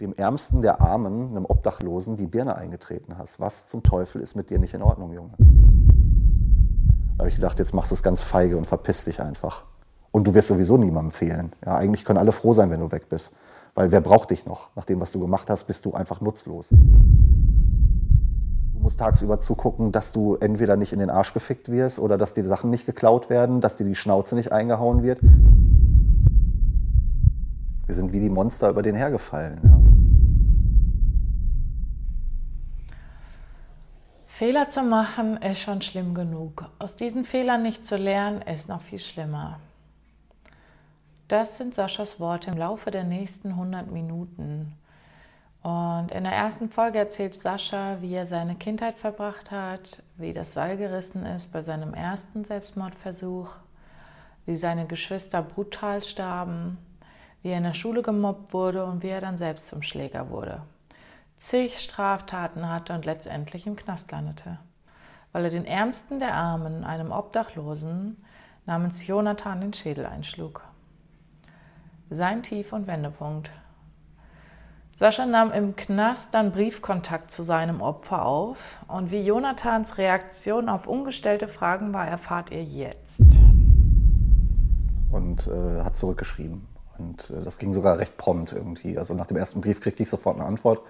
dem Ärmsten der Armen, einem Obdachlosen, die Birne eingetreten hast. Was zum Teufel ist mit dir nicht in Ordnung, Junge? Da habe ich gedacht, jetzt machst du es ganz feige und verpiss dich einfach. Und du wirst sowieso niemandem fehlen. Ja, eigentlich können alle froh sein, wenn du weg bist. Weil wer braucht dich noch? Nach dem, was du gemacht hast, bist du einfach nutzlos. Du musst tagsüber zugucken, dass du entweder nicht in den Arsch gefickt wirst oder dass die Sachen nicht geklaut werden, dass dir die Schnauze nicht eingehauen wird. Wir sind wie die Monster über den hergefallen. Ja. Fehler zu machen ist schon schlimm genug. Aus diesen Fehlern nicht zu lernen, ist noch viel schlimmer. Das sind Saschas Worte im Laufe der nächsten 100 Minuten. Und in der ersten Folge erzählt Sascha, wie er seine Kindheit verbracht hat, wie das Seil gerissen ist bei seinem ersten Selbstmordversuch, wie seine Geschwister brutal starben, wie er in der Schule gemobbt wurde und wie er dann selbst zum Schläger wurde zig Straftaten hatte und letztendlich im Knast landete, weil er den Ärmsten der Armen, einem Obdachlosen namens Jonathan, den Schädel einschlug. Sein Tief- und Wendepunkt. Sascha nahm im Knast dann Briefkontakt zu seinem Opfer auf und wie Jonathans Reaktion auf ungestellte Fragen war, erfahrt ihr jetzt. Und äh, hat zurückgeschrieben. Und äh, das ging sogar recht prompt irgendwie. Also nach dem ersten Brief kriegte ich sofort eine Antwort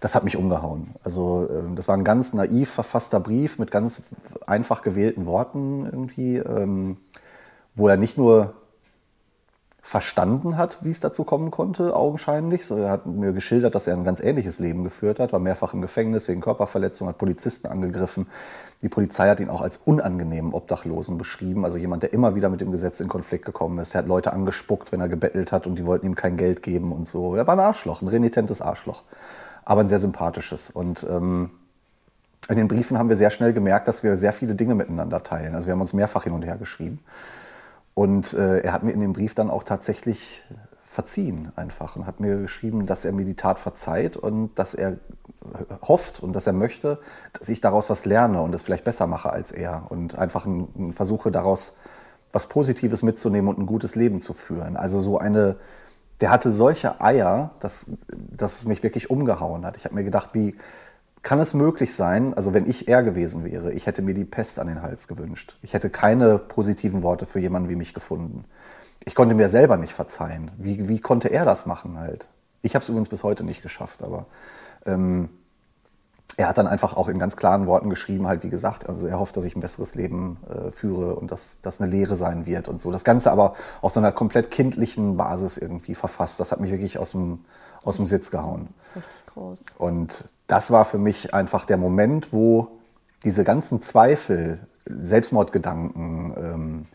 das hat mich umgehauen. Also ähm, das war ein ganz naiv verfasster Brief mit ganz einfach gewählten Worten irgendwie, ähm, wo er nicht nur verstanden hat, wie es dazu kommen konnte, augenscheinlich. So, er hat mir geschildert, dass er ein ganz ähnliches Leben geführt hat, war mehrfach im Gefängnis wegen Körperverletzung, hat Polizisten angegriffen. Die Polizei hat ihn auch als unangenehmen Obdachlosen beschrieben, also jemand, der immer wieder mit dem Gesetz in Konflikt gekommen ist. Er hat Leute angespuckt, wenn er gebettelt hat und die wollten ihm kein Geld geben und so. Er war ein Arschloch, ein renitentes Arschloch aber ein sehr sympathisches. Und ähm, in den Briefen haben wir sehr schnell gemerkt, dass wir sehr viele Dinge miteinander teilen. Also wir haben uns mehrfach hin und her geschrieben. Und äh, er hat mir in dem Brief dann auch tatsächlich verziehen einfach und hat mir geschrieben, dass er mir die Tat verzeiht und dass er hofft und dass er möchte, dass ich daraus was lerne und es vielleicht besser mache als er und einfach ein, ein versuche daraus was Positives mitzunehmen und ein gutes Leben zu führen. Also so eine der hatte solche Eier, dass, dass es mich wirklich umgehauen hat. Ich habe mir gedacht, wie kann es möglich sein, also wenn ich er gewesen wäre, ich hätte mir die Pest an den Hals gewünscht. Ich hätte keine positiven Worte für jemanden wie mich gefunden. Ich konnte mir selber nicht verzeihen. Wie, wie konnte er das machen halt? Ich habe es übrigens bis heute nicht geschafft, aber ähm, er hat dann einfach auch in ganz klaren Worten geschrieben, halt wie gesagt, also er hofft, dass ich ein besseres Leben äh, führe und dass das eine Lehre sein wird und so. Das Ganze aber aus so einer komplett kindlichen Basis irgendwie verfasst. Das hat mich wirklich aus dem, aus dem Sitz gehauen. Richtig groß. Und das war für mich einfach der Moment, wo diese ganzen Zweifel, Selbstmordgedanken, ähm,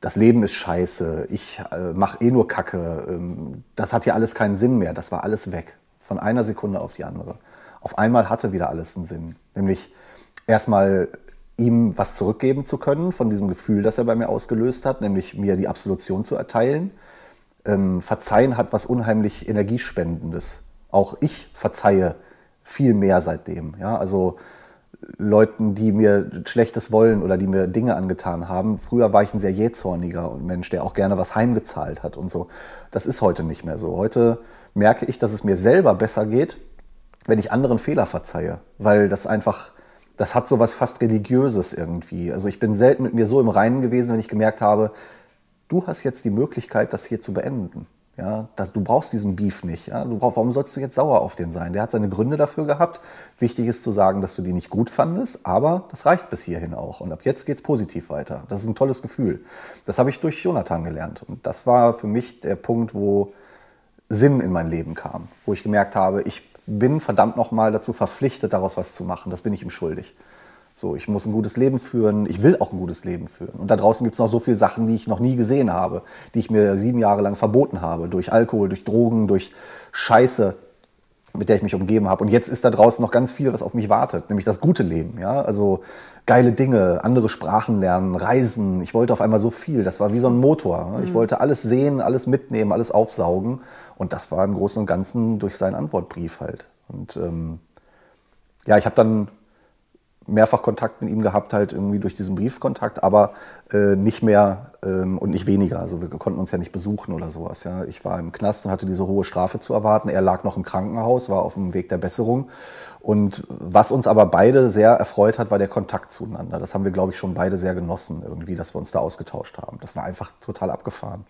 das Leben ist scheiße, ich äh, mache eh nur Kacke, ähm, das hat ja alles keinen Sinn mehr. Das war alles weg. Von einer Sekunde auf die andere auf einmal hatte wieder alles einen Sinn. Nämlich erstmal ihm was zurückgeben zu können von diesem Gefühl, das er bei mir ausgelöst hat, nämlich mir die Absolution zu erteilen. Ähm, Verzeihen hat was unheimlich Energiespendendes. Auch ich verzeihe viel mehr seitdem. Ja? Also Leuten, die mir Schlechtes wollen oder die mir Dinge angetan haben. Früher war ich ein sehr jähzorniger Mensch, der auch gerne was heimgezahlt hat und so. Das ist heute nicht mehr so. Heute merke ich, dass es mir selber besser geht, wenn ich anderen Fehler verzeihe, weil das einfach, das hat so was fast religiöses irgendwie. Also ich bin selten mit mir so im Reinen gewesen, wenn ich gemerkt habe, du hast jetzt die Möglichkeit, das hier zu beenden. Ja, das, du brauchst diesen Beef nicht. Ja? Du brauch, warum sollst du jetzt sauer auf den sein? Der hat seine Gründe dafür gehabt. Wichtig ist zu sagen, dass du die nicht gut fandest, aber das reicht bis hierhin auch. Und ab jetzt geht es positiv weiter. Das ist ein tolles Gefühl. Das habe ich durch Jonathan gelernt. Und das war für mich der Punkt, wo Sinn in mein Leben kam, wo ich gemerkt habe, ich bin verdammt nochmal dazu verpflichtet, daraus was zu machen. Das bin ich ihm schuldig. So, ich muss ein gutes Leben führen, ich will auch ein gutes Leben führen. Und da draußen gibt es noch so viele Sachen, die ich noch nie gesehen habe, die ich mir sieben Jahre lang verboten habe, durch Alkohol, durch Drogen, durch Scheiße, mit der ich mich umgeben habe. Und jetzt ist da draußen noch ganz viel, was auf mich wartet, nämlich das gute Leben. Ja? Also geile Dinge, andere Sprachen lernen, reisen. Ich wollte auf einmal so viel. Das war wie so ein Motor. Ich mhm. wollte alles sehen, alles mitnehmen, alles aufsaugen. Und das war im Großen und Ganzen durch seinen Antwortbrief halt. Und ähm, ja, ich habe dann mehrfach Kontakt mit ihm gehabt, halt irgendwie durch diesen Briefkontakt, aber äh, nicht mehr ähm, und nicht weniger. Also wir konnten uns ja nicht besuchen oder sowas. Ja. Ich war im Knast und hatte diese hohe Strafe zu erwarten. Er lag noch im Krankenhaus, war auf dem Weg der Besserung. Und was uns aber beide sehr erfreut hat, war der Kontakt zueinander. Das haben wir, glaube ich, schon beide sehr genossen, irgendwie, dass wir uns da ausgetauscht haben. Das war einfach total abgefahren.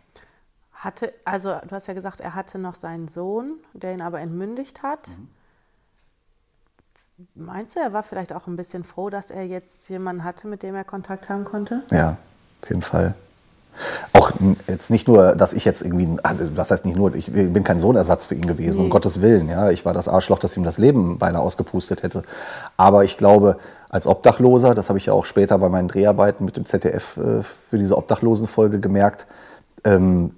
Hatte, also du hast ja gesagt, er hatte noch seinen Sohn, der ihn aber entmündigt hat. Mhm. Meinst du, er war vielleicht auch ein bisschen froh, dass er jetzt jemanden hatte, mit dem er Kontakt haben konnte? Ja, auf jeden Fall. Auch jetzt nicht nur, dass ich jetzt irgendwie, also das heißt nicht nur, ich bin kein Sohnersatz für ihn gewesen, nee. um Gottes Willen. Ja, ich war das Arschloch, das ihm das Leben beinahe ausgepustet hätte. Aber ich glaube, als Obdachloser, das habe ich ja auch später bei meinen Dreharbeiten mit dem ZDF äh, für diese Obdachlosenfolge gemerkt, ähm,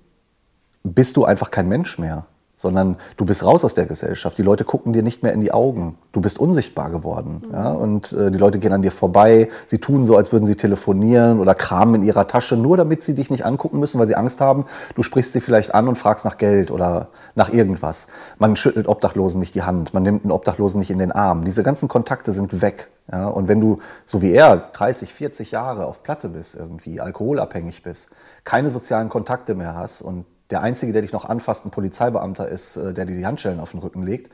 bist du einfach kein Mensch mehr sondern du bist raus aus der Gesellschaft. Die Leute gucken dir nicht mehr in die Augen. Du bist unsichtbar geworden. Mhm. Ja? Und äh, die Leute gehen an dir vorbei. Sie tun so, als würden sie telefonieren oder kramen in ihrer Tasche, nur damit sie dich nicht angucken müssen, weil sie Angst haben. Du sprichst sie vielleicht an und fragst nach Geld oder nach irgendwas. Man schüttelt Obdachlosen nicht die Hand. Man nimmt einen Obdachlosen nicht in den Arm. Diese ganzen Kontakte sind weg. Ja? Und wenn du, so wie er, 30, 40 Jahre auf Platte bist, irgendwie alkoholabhängig bist, keine sozialen Kontakte mehr hast und der Einzige, der dich noch anfasst, ein Polizeibeamter ist, äh, der dir die Handschellen auf den Rücken legt,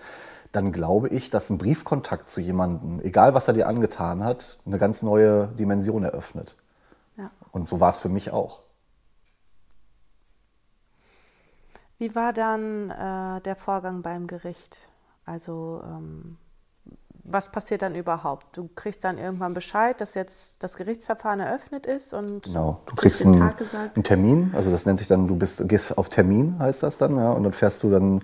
dann glaube ich, dass ein Briefkontakt zu jemandem, egal was er dir angetan hat, eine ganz neue Dimension eröffnet. Ja. Und so war es für mich auch. Wie war dann äh, der Vorgang beim Gericht? Also ähm, was passiert dann überhaupt? Du kriegst dann irgendwann Bescheid, dass jetzt das Gerichtsverfahren eröffnet ist und genau. du kriegst einen, einen, Termin, also das nennt sich dann, du bist, gehst auf Termin, heißt das dann, ja, und dann fährst du dann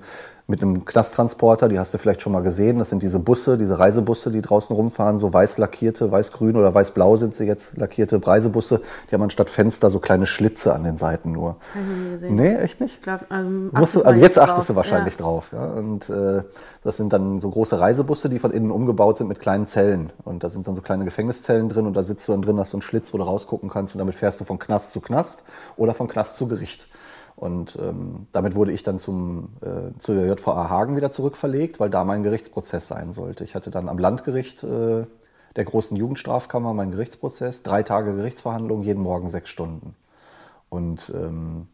mit einem Knasttransporter, die hast du vielleicht schon mal gesehen. Das sind diese Busse, diese Reisebusse, die draußen rumfahren, so weiß lackierte, weiß-grün oder weiß-blau sind sie jetzt lackierte Reisebusse. Die haben anstatt Fenster so kleine Schlitze an den Seiten nur. Hab ich nie gesehen. Nee, echt nicht? Glaub, ähm, du, also jetzt achtest drauf. du wahrscheinlich ja. drauf. Ja? Und äh, das sind dann so große Reisebusse, die von innen umgebaut sind mit kleinen Zellen. Und da sind dann so kleine Gefängniszellen drin und da sitzt du dann drin, hast so einen Schlitz, wo du rausgucken kannst und damit fährst du von Knast zu Knast oder von Knast zu Gericht. Und ähm, damit wurde ich dann zum, äh, zu der JVA Hagen wieder zurückverlegt, weil da mein Gerichtsprozess sein sollte. Ich hatte dann am Landgericht äh, der großen Jugendstrafkammer meinen Gerichtsprozess, drei Tage Gerichtsverhandlung, jeden Morgen sechs Stunden. Und ähm,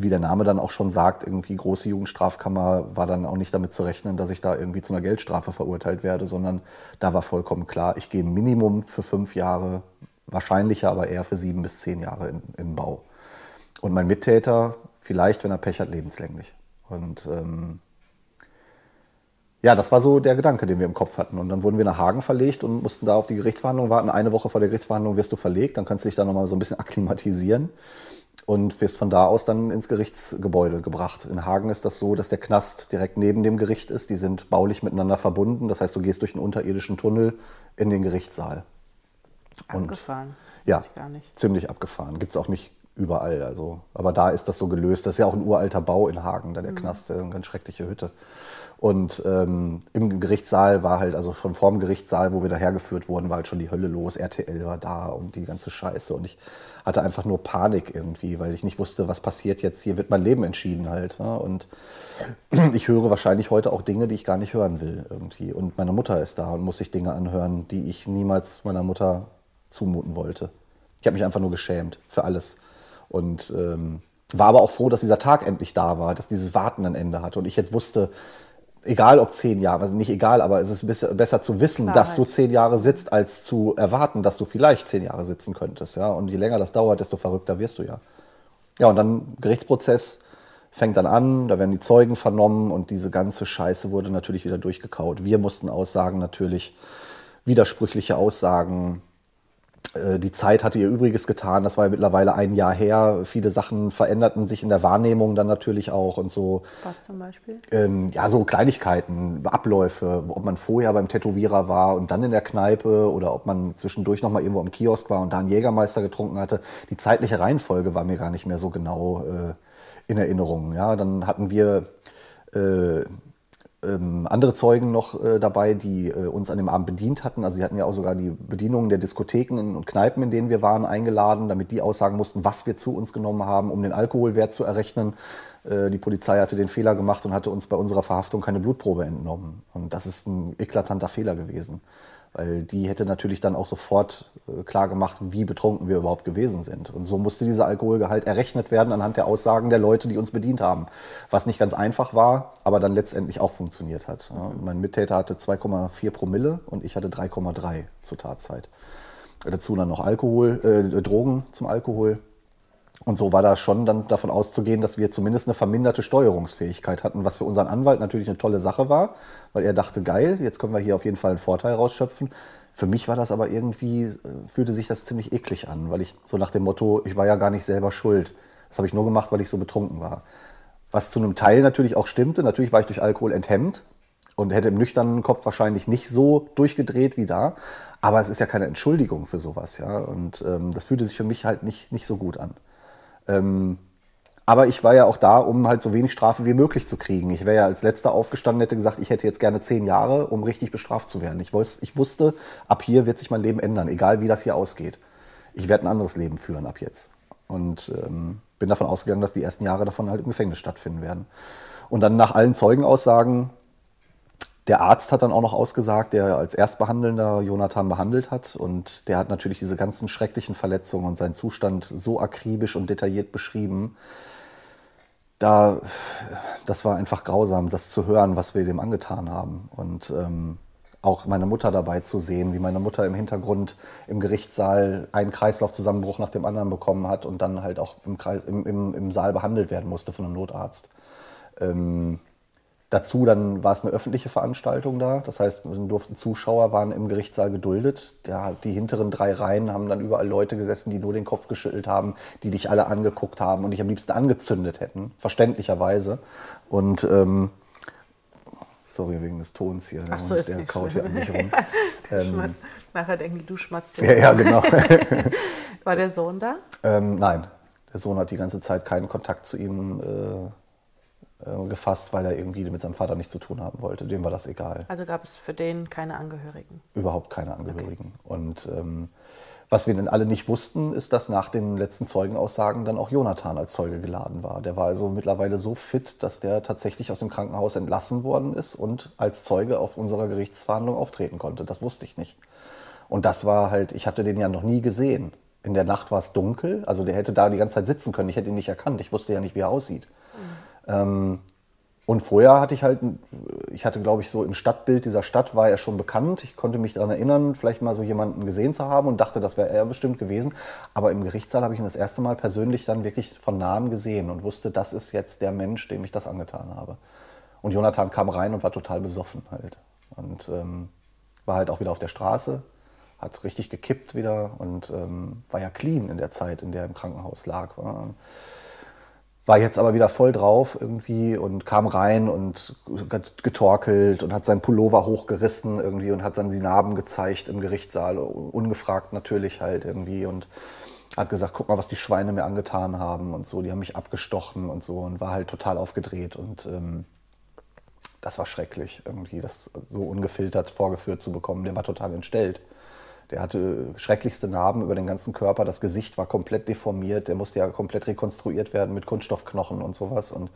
wie der Name dann auch schon sagt, irgendwie große Jugendstrafkammer war dann auch nicht damit zu rechnen, dass ich da irgendwie zu einer Geldstrafe verurteilt werde, sondern da war vollkommen klar, ich gehe Minimum für fünf Jahre, wahrscheinlicher aber eher für sieben bis zehn Jahre in, in Bau. Und mein Mittäter, vielleicht, wenn er Pech hat, lebenslänglich. Und ähm, ja, das war so der Gedanke, den wir im Kopf hatten. Und dann wurden wir nach Hagen verlegt und mussten da auf die Gerichtsverhandlung warten. Eine Woche vor der Gerichtsverhandlung wirst du verlegt, dann kannst du dich da nochmal so ein bisschen akklimatisieren und wirst von da aus dann ins Gerichtsgebäude gebracht. In Hagen ist das so, dass der Knast direkt neben dem Gericht ist. Die sind baulich miteinander verbunden. Das heißt, du gehst durch einen unterirdischen Tunnel in den Gerichtssaal. Abgefahren. Und, ja, ziemlich abgefahren. Gibt es auch nicht überall. Also, aber da ist das so gelöst. Das ist ja auch ein uralter Bau in Hagen, da der mhm. Knast, eine ganz schreckliche Hütte. Und ähm, im Gerichtssaal war halt, also von vorm Gerichtssaal, wo wir da hergeführt wurden, war halt schon die Hölle los. RTL war da und die ganze Scheiße. Und ich hatte einfach nur Panik irgendwie, weil ich nicht wusste, was passiert jetzt. Hier wird mein Leben entschieden halt. Ne? Und ich höre wahrscheinlich heute auch Dinge, die ich gar nicht hören will irgendwie. Und meine Mutter ist da und muss sich Dinge anhören, die ich niemals meiner Mutter zumuten wollte. Ich habe mich einfach nur geschämt für alles. Und ähm, war aber auch froh, dass dieser Tag endlich da war, dass dieses Warten ein Ende hatte. Und ich jetzt wusste, egal ob zehn Jahre, also nicht egal, aber es ist besser, zu wissen, Klarheit. dass du zehn Jahre sitzt, als zu erwarten, dass du vielleicht zehn Jahre sitzen könntest. Ja? Und je länger das dauert, desto verrückter wirst du ja. Ja, und dann Gerichtsprozess fängt dann an, da werden die Zeugen vernommen und diese ganze Scheiße wurde natürlich wieder durchgekaut. Wir mussten Aussagen natürlich, widersprüchliche Aussagen, die Zeit hatte ihr Übriges getan. Das war ja mittlerweile ein Jahr her. Viele Sachen veränderten sich in der Wahrnehmung dann natürlich auch und so. Was zum Beispiel? Ähm, ja, so Kleinigkeiten, Abläufe, ob man vorher beim Tätowierer war und dann in der Kneipe oder ob man zwischendurch nochmal irgendwo am Kiosk war und da einen Jägermeister getrunken hatte. Die zeitliche Reihenfolge war mir gar nicht mehr so genau äh, in Erinnerung. Ja, dann hatten wir äh, ähm, andere Zeugen noch äh, dabei, die äh, uns an dem Abend bedient hatten. Also sie hatten ja auch sogar die Bedienungen der Diskotheken und Kneipen, in denen wir waren, eingeladen, damit die aussagen mussten, was wir zu uns genommen haben, um den Alkoholwert zu errechnen. Äh, die Polizei hatte den Fehler gemacht und hatte uns bei unserer Verhaftung keine Blutprobe entnommen. Und das ist ein eklatanter Fehler gewesen. Weil die hätte natürlich dann auch sofort äh, klar gemacht, wie betrunken wir überhaupt gewesen sind. Und so musste dieser Alkoholgehalt errechnet werden anhand der Aussagen der Leute, die uns bedient haben. Was nicht ganz einfach war, aber dann letztendlich auch funktioniert hat. Ja, mein Mittäter hatte 2,4 Promille und ich hatte 3,3 zur Tatzeit. Dazu dann noch Alkohol, äh, Drogen zum Alkohol. Und so war da schon dann davon auszugehen, dass wir zumindest eine verminderte Steuerungsfähigkeit hatten, was für unseren Anwalt natürlich eine tolle Sache war, weil er dachte, geil, jetzt können wir hier auf jeden Fall einen Vorteil rausschöpfen. Für mich war das aber irgendwie, äh, fühlte sich das ziemlich eklig an, weil ich so nach dem Motto, ich war ja gar nicht selber schuld. Das habe ich nur gemacht, weil ich so betrunken war. Was zu einem Teil natürlich auch stimmte. Natürlich war ich durch Alkohol enthemmt und hätte im nüchternen Kopf wahrscheinlich nicht so durchgedreht wie da. Aber es ist ja keine Entschuldigung für sowas, ja. Und ähm, das fühlte sich für mich halt nicht, nicht so gut an. Ähm, aber ich war ja auch da, um halt so wenig Strafe wie möglich zu kriegen. Ich wäre ja als letzter aufgestanden, hätte gesagt, ich hätte jetzt gerne zehn Jahre, um richtig bestraft zu werden. Ich, wusste, ich wusste, ab hier wird sich mein Leben ändern, egal wie das hier ausgeht. Ich werde ein anderes Leben führen ab jetzt. Und ähm, bin davon ausgegangen, dass die ersten Jahre davon halt im Gefängnis stattfinden werden. Und dann nach allen Zeugenaussagen der Arzt hat dann auch noch ausgesagt, der als Erstbehandelnder Jonathan behandelt hat. Und der hat natürlich diese ganzen schrecklichen Verletzungen und seinen Zustand so akribisch und detailliert beschrieben. Da, das war einfach grausam, das zu hören, was wir dem angetan haben. Und ähm, auch meine Mutter dabei zu sehen, wie meine Mutter im Hintergrund im Gerichtssaal einen Kreislaufzusammenbruch nach dem anderen bekommen hat und dann halt auch im, Kreis, im, im, im Saal behandelt werden musste von einem Notarzt. Ähm, Dazu dann war es eine öffentliche Veranstaltung da. Das heißt, durften Zuschauer waren im Gerichtssaal geduldet. Der, die hinteren drei Reihen haben dann überall Leute gesessen, die nur den Kopf geschüttelt haben, die dich alle angeguckt haben und dich am liebsten angezündet hätten, verständlicherweise. Und ähm, sorry wegen des Tons hier. Ach so, ist der kaut hier an sich rum. ähm, Nachher denken die, du schmatzt. Ja, ja, genau. war der Sohn da? Ähm, nein, der Sohn hat die ganze Zeit keinen Kontakt zu ihm. Äh, äh, gefasst, weil er irgendwie mit seinem Vater nichts zu tun haben wollte. Dem war das egal. Also gab es für den keine Angehörigen? Überhaupt keine Angehörigen. Okay. Und ähm, was wir denn alle nicht wussten, ist, dass nach den letzten Zeugenaussagen dann auch Jonathan als Zeuge geladen war. Der war also mittlerweile so fit, dass der tatsächlich aus dem Krankenhaus entlassen worden ist und als Zeuge auf unserer Gerichtsverhandlung auftreten konnte. Das wusste ich nicht. Und das war halt, ich hatte den ja noch nie gesehen. In der Nacht war es dunkel, also der hätte da die ganze Zeit sitzen können. Ich hätte ihn nicht erkannt. Ich wusste ja nicht, wie er aussieht. Ähm, und vorher hatte ich halt, ich hatte glaube ich so im Stadtbild dieser Stadt war er schon bekannt. Ich konnte mich daran erinnern, vielleicht mal so jemanden gesehen zu haben und dachte, das wäre er bestimmt gewesen. Aber im Gerichtssaal habe ich ihn das erste Mal persönlich dann wirklich von Namen gesehen und wusste, das ist jetzt der Mensch, dem ich das angetan habe. Und Jonathan kam rein und war total besoffen halt. Und ähm, war halt auch wieder auf der Straße, hat richtig gekippt wieder und ähm, war ja clean in der Zeit, in der er im Krankenhaus lag. War, war jetzt aber wieder voll drauf irgendwie und kam rein und getorkelt und hat seinen Pullover hochgerissen irgendwie und hat dann die Narben gezeigt im Gerichtssaal, ungefragt natürlich halt irgendwie und hat gesagt, guck mal, was die Schweine mir angetan haben und so, die haben mich abgestochen und so und war halt total aufgedreht und ähm, das war schrecklich irgendwie, das so ungefiltert vorgeführt zu bekommen. Der war total entstellt. Der hatte schrecklichste Narben über den ganzen Körper. Das Gesicht war komplett deformiert. Der musste ja komplett rekonstruiert werden mit Kunststoffknochen und sowas. Und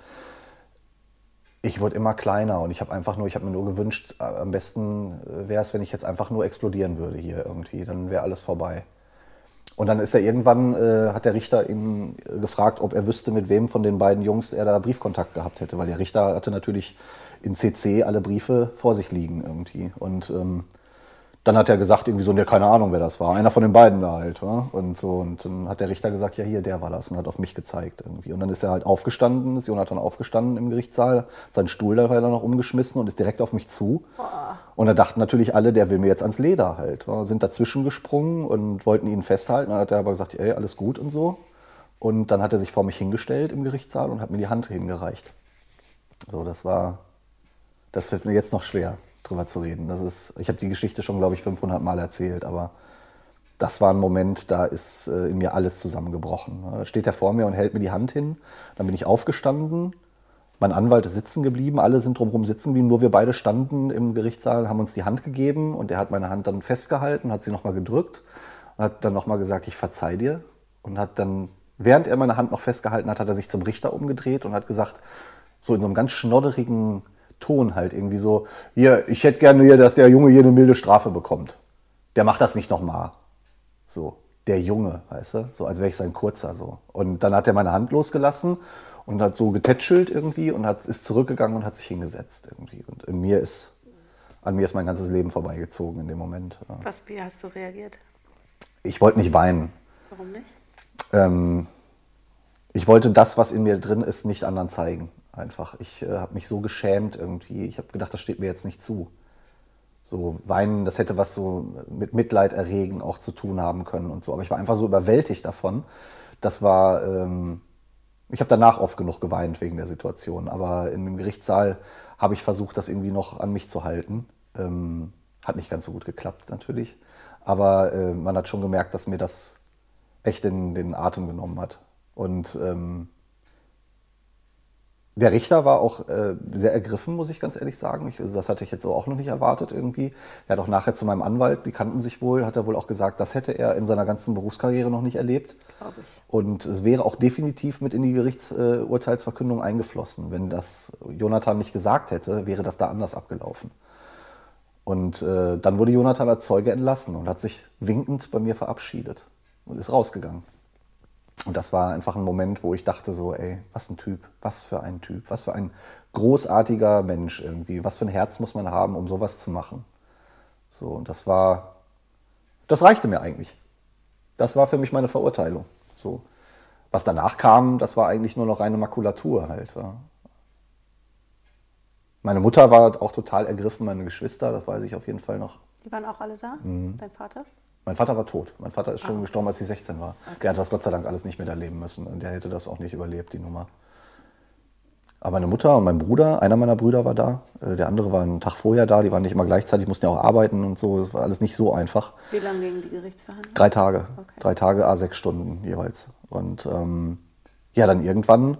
ich wurde immer kleiner und ich habe einfach nur, ich habe mir nur gewünscht, äh, am besten äh, wäre es, wenn ich jetzt einfach nur explodieren würde hier irgendwie. Dann wäre alles vorbei. Und dann ist er irgendwann, äh, hat der Richter ihn gefragt, ob er wüsste, mit wem von den beiden Jungs er da Briefkontakt gehabt hätte. Weil der Richter hatte natürlich in CC alle Briefe vor sich liegen irgendwie. Und ähm, dann hat er gesagt, irgendwie so, ne, keine Ahnung, wer das war. Einer von den beiden da halt. Wa? Und so. Und dann hat der Richter gesagt, ja, hier, der war das und hat auf mich gezeigt irgendwie. Und dann ist er halt aufgestanden, ist Jonathan aufgestanden im Gerichtssaal, seinen Stuhl da halt noch umgeschmissen und ist direkt auf mich zu. Boah. Und da dachten natürlich alle, der will mir jetzt ans Leder halt. Wa? Sind dazwischen gesprungen und wollten ihn festhalten. Dann hat er aber gesagt, ey, alles gut und so. Und dann hat er sich vor mich hingestellt im Gerichtssaal und hat mir die Hand hingereicht. So, das war, das fällt mir jetzt noch schwer drüber zu reden. Das ist, ich habe die Geschichte schon, glaube ich, 500 Mal erzählt, aber das war ein Moment, da ist äh, in mir alles zusammengebrochen. Da steht er vor mir und hält mir die Hand hin. Dann bin ich aufgestanden. Mein Anwalt ist sitzen geblieben, alle sind drumherum sitzen geblieben, nur wir beide standen im Gerichtssaal, haben uns die Hand gegeben und er hat meine Hand dann festgehalten, hat sie nochmal gedrückt und hat dann nochmal gesagt, ich verzeih dir. Und hat dann, während er meine Hand noch festgehalten hat, hat er sich zum Richter umgedreht und hat gesagt, so in so einem ganz schnodderigen Ton halt irgendwie so, hier, ich hätte gerne hier, dass der Junge hier eine milde Strafe bekommt. der macht das nicht nochmal. So, der Junge, weißt du? So, als wäre ich sein Kurzer so. Und dann hat er meine Hand losgelassen und hat so getätschelt irgendwie und hat, ist zurückgegangen und hat sich hingesetzt irgendwie. Und in mir ist, an mir ist mein ganzes Leben vorbeigezogen in dem Moment. Was, wie hast du reagiert? Ich wollte nicht weinen. Warum nicht? Ähm, ich wollte das, was in mir drin ist, nicht anderen zeigen. Einfach. Ich äh, habe mich so geschämt irgendwie. Ich habe gedacht, das steht mir jetzt nicht zu. So weinen, das hätte was so mit Mitleid erregen auch zu tun haben können und so. Aber ich war einfach so überwältigt davon. Das war, ähm, ich habe danach oft genug geweint wegen der Situation. Aber in dem Gerichtssaal habe ich versucht, das irgendwie noch an mich zu halten. Ähm, hat nicht ganz so gut geklappt natürlich. Aber äh, man hat schon gemerkt, dass mir das echt in den Atem genommen hat. Und ähm, der Richter war auch äh, sehr ergriffen, muss ich ganz ehrlich sagen. Ich, also das hatte ich jetzt so auch noch nicht erwartet irgendwie. Er hat auch nachher zu meinem Anwalt, die kannten sich wohl, hat er wohl auch gesagt, das hätte er in seiner ganzen Berufskarriere noch nicht erlebt. Glaube ich. Und es wäre auch definitiv mit in die Gerichtsurteilsverkündung äh, eingeflossen. Wenn das Jonathan nicht gesagt hätte, wäre das da anders abgelaufen. Und äh, dann wurde Jonathan als Zeuge entlassen und hat sich winkend bei mir verabschiedet und ist rausgegangen. Und das war einfach ein Moment, wo ich dachte so, ey, was ein Typ, was für ein Typ, was für ein großartiger Mensch irgendwie, was für ein Herz muss man haben, um sowas zu machen. So, und das war, das reichte mir eigentlich. Das war für mich meine Verurteilung. So. Was danach kam, das war eigentlich nur noch reine Makulatur halt. Ja. Meine Mutter war auch total ergriffen, meine Geschwister, das weiß ich auf jeden Fall noch. Die waren auch alle da? Mhm. Dein Vater? Mein Vater war tot. Mein Vater ist schon ah. gestorben, als ich 16 war. Okay. Der hat das Gott sei Dank alles nicht miterleben müssen. Und der hätte das auch nicht überlebt, die Nummer. Aber meine Mutter und mein Bruder, einer meiner Brüder war da. Äh, der andere war einen Tag vorher da. Die waren nicht immer gleichzeitig, mussten ja auch arbeiten und so. Das war alles nicht so einfach. Wie lange gingen die Gerichtsverhandlungen? Drei Tage. Okay. Drei Tage, a sechs Stunden jeweils. Und ähm, ja, dann irgendwann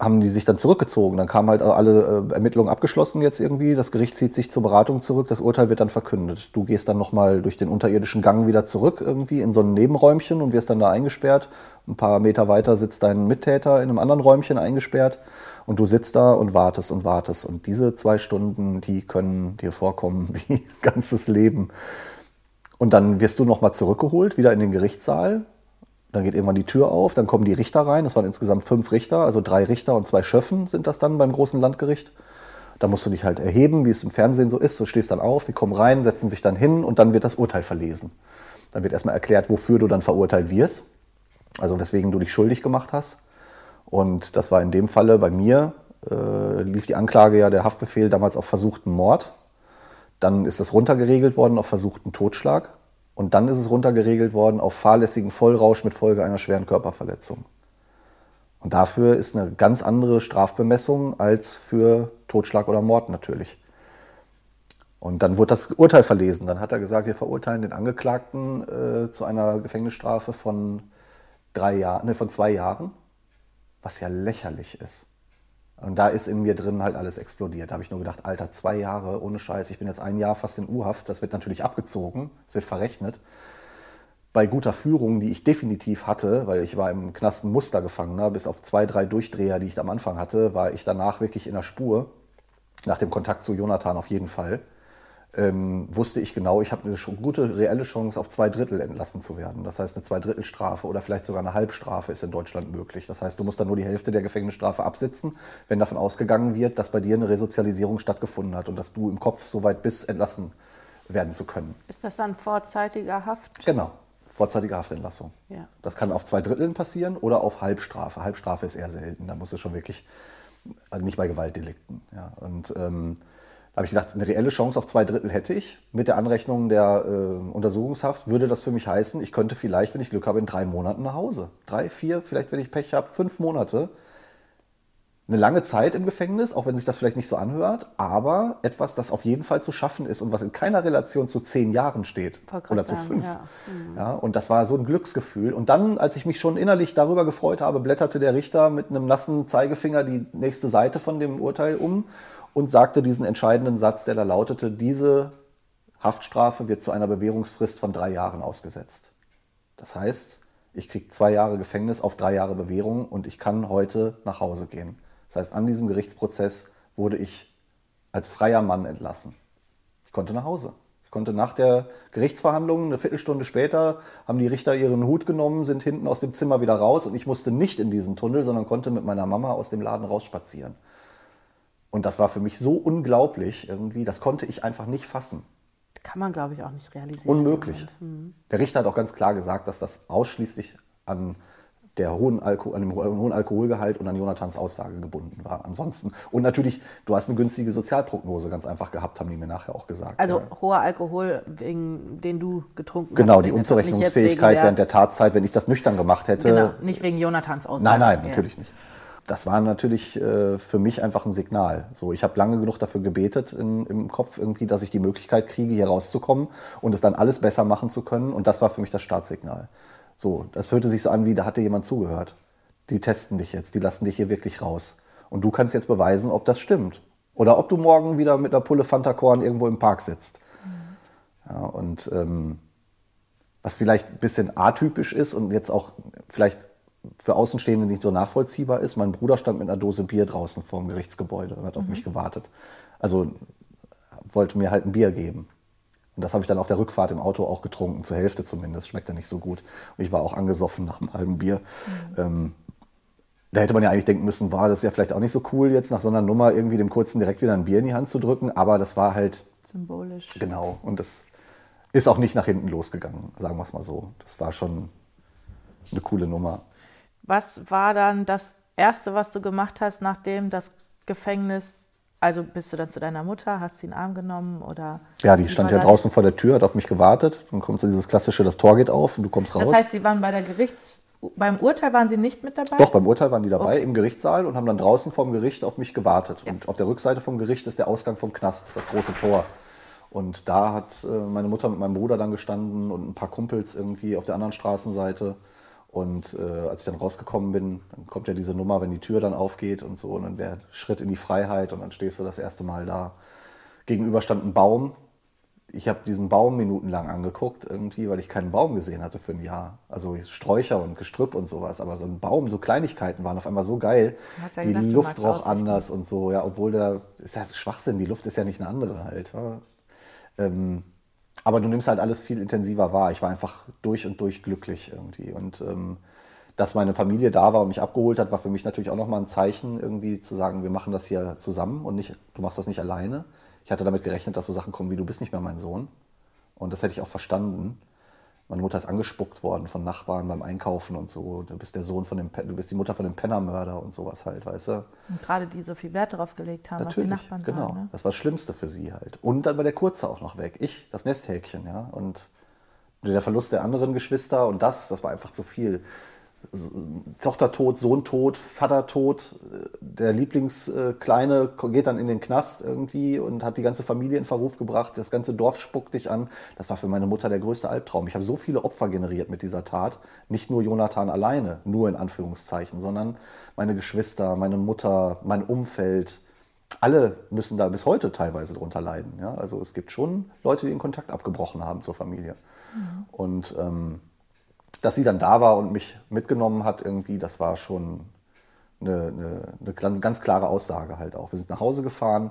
haben die sich dann zurückgezogen. Dann kamen halt alle äh, Ermittlungen abgeschlossen jetzt irgendwie. Das Gericht zieht sich zur Beratung zurück. Das Urteil wird dann verkündet. Du gehst dann nochmal durch den unterirdischen Gang wieder zurück irgendwie in so ein Nebenräumchen und wirst dann da eingesperrt. Ein paar Meter weiter sitzt dein Mittäter in einem anderen Räumchen eingesperrt. Und du sitzt da und wartest und wartest. Und diese zwei Stunden, die können dir vorkommen wie ein ganzes Leben. Und dann wirst du nochmal zurückgeholt, wieder in den Gerichtssaal dann geht irgendwann die Tür auf, dann kommen die Richter rein. Das waren insgesamt fünf Richter, also drei Richter und zwei Schöffen sind das dann beim großen Landgericht. Da musst du dich halt erheben, wie es im Fernsehen so ist. Du stehst dann auf, die kommen rein, setzen sich dann hin und dann wird das Urteil verlesen. Dann wird erstmal erklärt, wofür du dann verurteilt wirst, also weswegen du dich schuldig gemacht hast. Und das war in dem Falle bei mir, äh, lief die Anklage ja der Haftbefehl damals auf versuchten Mord. Dann ist das runtergeregelt worden auf versuchten Totschlag. Und dann ist es runtergeregelt worden auf fahrlässigen Vollrausch mit Folge einer schweren Körperverletzung. Und dafür ist eine ganz andere Strafbemessung als für Totschlag oder Mord natürlich. Und dann wurde das Urteil verlesen. Dann hat er gesagt, wir verurteilen den Angeklagten äh, zu einer Gefängnisstrafe von drei Jahren, ne, von zwei Jahren, was ja lächerlich ist. Und da ist in mir drin halt alles explodiert. Da habe ich nur gedacht, Alter, zwei Jahre ohne Scheiß. Ich bin jetzt ein Jahr fast in U-Haft. Das wird natürlich abgezogen, es wird verrechnet. Bei guter Führung, die ich definitiv hatte, weil ich war im Knast ein Mustergefangener, bis auf zwei, drei Durchdreher, die ich am Anfang hatte, war ich danach wirklich in der Spur. Nach dem Kontakt zu Jonathan auf jeden Fall ähm, wusste ich genau, ich habe eine gute reelle Chance, auf zwei Drittel entlassen zu werden. Das heißt, eine Zweidrittelstrafe oder vielleicht sogar eine Halbstrafe ist in Deutschland möglich. Das heißt, du musst dann nur die Hälfte der Gefängnisstrafe absitzen, wenn davon ausgegangen wird, dass bei dir eine Resozialisierung stattgefunden hat und dass du im Kopf so weit bist, entlassen werden zu können. Ist das dann vorzeitiger Haft? Genau, vorzeitige Haftentlassung. Ja. Das kann auf zwei Dritteln passieren oder auf Halbstrafe. Halbstrafe ist eher selten. Da muss es schon wirklich, also nicht bei Gewaltdelikten. Ja. Und ähm, habe ich gedacht, eine reelle Chance auf zwei Drittel hätte ich. Mit der Anrechnung der äh, Untersuchungshaft würde das für mich heißen, ich könnte vielleicht, wenn ich Glück habe, in drei Monaten nach Hause. Drei, vier, vielleicht, wenn ich Pech habe, fünf Monate. Eine lange Zeit im Gefängnis, auch wenn sich das vielleicht nicht so anhört, aber etwas, das auf jeden Fall zu schaffen ist und was in keiner Relation zu zehn Jahren steht oder zu fünf. Ja. Mhm. ja. und das war so ein Glücksgefühl. Und dann, als ich mich schon innerlich darüber gefreut habe, blätterte der Richter mit einem nassen Zeigefinger die nächste Seite von dem Urteil um und sagte diesen entscheidenden Satz, der da lautete, diese Haftstrafe wird zu einer Bewährungsfrist von drei Jahren ausgesetzt. Das heißt, ich kriege zwei Jahre Gefängnis auf drei Jahre Bewährung und ich kann heute nach Hause gehen. Das heißt, an diesem Gerichtsprozess wurde ich als freier Mann entlassen. Ich konnte nach Hause. Ich konnte nach der Gerichtsverhandlung, eine Viertelstunde später, haben die Richter ihren Hut genommen, sind hinten aus dem Zimmer wieder raus und ich musste nicht in diesen Tunnel, sondern konnte mit meiner Mama aus dem Laden rausspazieren. Und das war für mich so unglaublich irgendwie, das konnte ich einfach nicht fassen. Kann man, glaube ich, auch nicht realisieren. Unmöglich. Hm. Der Richter hat auch ganz klar gesagt, dass das ausschließlich an der hohen Alko an dem hohen Alkoholgehalt und an Jonathans Aussage gebunden war. Ansonsten, und natürlich, du hast eine günstige Sozialprognose ganz einfach gehabt, haben die mir nachher auch gesagt. Also ja. hoher Alkohol, wegen den du getrunken genau, hast. Genau, die Unzurechnungsfähigkeit während der Tatzeit, wenn ich das nüchtern gemacht hätte. Genau, nicht wegen Jonathans Aussage. Nein, nein, ja. natürlich nicht. Das war natürlich äh, für mich einfach ein Signal. So, ich habe lange genug dafür gebetet in, im Kopf irgendwie, dass ich die Möglichkeit kriege, hier rauszukommen und es dann alles besser machen zu können. Und das war für mich das Startsignal. So, das fühlte sich so an, wie da hatte jemand zugehört. Die testen dich jetzt, die lassen dich hier wirklich raus. Und du kannst jetzt beweisen, ob das stimmt. Oder ob du morgen wieder mit einer Pulle Fantakorn irgendwo im Park sitzt. Mhm. Ja, und ähm, was vielleicht ein bisschen atypisch ist und jetzt auch vielleicht für Außenstehende nicht so nachvollziehbar ist, mein Bruder stand mit einer Dose Bier draußen vor dem Gerichtsgebäude und hat auf mhm. mich gewartet. Also wollte mir halt ein Bier geben. Und das habe ich dann auf der Rückfahrt im Auto auch getrunken, zur Hälfte zumindest. Schmeckt ja nicht so gut. Und ich war auch angesoffen nach einem halben Bier. Mhm. Ähm, da hätte man ja eigentlich denken müssen, war das ja vielleicht auch nicht so cool, jetzt nach so einer Nummer irgendwie dem Kurzen direkt wieder ein Bier in die Hand zu drücken. Aber das war halt. Symbolisch. Genau. Und das ist auch nicht nach hinten losgegangen, sagen wir es mal so. Das war schon eine coole Nummer. Was war dann das Erste, was du gemacht hast, nachdem das Gefängnis also bist du dann zu deiner Mutter, hast sie in den Arm genommen oder? Ja, die stand ja draußen vor der Tür, hat auf mich gewartet. Dann kommt so dieses klassische, das Tor geht auf und du kommst raus. Das heißt, sie waren bei der Gerichts, beim Urteil waren sie nicht mit dabei? Doch, beim Urteil waren die dabei okay. im Gerichtssaal und haben dann draußen vom Gericht auf mich gewartet. Ja. Und auf der Rückseite vom Gericht ist der Ausgang vom Knast, das große Tor. Und da hat äh, meine Mutter mit meinem Bruder dann gestanden und ein paar Kumpels irgendwie auf der anderen Straßenseite. Und äh, als ich dann rausgekommen bin, dann kommt ja diese Nummer, wenn die Tür dann aufgeht und so, und dann der Schritt in die Freiheit und dann stehst du das erste Mal da. Gegenüber stand ein Baum. Ich habe diesen Baum minutenlang angeguckt, irgendwie, weil ich keinen Baum gesehen hatte für ein Jahr. Also Sträucher und Gestrüpp und sowas. Aber so ein Baum, so Kleinigkeiten waren auf einmal so geil. Ja die gedacht, Luft roch anders und so, ja, obwohl der ist ja Schwachsinn, die Luft ist ja nicht eine andere halt. Ja. Ähm, aber du nimmst halt alles viel intensiver wahr. Ich war einfach durch und durch glücklich irgendwie. Und ähm, dass meine Familie da war und mich abgeholt hat, war für mich natürlich auch nochmal ein Zeichen, irgendwie zu sagen, wir machen das hier zusammen und nicht, du machst das nicht alleine. Ich hatte damit gerechnet, dass so Sachen kommen wie, du bist nicht mehr mein Sohn. Und das hätte ich auch verstanden. Meine Mutter ist angespuckt worden von Nachbarn beim Einkaufen und so. Du bist der Sohn von dem, du bist die Mutter von dem Pennermörder und sowas halt, weißt du? Und gerade die so viel Wert darauf gelegt haben, Natürlich, was die Nachbarn genau. Sagen, ne? Das war das Schlimmste für sie halt. Und dann war der Kurze auch noch weg. Ich, das Nesthäkchen, ja. Und der Verlust der anderen Geschwister und das, das war einfach zu viel. Tochter tot, Sohn tot, Vater tot, der Lieblingskleine geht dann in den Knast irgendwie und hat die ganze Familie in Verruf gebracht, das ganze Dorf spuckt dich an. Das war für meine Mutter der größte Albtraum. Ich habe so viele Opfer generiert mit dieser Tat, nicht nur Jonathan alleine, nur in Anführungszeichen, sondern meine Geschwister, meine Mutter, mein Umfeld. Alle müssen da bis heute teilweise drunter leiden. Ja? Also es gibt schon Leute, die den Kontakt abgebrochen haben zur Familie. Mhm. Und ähm, dass sie dann da war und mich mitgenommen hat, irgendwie, das war schon eine, eine, eine ganz klare Aussage halt auch. Wir sind nach Hause gefahren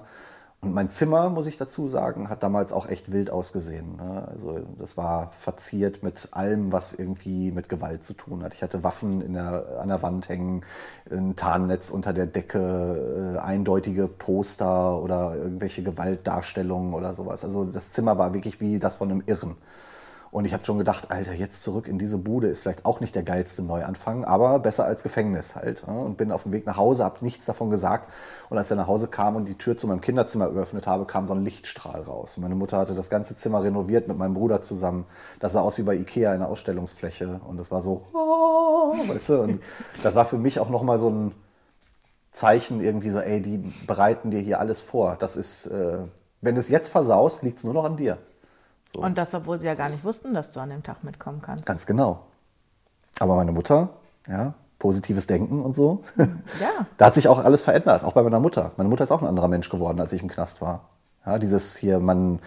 und mein Zimmer, muss ich dazu sagen, hat damals auch echt wild ausgesehen. Ne? Also das war verziert mit allem, was irgendwie mit Gewalt zu tun hat. Ich hatte Waffen der, an der Wand hängen, ein Tarnnetz unter der Decke, äh, eindeutige Poster oder irgendwelche Gewaltdarstellungen oder sowas. Also das Zimmer war wirklich wie das von einem Irren. Und ich habe schon gedacht, Alter, jetzt zurück in diese Bude ist vielleicht auch nicht der geilste Neuanfang, aber besser als Gefängnis halt. Und bin auf dem Weg nach Hause, habe nichts davon gesagt. Und als er nach Hause kam und die Tür zu meinem Kinderzimmer geöffnet habe, kam so ein Lichtstrahl raus. Und meine Mutter hatte das ganze Zimmer renoviert mit meinem Bruder zusammen. Das sah aus wie bei Ikea in der Ausstellungsfläche. Und das war so, oh, weißt du, und das war für mich auch nochmal so ein Zeichen irgendwie so, ey, die bereiten dir hier alles vor. Das ist, äh, wenn du es jetzt versaust, liegt es nur noch an dir. So. Und das, obwohl sie ja gar nicht wussten, dass du an dem Tag mitkommen kannst. Ganz genau. Aber meine Mutter, ja, positives Denken und so. Ja. da hat sich auch alles verändert, auch bei meiner Mutter. Meine Mutter ist auch ein anderer Mensch geworden, als ich im Knast war. Ja, dieses hier, man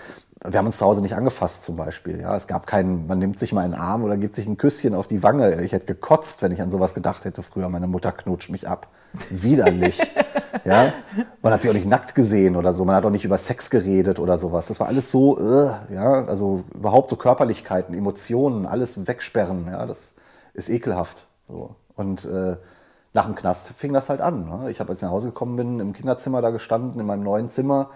wir haben uns zu Hause nicht angefasst zum Beispiel. Ja, es gab keinen, man nimmt sich mal einen Arm oder gibt sich ein Küsschen auf die Wange. Ich hätte gekotzt, wenn ich an sowas gedacht hätte früher. Meine Mutter knutscht mich ab. Widerlich. ja, man hat sich auch nicht nackt gesehen oder so. Man hat auch nicht über Sex geredet oder sowas. Das war alles so, uh, ja, also überhaupt so Körperlichkeiten, Emotionen, alles wegsperren. Ja, das ist ekelhaft. So. Und äh, nach dem Knast fing das halt an. Ne? Ich habe, als ich nach Hause gekommen bin, im Kinderzimmer da gestanden, in meinem neuen Zimmer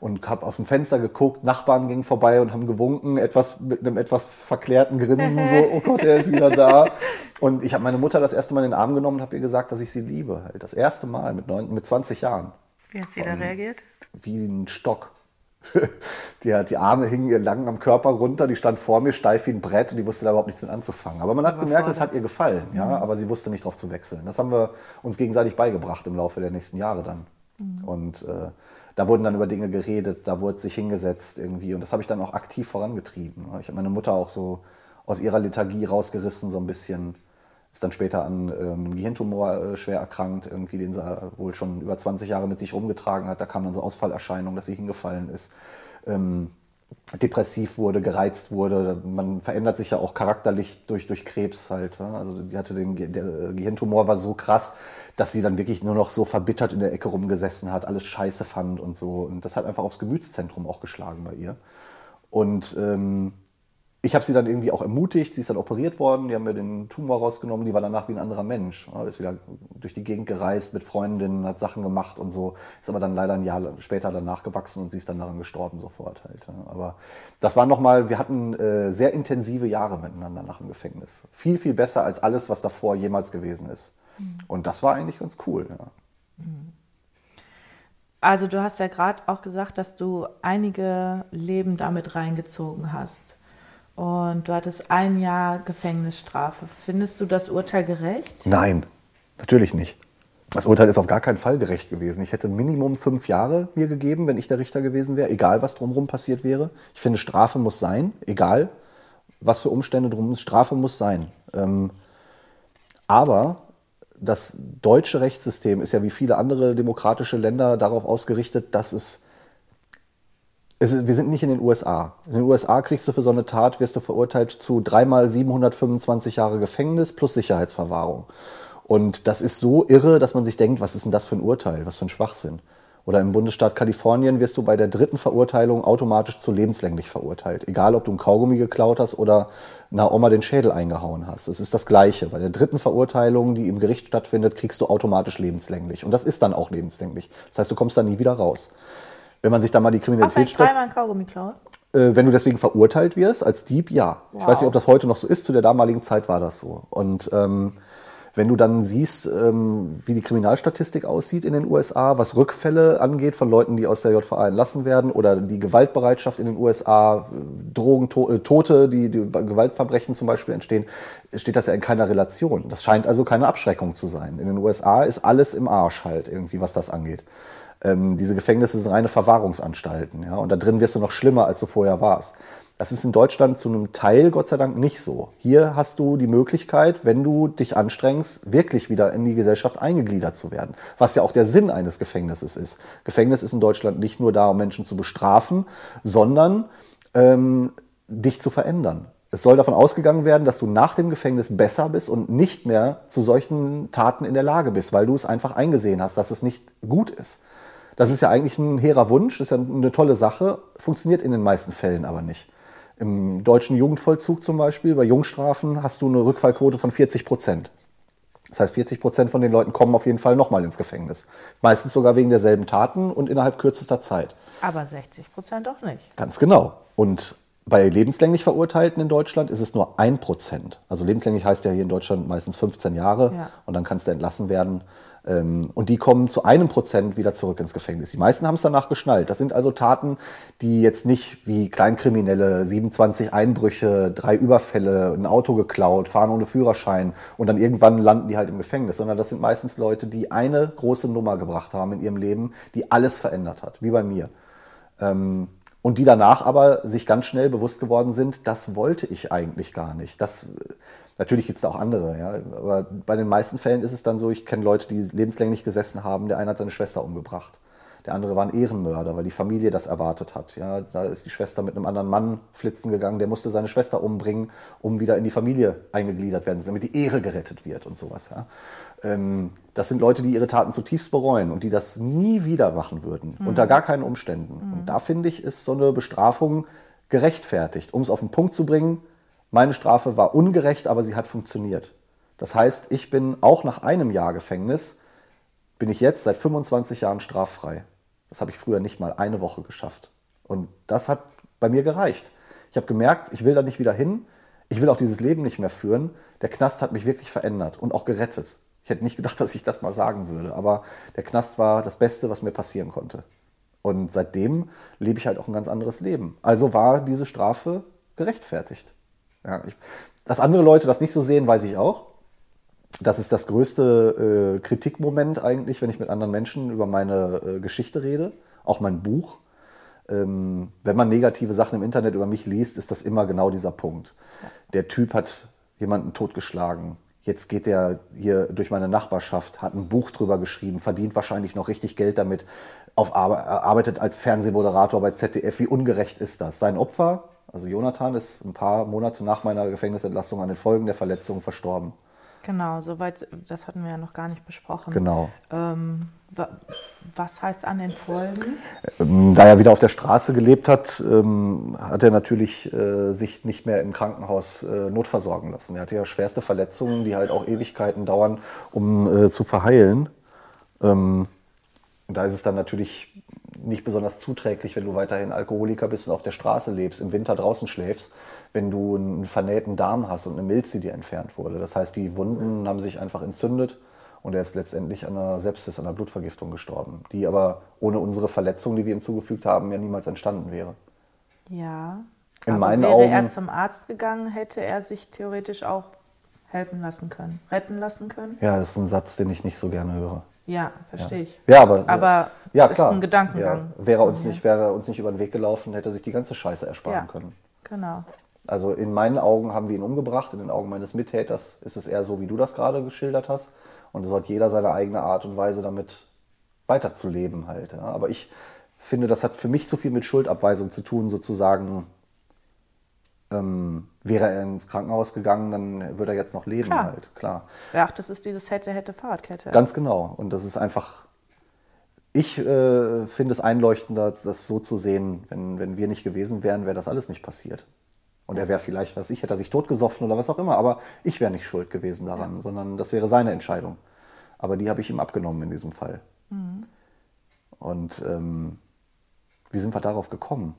und habe aus dem Fenster geguckt, Nachbarn gingen vorbei und haben gewunken, etwas mit einem etwas verklärten Grinsen, so, oh Gott, er ist wieder da. Und ich habe meine Mutter das erste Mal in den Arm genommen und habe ihr gesagt, dass ich sie liebe. Halt. Das erste Mal mit, neun, mit 20 Jahren. Wie hat sie da reagiert? Wie ein Stock. Die, die Arme hingen ihr lang am Körper runter, die stand vor mir steif wie ein Brett und die wusste da überhaupt nichts mit anzufangen. Aber man hat gemerkt, es hat ihr gefallen, ja, mhm. aber sie wusste nicht darauf zu wechseln. Das haben wir uns gegenseitig beigebracht im Laufe der nächsten Jahre dann. Mhm. Und äh, da wurden dann über Dinge geredet, da wurde sich hingesetzt irgendwie und das habe ich dann auch aktiv vorangetrieben. Ich habe meine Mutter auch so aus ihrer Lethargie rausgerissen, so ein bisschen. Ist dann später an ähm, einem Gehirntumor äh, schwer erkrankt, irgendwie, den sie wohl schon über 20 Jahre mit sich rumgetragen hat. Da kam dann so Ausfallerscheinungen, dass sie hingefallen ist. Ähm, depressiv wurde, gereizt wurde. Man verändert sich ja auch charakterlich durch, durch Krebs halt. Also die hatte den, der Gehirntumor war so krass, dass sie dann wirklich nur noch so verbittert in der Ecke rumgesessen hat, alles scheiße fand und so. Und das hat einfach aufs Gemütszentrum auch geschlagen bei ihr. Und ähm, ich habe sie dann irgendwie auch ermutigt, sie ist dann operiert worden, die haben mir den Tumor rausgenommen, die war danach wie ein anderer Mensch. Ist wieder durch die Gegend gereist mit Freundinnen, hat Sachen gemacht und so, ist aber dann leider ein Jahr später danach gewachsen und sie ist dann daran gestorben sofort halt. Aber das war nochmal, wir hatten äh, sehr intensive Jahre miteinander nach dem Gefängnis. Viel, viel besser als alles, was davor jemals gewesen ist. Mhm. Und das war eigentlich ganz cool. Ja. Mhm. Also du hast ja gerade auch gesagt, dass du einige Leben damit reingezogen hast und du hattest ein Jahr Gefängnisstrafe. Findest du das Urteil gerecht? Nein, natürlich nicht. Das Urteil ist auf gar keinen Fall gerecht gewesen. Ich hätte Minimum fünf Jahre mir gegeben, wenn ich der Richter gewesen wäre, egal was drumherum passiert wäre. Ich finde, Strafe muss sein, egal was für Umstände drum ist. Strafe muss sein. Ähm, aber das deutsche Rechtssystem ist ja wie viele andere demokratische Länder darauf ausgerichtet, dass es ist, wir sind nicht in den USA. In den USA kriegst du für so eine Tat, wirst du verurteilt zu dreimal 725 Jahre Gefängnis plus Sicherheitsverwahrung. Und das ist so irre, dass man sich denkt, was ist denn das für ein Urteil, was für ein Schwachsinn. Oder im Bundesstaat Kalifornien wirst du bei der dritten Verurteilung automatisch zu lebenslänglich verurteilt. Egal, ob du ein Kaugummi geklaut hast oder einer Oma den Schädel eingehauen hast. Es ist das Gleiche. Bei der dritten Verurteilung, die im Gericht stattfindet, kriegst du automatisch lebenslänglich. Und das ist dann auch lebenslänglich. Das heißt, du kommst da nie wieder raus wenn man sich da mal die Kriminalität stellt. dreimal Kaugummi klaue? Äh, wenn du deswegen verurteilt wirst als Dieb, ja. Wow. Ich weiß nicht, ob das heute noch so ist. Zu der damaligen Zeit war das so. Und ähm, wenn du dann siehst, ähm, wie die Kriminalstatistik aussieht in den USA, was Rückfälle angeht von Leuten, die aus der JVA entlassen werden oder die Gewaltbereitschaft in den USA, Drogen, to äh, Tote, die, die Gewaltverbrechen zum Beispiel entstehen, steht das ja in keiner Relation. Das scheint also keine Abschreckung zu sein. In den USA ist alles im Arsch halt irgendwie, was das angeht. Ähm, diese Gefängnisse sind reine Verwahrungsanstalten. Ja? Und da drin wirst du noch schlimmer, als du vorher warst. Das ist in Deutschland zu einem Teil, Gott sei Dank, nicht so. Hier hast du die Möglichkeit, wenn du dich anstrengst, wirklich wieder in die Gesellschaft eingegliedert zu werden. Was ja auch der Sinn eines Gefängnisses ist. Gefängnis ist in Deutschland nicht nur da, um Menschen zu bestrafen, sondern ähm, dich zu verändern. Es soll davon ausgegangen werden, dass du nach dem Gefängnis besser bist und nicht mehr zu solchen Taten in der Lage bist, weil du es einfach eingesehen hast, dass es nicht gut ist. Das ist ja eigentlich ein hehrer Wunsch, ist ja eine tolle Sache, funktioniert in den meisten Fällen aber nicht. Im deutschen Jugendvollzug zum Beispiel, bei Jungstrafen, hast du eine Rückfallquote von 40 Prozent. Das heißt, 40 Prozent von den Leuten kommen auf jeden Fall nochmal ins Gefängnis. Meistens sogar wegen derselben Taten und innerhalb kürzester Zeit. Aber 60 Prozent auch nicht. Ganz genau. Und bei lebenslänglich Verurteilten in Deutschland ist es nur ein Prozent. Also lebenslänglich heißt ja hier in Deutschland meistens 15 Jahre ja. und dann kannst du entlassen werden. Ähm, und die kommen zu einem Prozent wieder zurück ins Gefängnis. Die meisten haben es danach geschnallt. Das sind also Taten, die jetzt nicht wie Kleinkriminelle, 27 Einbrüche, drei Überfälle, ein Auto geklaut, fahren ohne Führerschein und dann irgendwann landen die halt im Gefängnis, sondern das sind meistens Leute, die eine große Nummer gebracht haben in ihrem Leben, die alles verändert hat, wie bei mir. Ähm, und die danach aber sich ganz schnell bewusst geworden sind, das wollte ich eigentlich gar nicht. Das, natürlich gibt es auch andere, ja. Aber bei den meisten Fällen ist es dann so, ich kenne Leute, die lebenslänglich gesessen haben, der eine hat seine Schwester umgebracht. Der andere war ein Ehrenmörder, weil die Familie das erwartet hat. Ja, da ist die Schwester mit einem anderen Mann flitzen gegangen, der musste seine Schwester umbringen, um wieder in die Familie eingegliedert werden, damit die Ehre gerettet wird und sowas. Ja. Ähm, das sind Leute, die ihre Taten zutiefst bereuen und die das nie wieder machen würden, mhm. unter gar keinen Umständen. Mhm. Und da finde ich, ist so eine Bestrafung gerechtfertigt. Um es auf den Punkt zu bringen, meine Strafe war ungerecht, aber sie hat funktioniert. Das heißt, ich bin auch nach einem Jahr Gefängnis, bin ich jetzt seit 25 Jahren straffrei. Das habe ich früher nicht mal eine Woche geschafft. Und das hat bei mir gereicht. Ich habe gemerkt, ich will da nicht wieder hin. Ich will auch dieses Leben nicht mehr führen. Der Knast hat mich wirklich verändert und auch gerettet. Ich hätte nicht gedacht, dass ich das mal sagen würde, aber der Knast war das Beste, was mir passieren konnte. Und seitdem lebe ich halt auch ein ganz anderes Leben. Also war diese Strafe gerechtfertigt. Ja, ich, dass andere Leute das nicht so sehen, weiß ich auch. Das ist das größte äh, Kritikmoment eigentlich, wenn ich mit anderen Menschen über meine äh, Geschichte rede, auch mein Buch. Ähm, wenn man negative Sachen im Internet über mich liest, ist das immer genau dieser Punkt. Der Typ hat jemanden totgeschlagen. Jetzt geht er hier durch meine Nachbarschaft, hat ein Buch drüber geschrieben, verdient wahrscheinlich noch richtig Geld damit, auf, arbeitet als Fernsehmoderator bei ZDF. Wie ungerecht ist das? Sein Opfer, also Jonathan, ist ein paar Monate nach meiner Gefängnisentlassung an den Folgen der Verletzung verstorben. Genau, soweit, das hatten wir ja noch gar nicht besprochen. Genau. Ähm, was heißt an den Folgen? Ähm, da er wieder auf der Straße gelebt hat, ähm, hat er natürlich äh, sich nicht mehr im Krankenhaus äh, notversorgen lassen. Er hatte ja schwerste Verletzungen, die halt auch Ewigkeiten dauern, um äh, zu verheilen. Ähm, da ist es dann natürlich nicht besonders zuträglich, wenn du weiterhin Alkoholiker bist und auf der Straße lebst, im Winter draußen schläfst, wenn du einen vernähten Darm hast und eine Milz, die dir entfernt wurde. Das heißt, die Wunden haben sich einfach entzündet und er ist letztendlich an einer Sepsis, an einer Blutvergiftung gestorben, die aber ohne unsere Verletzung, die wir ihm zugefügt haben, ja niemals entstanden wäre. Ja. In aber meinen wäre Augen, er zum Arzt gegangen, hätte er sich theoretisch auch helfen lassen können, retten lassen können? Ja, das ist ein Satz, den ich nicht so gerne höre. Ja, verstehe ich. Ja, aber, aber ja, ist klar. ein Gedankengang. Ja. Wäre, uns nicht, wäre uns nicht über den Weg gelaufen, hätte er sich die ganze Scheiße ersparen Ja. können. Genau. Also in meinen Augen haben wir ihn umgebracht, in den Augen meines Mittäters ist es eher so, wie du das gerade geschildert hast. Und so hat jeder seine eigene Art und Weise damit weiterzuleben halt. Ja. Aber ich finde, das hat für mich zu viel mit Schuldabweisung zu tun, sozusagen. Ähm, wäre er ins Krankenhaus gegangen, dann würde er jetzt noch leben Klar. halt, klar. Ach, das ist dieses hätte, hätte, Fahrradkette. Ganz genau. Und das ist einfach, ich äh, finde es einleuchtender, das so zu sehen, wenn, wenn wir nicht gewesen wären, wäre das alles nicht passiert. Und er wäre vielleicht, was ich, hätte er sich totgesoffen oder was auch immer, aber ich wäre nicht schuld gewesen daran, sondern das wäre seine Entscheidung. Aber die habe ich ihm abgenommen in diesem Fall. Und ähm, wie sind wir darauf gekommen?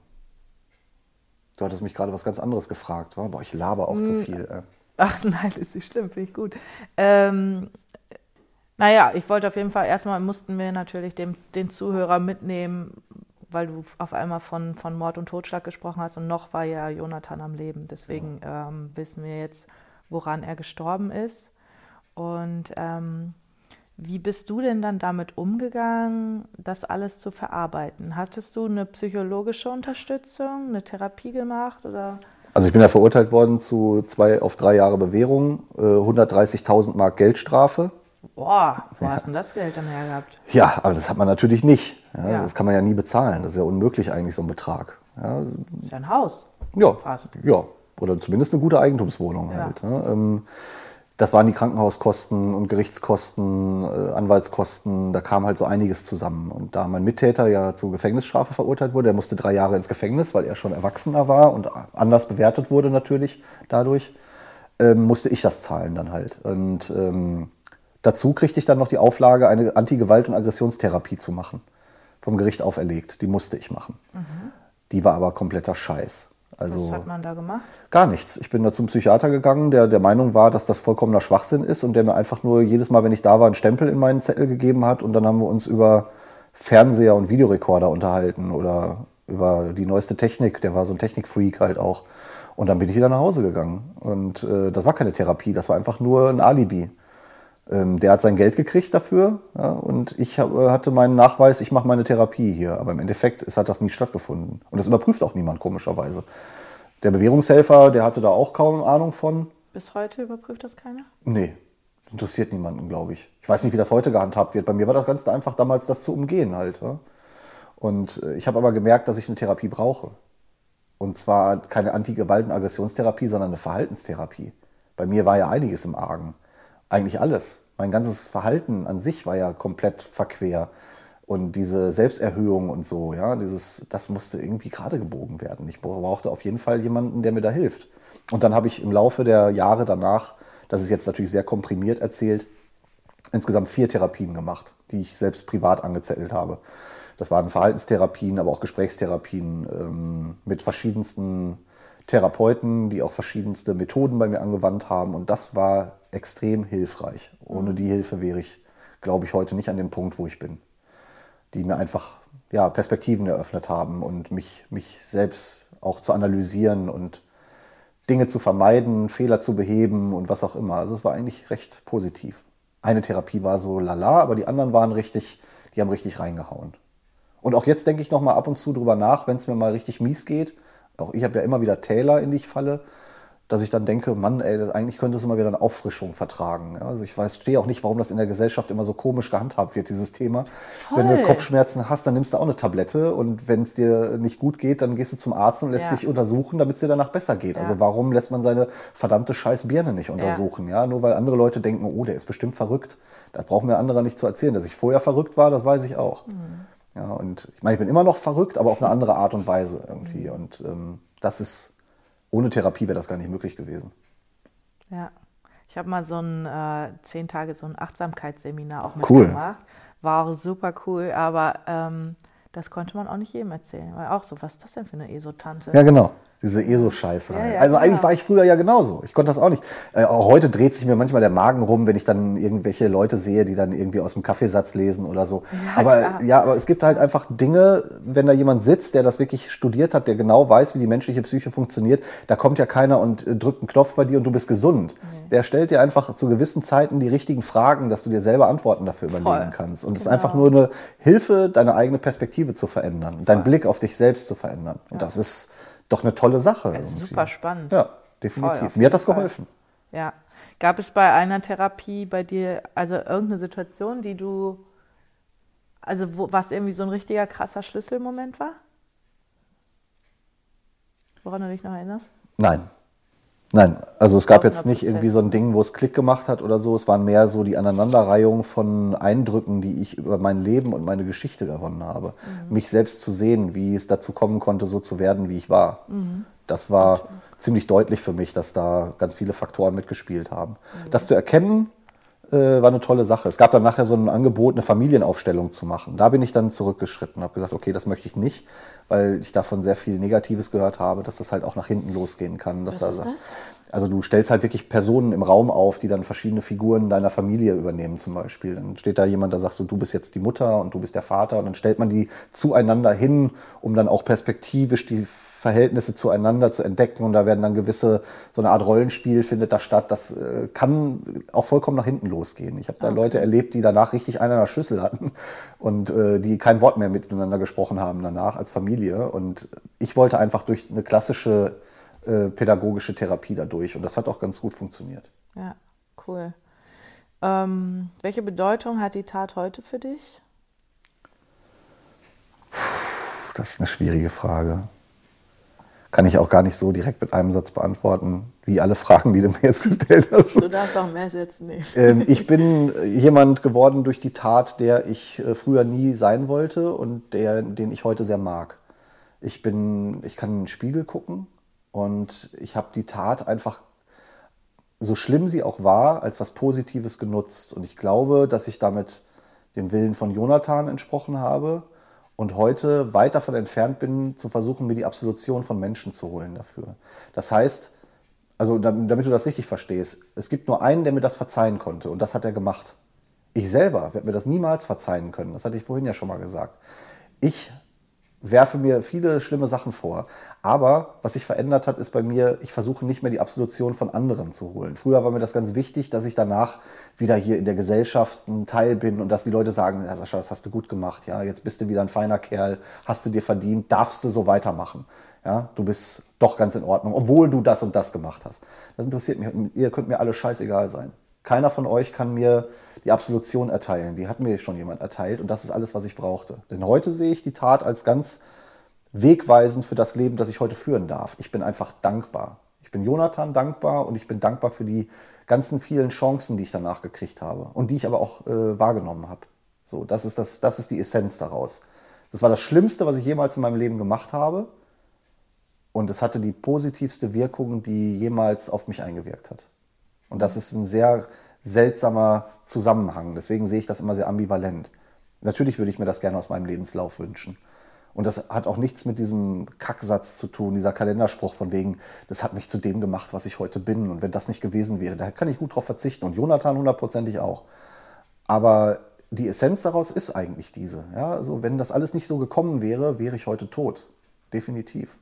Du hattest mich gerade was ganz anderes gefragt. wa? Boah, ich laber auch zu viel. Äh. Ach nein, ist nicht schlimm, finde ich gut. Ähm, naja, ich wollte auf jeden Fall, erstmal mussten wir natürlich dem, den Zuhörer mitnehmen, weil du auf einmal von, von Mord und Totschlag gesprochen hast und noch war ja Jonathan am Leben. Deswegen ähm, wissen wir jetzt, woran er gestorben ist. Und ähm, wie bist du denn dann damit umgegangen, das alles zu verarbeiten? Hattest du eine psychologische Unterstützung, eine Therapie gemacht oder? Also ich bin ja verurteilt worden zu zwei auf drei Jahre Bewährung, äh, 130.000 Mark Geldstrafe. Boah, wo hast du denn das Geld dann hergehabt? Ja, aber das hat man natürlich nicht. Ja, Ja. Das kann man ja nie bezahlen. Das ist ja unmöglich eigentlich, so ein Betrag. Ja, ist ja ein Haus. ja, Fast. ja. oder zumindest eine gute Eigentumswohnung Ja. halt. Ne? Ähm, das waren die Krankenhauskosten und Gerichtskosten, äh, Anwaltskosten, da kam halt so einiges zusammen. Und da mein Mittäter ja zu Gefängnisstrafe verurteilt wurde, der musste drei Jahre ins Gefängnis, weil er schon Erwachsener war und anders bewertet wurde natürlich dadurch, ähm, musste ich das zahlen dann halt. Und ähm, dazu kriegte ich dann noch die Auflage, eine Anti-Gewalt- und Aggressionstherapie zu machen. Vom Gericht auferlegt. Die musste ich machen. Die war aber kompletter Scheiß. Also Was hat man da gemacht? Gar nichts. Ich bin da zum Psychiater gegangen, der der Meinung war, dass das vollkommener Schwachsinn ist und der mir einfach nur jedes Mal, wenn ich da war, einen Stempel in meinen Zettel gegeben hat und dann haben wir uns über Fernseher und Videorekorder unterhalten oder über die neueste Technik. Der war so ein Technikfreak halt auch. Und dann bin ich wieder nach Hause gegangen. Und äh, das war keine Therapie, das war einfach nur ein Alibi. Ähm, der hat sein Geld gekriegt dafür ja, und ich äh, hatte meinen Nachweis, ich mache meine Therapie hier. Aber im Endeffekt ist, hat das nie stattgefunden. Und das überprüft auch niemand, komischerweise. Der Bewährungshelfer, der hatte da auch kaum Ahnung von. Bis heute überprüft das keiner? Nee, interessiert niemanden, glaube ich. Ich weiß nicht, wie das heute gehandhabt wird. Bei mir war das ganz einfach damals, das zu umgehen halt. Ja? Und äh, ich habe aber gemerkt, dass ich eine Therapie brauche. Und zwar keine Anti-Gewalt- und Aggressionstherapie, sondern eine Verhaltenstherapie. Bei mir war ja einiges im Argen. Eigentlich alles. Mein ganzes Verhalten an sich war ja komplett verquer. Und diese Selbsterhöhung und so, ja, dieses, das musste irgendwie gerade gebogen werden. Ich brauchte auf jeden Fall jemanden, der mir da hilft. Und dann habe ich im Laufe der Jahre danach, das ist jetzt natürlich sehr komprimiert erzählt, insgesamt vier Therapien gemacht, die ich selbst privat angezettelt habe. Das waren Verhaltenstherapien, aber auch Gesprächstherapien ähm, mit verschiedensten Therapeuten, die auch verschiedenste Methoden bei mir angewandt haben. Und das war extrem hilfreich. Ohne die Hilfe wäre ich, glaube ich, heute nicht an dem Punkt, wo ich bin die mir einfach ja, Perspektiven eröffnet haben und mich, mich selbst auch zu analysieren und Dinge zu vermeiden, Fehler zu beheben und was auch immer. Also es war eigentlich recht positiv. Eine Therapie war so lala, aber die anderen waren richtig, die haben richtig reingehauen. Und auch jetzt denke ich noch mal ab und zu drüber nach, wenn es mir mal richtig mies geht. Auch ich habe ja immer wieder Täler, in die ich falle dass ich dann denke, Mann, ey, das, eigentlich könnte es immer wieder eine Auffrischung vertragen. Ja, also ich weiß, stehe auch nicht, warum das in der Gesellschaft immer so komisch gehandhabt wird, dieses Thema. Voll. Wenn du Kopfschmerzen hast, dann nimmst du auch eine Tablette und wenn es dir nicht gut geht, dann gehst du zum Arzt und lässt ja. dich untersuchen, damit es dir danach besser geht. Ja. Also warum lässt man seine verdammte scheiß Birne nicht untersuchen? Ja. nur weil andere Leute denken, oh, der ist bestimmt verrückt. Das braucht mir andere nicht zu erzählen. Dass ich vorher verrückt war, das weiß ich auch. Mhm. Ja, und ich meine, ich bin immer noch verrückt, aber auf eine andere Art und Weise irgendwie. Mhm. Und ähm, das ist ohne Therapie wäre das gar nicht möglich gewesen. Ja, ich habe mal so ein äh, zehn Tage so ein Achtsamkeitsseminar auch mitgemacht. Cool. War auch super cool, aber ähm, das konnte man auch nicht jedem erzählen. Weil auch so, was ist das denn für eine Esotante? Ja, genau. Diese ESO-Scheiße. Ja, ja, also genau. eigentlich war ich früher ja genauso. Ich konnte das auch nicht. Äh, auch heute dreht sich mir manchmal der Magen rum, wenn ich dann irgendwelche Leute sehe, die dann irgendwie aus dem Kaffeesatz lesen oder so. Ja, aber klar. ja, aber es gibt halt einfach Dinge, wenn da jemand sitzt, der das wirklich studiert hat, der genau weiß, wie die menschliche Psyche funktioniert, da kommt ja keiner und äh, drückt einen Knopf bei dir und du bist gesund. Nee. Der stellt dir einfach zu gewissen Zeiten die richtigen Fragen, dass du dir selber Antworten dafür Voll. überlegen kannst. Und es genau. ist einfach nur eine Hilfe, deine eigene Perspektive zu verändern, deinen Blick auf dich selbst zu verändern. Und das ist doch eine tolle Sache. Ja, super spannend. Ja, definitiv. Mir hat das geholfen. Ja. Gab es bei einer Therapie bei dir also irgendeine Situation, die du, also wo, was irgendwie so ein richtiger krasser Schlüsselmoment war? Woran du dich noch erinnerst? Nein. Nein, also es gab jetzt nicht irgendwie so ein Ding, wo es Klick gemacht hat oder so. Es waren mehr so die Aneinanderreihung von Eindrücken, die ich über mein Leben und meine Geschichte gewonnen habe. Mhm. Mich selbst zu sehen, wie es dazu kommen konnte, so zu werden, wie ich war. Mhm. Das war ziemlich deutlich für mich, dass da ganz viele Faktoren mitgespielt haben. Mhm. Das zu erkennen, war eine tolle Sache. Es gab dann nachher so ein Angebot, eine Familienaufstellung zu machen. Da bin ich dann zurückgeschritten und habe gesagt, okay, das möchte ich nicht, weil ich davon sehr viel Negatives gehört habe, dass das halt auch nach hinten losgehen kann. Was da, ist das? Also du stellst halt wirklich Personen im Raum auf, die dann verschiedene Figuren deiner Familie übernehmen zum Beispiel. Dann steht da jemand, da sagst du, du bist jetzt die Mutter und du bist der Vater und dann stellt man die zueinander hin, um dann auch perspektivisch die Verhältnisse zueinander zu entdecken und da werden dann gewisse, so eine Art Rollenspiel findet da statt. Das äh, kann auch vollkommen nach hinten losgehen. Ich habe da okay. Leute erlebt, die danach richtig einen an der Schüssel hatten und äh, die kein Wort mehr miteinander gesprochen haben danach als Familie. Und ich wollte einfach durch eine klassische äh, pädagogische Therapie dadurch und das hat auch ganz gut funktioniert. Ja, cool. Ähm, welche Bedeutung hat die Tat heute für dich? Das ist eine schwierige Frage kann ich auch gar nicht so direkt mit einem Satz beantworten, wie alle Fragen, die du mir jetzt gestellt hast. Du darfst auch mehr Sätze nehmen. Ähm, ich bin jemand geworden durch die Tat, der ich äh, früher nie sein wollte und der, den ich heute sehr mag. Ich bin, ich kann in den Spiegel gucken und ich habe die Tat einfach, so schlimm sie auch war, als was Positives genutzt. Und ich glaube, dass ich damit dem Willen von Jonathan entsprochen habe und heute weit davon entfernt bin, zu versuchen, mir die Absolution von Menschen zu holen dafür. Das heißt, also damit du das richtig verstehst, es gibt nur einen, der mir das verzeihen konnte und das hat er gemacht. Ich selber werde mir das niemals verzeihen können. Das hatte ich vorhin ja schon mal gesagt. Ich werfe mir viele schlimme Sachen vor. Aber was sich verändert hat, ist bei mir, ich versuche nicht mehr die Absolution von anderen zu holen. Früher war mir das ganz wichtig, dass ich danach wieder hier in der Gesellschaft ein Teil bin und dass die Leute sagen, ja, Sascha, das hast du gut gemacht, ja, jetzt bist du wieder ein feiner Kerl, hast du dir verdient, darfst du so weitermachen. Ja, du bist doch ganz in Ordnung, obwohl du das und das gemacht hast. Das interessiert mich. Ihr könnt mir alle scheißegal sein. Keiner von euch kann mir die Absolution erteilen. Die hat mir schon jemand erteilt und das ist alles, was ich brauchte. Denn heute sehe ich die Tat als ganz wegweisend für das Leben, das ich heute führen darf. Ich bin einfach dankbar. Ich bin Jonathan dankbar und ich bin dankbar für die ganzen vielen Chancen, die ich danach gekriegt habe und die ich aber auch äh, wahrgenommen habe. So, das ist, das, das ist die Essenz daraus. Das war das Schlimmste, was ich jemals in meinem Leben gemacht habe. Und es hatte die positivste Wirkung, die jemals auf mich eingewirkt hat. Und das ist ein sehr seltsamer Zusammenhang. Deswegen sehe ich das immer sehr ambivalent. Natürlich würde ich mir das gerne aus meinem Lebenslauf wünschen. Und das hat auch nichts mit diesem Kacksatz zu tun, dieser Kalenderspruch von wegen, das hat mich zu dem gemacht, was ich heute bin. Und wenn das nicht gewesen wäre, da kann ich gut drauf verzichten. Und Jonathan hundertprozentig auch. Aber die Essenz daraus ist eigentlich diese. Ja, also wenn das alles nicht so gekommen wäre, wäre ich heute tot. Definitiv.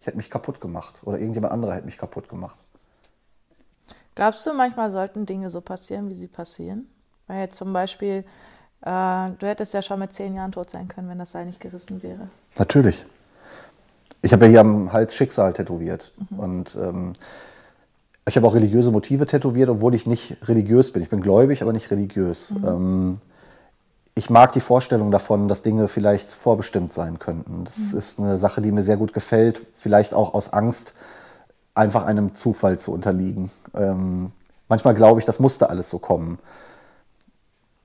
Ich hätte mich kaputt gemacht oder irgendjemand anderer hätte mich kaputt gemacht. Glaubst du, manchmal sollten Dinge so passieren, wie sie passieren? Weil jetzt zum Beispiel, äh, du hättest ja schon mit zehn Jahren tot sein können, wenn das Seil nicht gerissen wäre. Natürlich. Ich habe ja hier am Hals Schicksal tätowiert. Mhm. Und ähm, ich habe auch religiöse Motive tätowiert, obwohl ich nicht religiös bin. Ich bin gläubig, aber nicht religiös. Mhm. Ähm, ich mag die Vorstellung davon, dass Dinge vielleicht vorbestimmt sein könnten. Das mhm. ist eine Sache, die mir sehr gut gefällt, vielleicht auch aus Angst, einfach einem Zufall zu unterliegen. Ähm, manchmal glaube ich, das musste alles so kommen.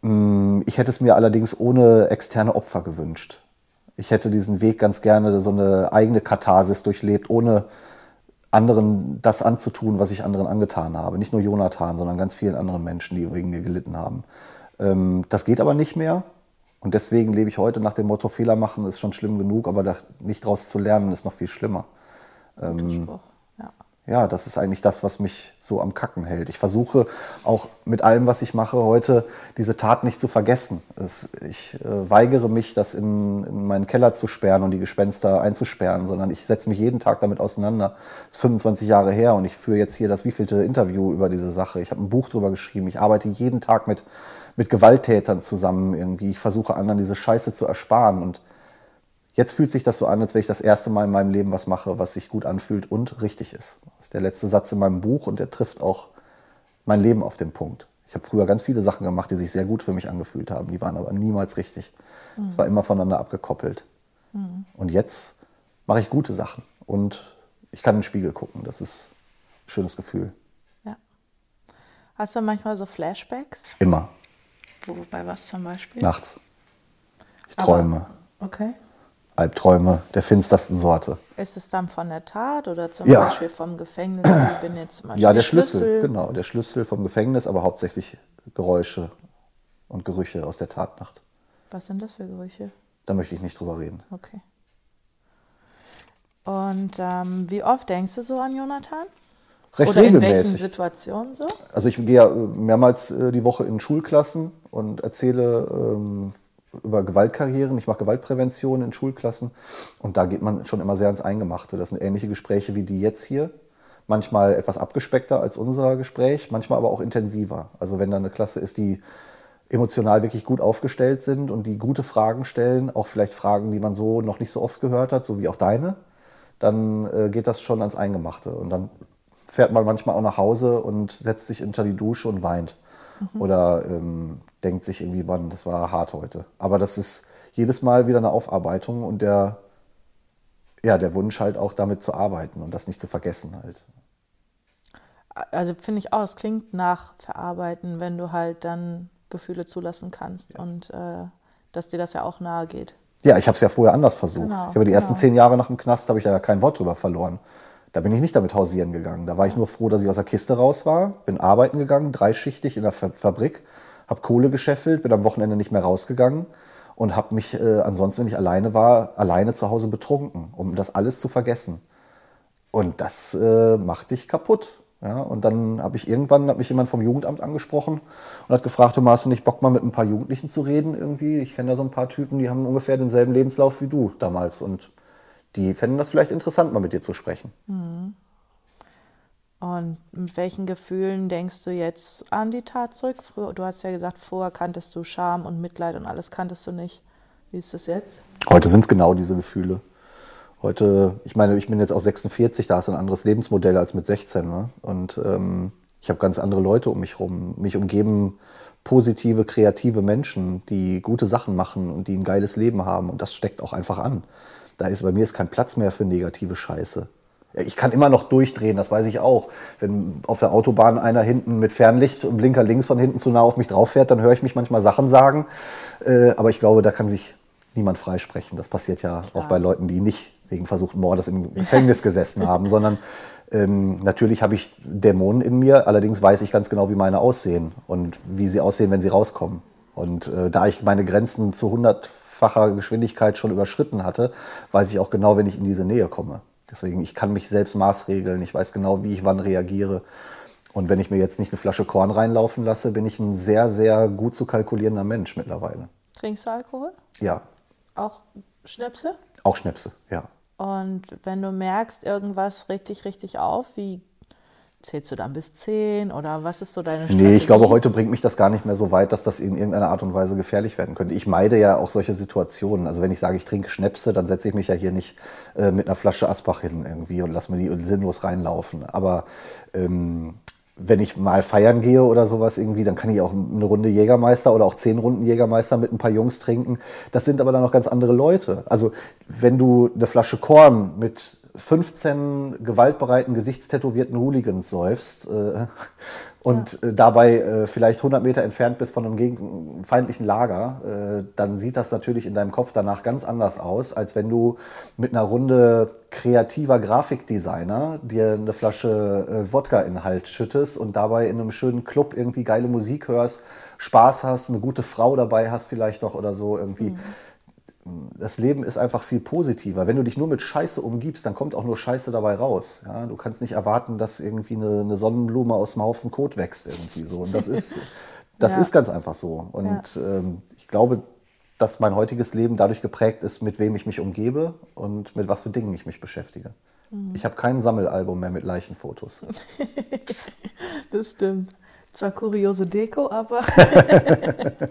Mm, ich hätte es mir allerdings ohne externe Opfer gewünscht. Ich hätte diesen Weg ganz gerne so eine eigene Katharsis durchlebt, ohne anderen das anzutun, was ich anderen angetan habe. Nicht nur Jonathan, sondern ganz vielen anderen Menschen, die wegen mir gelitten haben. Ähm, das geht aber nicht mehr. Und deswegen lebe ich heute nach dem Motto, Fehler machen ist schon schlimm genug, aber nicht daraus zu lernen ist noch viel schlimmer. Ähm, ja. Ja, das ist eigentlich das, was mich so am Kacken hält. Ich versuche auch mit allem, was ich mache, heute diese Tat nicht zu vergessen. Es, ich äh, weigere mich, das in, in, meinen Keller zu sperren und die Gespenster einzusperren, sondern ich setze mich jeden Tag damit auseinander. Das ist 25 Jahre her und ich führe jetzt hier das wievielte Interview über diese Sache. Ich habe ein Buch drüber geschrieben. Ich arbeite jeden Tag mit mit Gewalttätern zusammen irgendwie. Ich versuche anderen diese Scheiße zu ersparen. Und jetzt fühlt sich das so an, als wenn ich das erste Mal in meinem Leben was mache, was sich gut anfühlt und richtig ist. Das ist der letzte Satz in meinem Buch und der trifft auch mein Leben auf den Punkt. Ich habe früher ganz viele Sachen gemacht, die sich sehr gut für mich angefühlt haben. Die waren aber niemals richtig. Es mhm. war immer voneinander abgekoppelt. Mhm. Und jetzt mache ich gute Sachen und ich kann in den Spiegel gucken. Das ist ein schönes Gefühl. Ja. Hast du manchmal so Flashbacks? Immer. Wo, bei was zum Beispiel? Nachts. Ich Aber, träume. Okay. Albträume der finstersten Sorte. Ist es dann von der Tat oder zum ja. Beispiel vom Gefängnis? Ich bin jetzt zum Beispiel ja, der Schlüssel, Schlüssel, genau. Der Schlüssel vom Gefängnis, aber hauptsächlich Geräusche und Gerüche aus der Tatnacht. Was sind das für Gerüche? Da möchte ich nicht drüber reden. Okay. Und ähm, wie oft denkst du so an Jonathan? Recht Oder regelmäßig. in welchen Situationen so? Also ich gehe ja mehrmals äh, die Woche in Schulklassen und erzähle ähm, über Gewaltkarrieren. Ich mache Gewaltprävention in Schulklassen und da geht man schon immer sehr ans Eingemachte. Das sind ähnliche Gespräche wie die jetzt hier. Manchmal etwas abgespeckter als unser Gespräch, manchmal aber auch intensiver. Also wenn da eine Klasse ist, die emotional wirklich gut aufgestellt sind und die gute Fragen stellen, auch vielleicht Fragen, die man so noch nicht so oft gehört hat, so wie auch deine, dann äh, geht das schon ans Eingemachte. Und dann fährt man manchmal auch nach Hause und setzt sich unter die Dusche und weint. Mhm. Oder ähm, denkt sich irgendwie, Mann, das war hart heute. Aber das ist jedes Mal wieder eine Aufarbeitung und der, ja, der Wunsch halt auch damit zu arbeiten und das nicht zu vergessen halt. Also finde ich auch, es klingt nach Verarbeiten, wenn du halt dann Gefühle zulassen kannst ja. und äh, dass dir das ja auch nahe geht. Ja, ich habe es ja vorher anders versucht. Genau, ich habe die genau. ersten zehn Jahre nach dem Knast habe ich ja kein Wort drüber verloren. Da bin ich nicht damit hausieren gegangen. Da war ich nur froh, dass ich aus der Kiste raus war, bin arbeiten gegangen, dreischichtig in der Fabrik, habe Kohle gescheffelt, bin am Wochenende nicht mehr rausgegangen und habe mich äh, ansonsten, wenn ich alleine war, alleine zu Hause betrunken, um das alles zu vergessen. Und das äh, macht dich kaputt. Ja, und dann habe ich irgendwann, hat mich jemand vom Jugendamt angesprochen und hat gefragt, du hast du nicht Bock mal mit ein paar Jugendlichen zu reden irgendwie? Ich kenne da so ein paar Typen, die haben ungefähr denselben Lebenslauf wie du damals und die fänden das vielleicht interessant, mal mit dir zu sprechen. Mhm. Und mit welchen Gefühlen denkst du jetzt an die Tat zurück? Du hast ja gesagt, vorher kanntest du Scham und Mitleid und alles kanntest du nicht. Wie ist das jetzt? Heute sind es genau diese Gefühle. Heute, ich meine, ich bin jetzt auch 46, da du ein anderes Lebensmodell als mit 16. Ne? Und ähm, Ich habe ganz andere Leute um mich rum. Mich umgeben positive, kreative Menschen, die gute Sachen machen und die ein geiles Leben haben. Und das steckt auch einfach an. Da ist bei mir ist kein Platz mehr für negative Scheiße. Ich kann immer noch durchdrehen, das weiß ich auch. Wenn auf der Autobahn einer hinten mit Fernlicht und Blinker links von hinten zu nah auf mich drauf fährt, dann höre ich mich manchmal Sachen sagen. Äh, aber ich glaube, da kann sich niemand freisprechen. Das passiert ja auch bei Leuten, die nicht wegen versuchten Mordes im Gefängnis gesessen haben, sondern ähm, natürlich habe ich Dämonen in mir, allerdings weiß ich ganz genau, wie meine aussehen und wie sie aussehen, wenn sie rauskommen. Und äh, da ich meine Grenzen zu hundertfacher Geschwindigkeit schon überschritten hatte, weiß ich auch genau, wenn ich in diese Nähe komme. Deswegen, ich kann mich selbst maßregeln, ich weiß genau, wie ich wann reagiere. Und wenn ich mir jetzt nicht eine Flasche Korn reinlaufen lasse, bin ich ein sehr, sehr gut zu kalkulierender Mensch mittlerweile. Trinkst du Alkohol? Ja. Auch Schnäpse? Auch Schnäpse, ja. Und wenn du merkst, irgendwas regt dich richtig auf, wie zählst du dann bis zehn oder was ist so deine Strategie? Nee, ich glaube, heute bringt mich das gar nicht mehr so weit, dass das in irgendeiner Art und Weise gefährlich werden könnte. Ich meide ja auch solche Situationen. Also wenn ich sage, ich trinke Schnäpse, dann setze ich mich ja hier nicht äh, mit einer Flasche Asbach hin irgendwie und lasse mir die sinnlos reinlaufen. Aber ähm, wenn ich mal feiern gehe oder sowas irgendwie, dann kann ich auch eine Runde Jägermeister oder auch zehn Runden Jägermeister mit ein paar Jungs trinken. Das sind aber dann noch ganz andere Leute. Also wenn du eine Flasche Korn mit 15 gewaltbereiten, gesichtstätowierten Hooligans säufst äh, und ja. äh, dabei äh, vielleicht 100 Meter entfernt bist von einem gegen feindlichen Lager, äh, dann sieht das natürlich in deinem Kopf danach ganz anders aus, als wenn du mit einer Runde kreativer Grafikdesigner dir eine Flasche äh, Wodka in den Hals schüttest und dabei in einem schönen Club irgendwie geile Musik hörst, Spaß hast, eine gute Frau dabei hast vielleicht noch oder so irgendwie. Mhm das Leben ist einfach viel positiver. Wenn du dich nur mit Scheiße umgibst, dann kommt auch nur Scheiße dabei raus. Ja, du kannst nicht erwarten, dass irgendwie eine, eine Sonnenblume aus dem Haufen Kot wächst irgendwie so. Und das ist, das ja. ist ganz einfach so. Und ja. ähm, ich glaube, dass mein heutiges Leben dadurch geprägt ist, mit wem ich mich umgebe und mit was für Dingen ich mich beschäftige. Mhm. Ich habe kein Sammelalbum mehr mit Leichenfotos. das stimmt. Zwar kuriose Deko, aber. ja,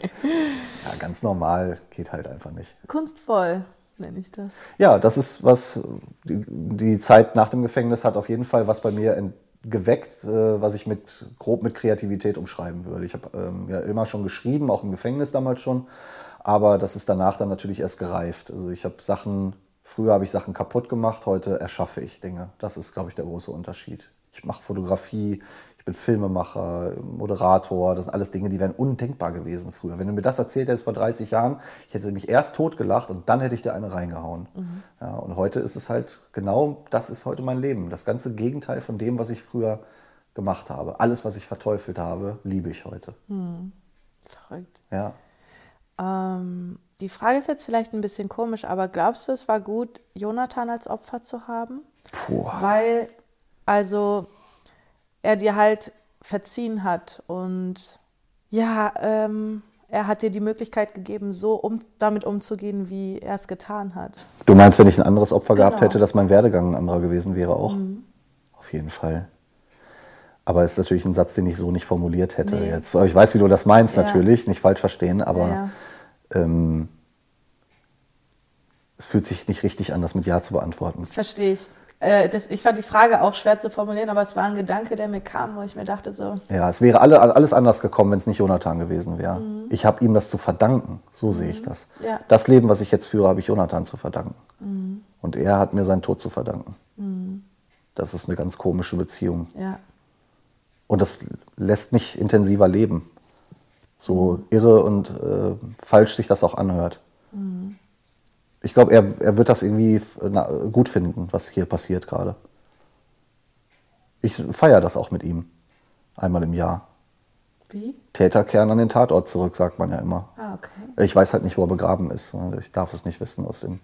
ganz normal geht halt einfach nicht. Kunstvoll nenne ich das. Ja, das ist was, die, die, Zeit nach dem Gefängnis hat auf jeden Fall was bei mir geweckt, äh, was ich mit, grob mit Kreativität umschreiben würde. Ich habe ähm, ja immer schon geschrieben, auch im Gefängnis damals schon, aber das ist danach dann natürlich erst gereift. Also ich habe Sachen, früher habe ich Sachen kaputt gemacht, heute erschaffe ich Dinge. Das ist, glaube ich, der große Unterschied. Ich mache Fotografie, ich bin Filmemacher, Moderator, das sind alles Dinge, die wären undenkbar gewesen früher. Wenn du mir das erzählt hättest vor 30 Jahren, ich hätte mich erst totgelacht und dann hätte ich dir eine reingehauen. Mhm. Ja, und heute ist es halt genau, das ist heute mein Leben. Das ganze Gegenteil von dem, was ich früher gemacht habe. Alles, was ich verteufelt habe, liebe ich heute. Mhm. Verrückt. Ja. Ähm, die Frage ist jetzt vielleicht ein bisschen komisch, aber glaubst du, es war gut, Jonathan als Opfer zu haben? Puh. Weil, also er dir halt verziehen hat und ja, ähm, er hat dir die Möglichkeit gegeben, so um, damit umzugehen, wie er es getan hat. Du meinst, wenn ich ein anderes Opfer genau. gehabt hätte, dass mein Werdegang ein anderer gewesen wäre auch? Mhm. Auf jeden Fall. Aber es ist natürlich ein Satz, den ich so nicht formuliert hätte nee. jetzt. Ich weiß, wie du das meinst, ja. natürlich, nicht falsch verstehen, aber ja. ähm, es fühlt sich nicht richtig an, das mit Ja zu beantworten. Verstehe ich. Äh, das, ich fand die Frage auch schwer zu formulieren, aber es war ein Gedanke, der mir kam, wo ich mir dachte so. Ja, es wäre alle, alles anders gekommen, wenn es nicht Jonathan gewesen wäre. Mhm. Ich habe ihm das zu verdanken, so mhm. sehe ich das. Ja. Das Leben, was ich jetzt führe, habe ich Jonathan zu verdanken. Mhm. Und er hat mir seinen Tod zu verdanken. Mhm. Das ist eine ganz komische Beziehung. Ja. Und das lässt mich intensiver leben. So mhm. irre und äh, falsch sich das auch anhört. Mhm ich glaube, er, er wird das irgendwie gut finden, was hier passiert gerade. Ich feiere das auch mit ihm. Einmal im Jahr. Wie? Täter kehren an den Tatort zurück, sagt man ja immer. Ah, okay. Ich weiß halt nicht, wo er begraben ist. Ich darf es nicht wissen. Aus den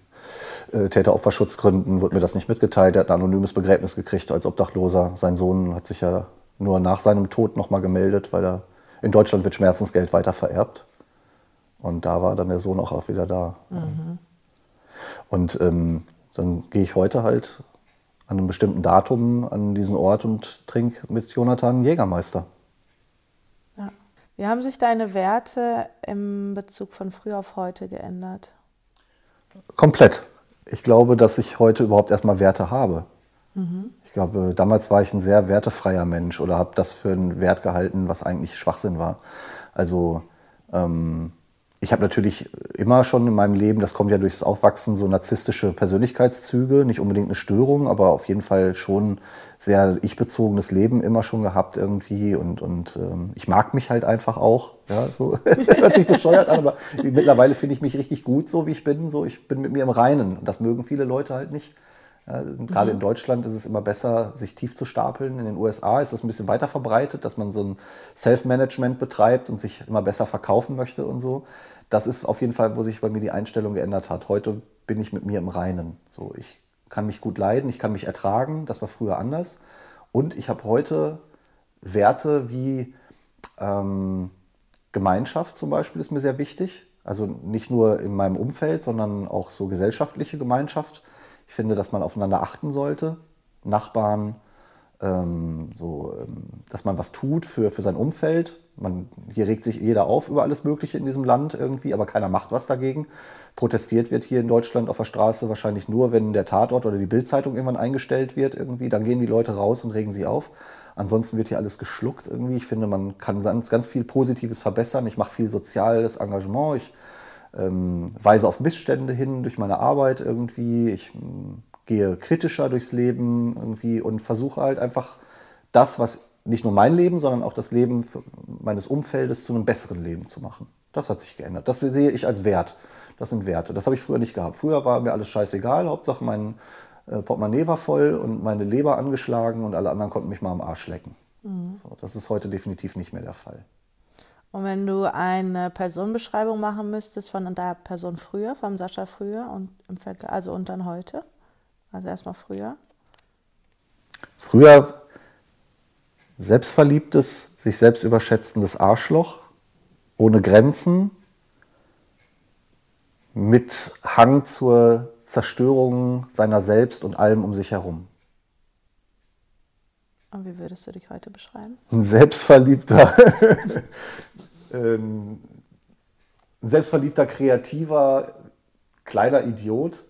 äh, Täteropferschutzgründen wurde mir das nicht mitgeteilt. Er hat ein anonymes Begräbnis gekriegt als Obdachloser. Sein Sohn hat sich ja nur nach seinem Tod nochmal gemeldet, weil er in Deutschland wird Schmerzensgeld weiter vererbt. Und da war dann der Sohn auch wieder da. Mhm. Und ähm, dann gehe ich heute halt an einem bestimmten Datum an diesen Ort und trinke mit Jonathan Jägermeister. Ja. Wie haben sich deine Werte im Bezug von früh auf heute geändert? Komplett. Ich glaube, dass ich heute überhaupt erstmal Werte habe. Mhm. Ich glaube, damals war ich ein sehr wertefreier Mensch oder habe das für einen Wert gehalten, was eigentlich Schwachsinn war. Also ähm, ich habe natürlich immer schon in meinem Leben, das kommt ja durchs Aufwachsen, so narzisstische Persönlichkeitszüge, nicht unbedingt eine Störung, aber auf jeden Fall schon sehr ich-bezogenes Leben immer schon gehabt irgendwie und, und ähm, ich mag mich halt einfach auch. Ja, so hört sich bescheuert an, aber mittlerweile finde ich mich richtig gut, so wie ich bin. So, ich bin mit mir im Reinen und das mögen viele Leute halt nicht. Gerade mhm. in Deutschland ist es immer besser, sich tief zu stapeln. In den USA ist das ein bisschen weiter verbreitet, dass man so ein Self-Management betreibt und sich immer besser verkaufen möchte und so. Das ist auf jeden Fall, wo sich bei mir die Einstellung geändert hat. Heute bin ich mit mir im Reinen. So, ich kann mich gut leiden, ich kann mich ertragen. Das war früher anders. Und ich habe heute Werte wie ähm, Gemeinschaft zum Beispiel ist mir sehr wichtig. Also nicht nur in meinem Umfeld, sondern auch so gesellschaftliche Gemeinschaft ich finde, dass man aufeinander achten sollte. Nachbarn, ähm, so, ähm, dass man was tut für, für sein Umfeld. Man, hier regt sich jeder auf über alles Mögliche in diesem Land irgendwie, aber keiner macht was dagegen. Protestiert wird hier in Deutschland auf der Straße wahrscheinlich nur, wenn der Tatort oder die Bildzeitung irgendwann eingestellt wird irgendwie. Dann gehen die Leute raus und regen sie auf. Ansonsten wird hier alles geschluckt irgendwie. Ich finde, man kann ganz, ganz viel Positives verbessern. Ich mache viel soziales Engagement. Ich ähm, weise auf Missstände hin durch meine Arbeit irgendwie. Ich ähm, gehe kritischer durchs Leben irgendwie und versuche halt einfach das, was nicht nur mein Leben, sondern auch das Leben meines Umfeldes zu einem besseren Leben zu machen. Das hat sich geändert. Das sehe ich als Wert. Das sind Werte. Das habe ich früher nicht gehabt. Früher war mir alles scheißegal. Hauptsache mein äh, Portemonnaie war voll und meine Leber angeschlagen und alle anderen konnten mich mal am Arsch lecken. Mhm. So, das ist heute definitiv nicht mehr der Fall. Und wenn du eine Personenbeschreibung machen müsstest von der Person früher, vom Sascha früher und im also und dann heute, also erstmal früher. Früher selbstverliebtes, sich selbst überschätzendes Arschloch, ohne Grenzen, mit Hang zur Zerstörung seiner selbst und allem um sich herum. Und wie würdest du dich heute beschreiben? Ein selbstverliebter, ähm, ein selbstverliebter, kreativer, kleiner Idiot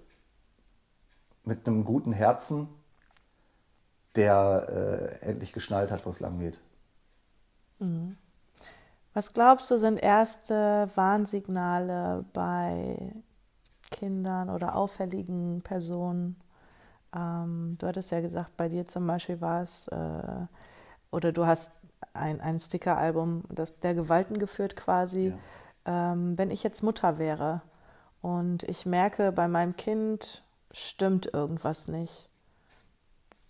mit einem guten Herzen, der äh, endlich geschnallt hat, wo es lang geht. Mhm. Was glaubst du, sind erste Warnsignale bei Kindern oder auffälligen Personen? Ähm, du hattest ja gesagt, bei dir zum Beispiel war es, äh, oder du hast ein, ein Sticker-Album der Gewalten geführt quasi. Ja. Ähm, wenn ich jetzt Mutter wäre und ich merke, bei meinem Kind stimmt irgendwas nicht,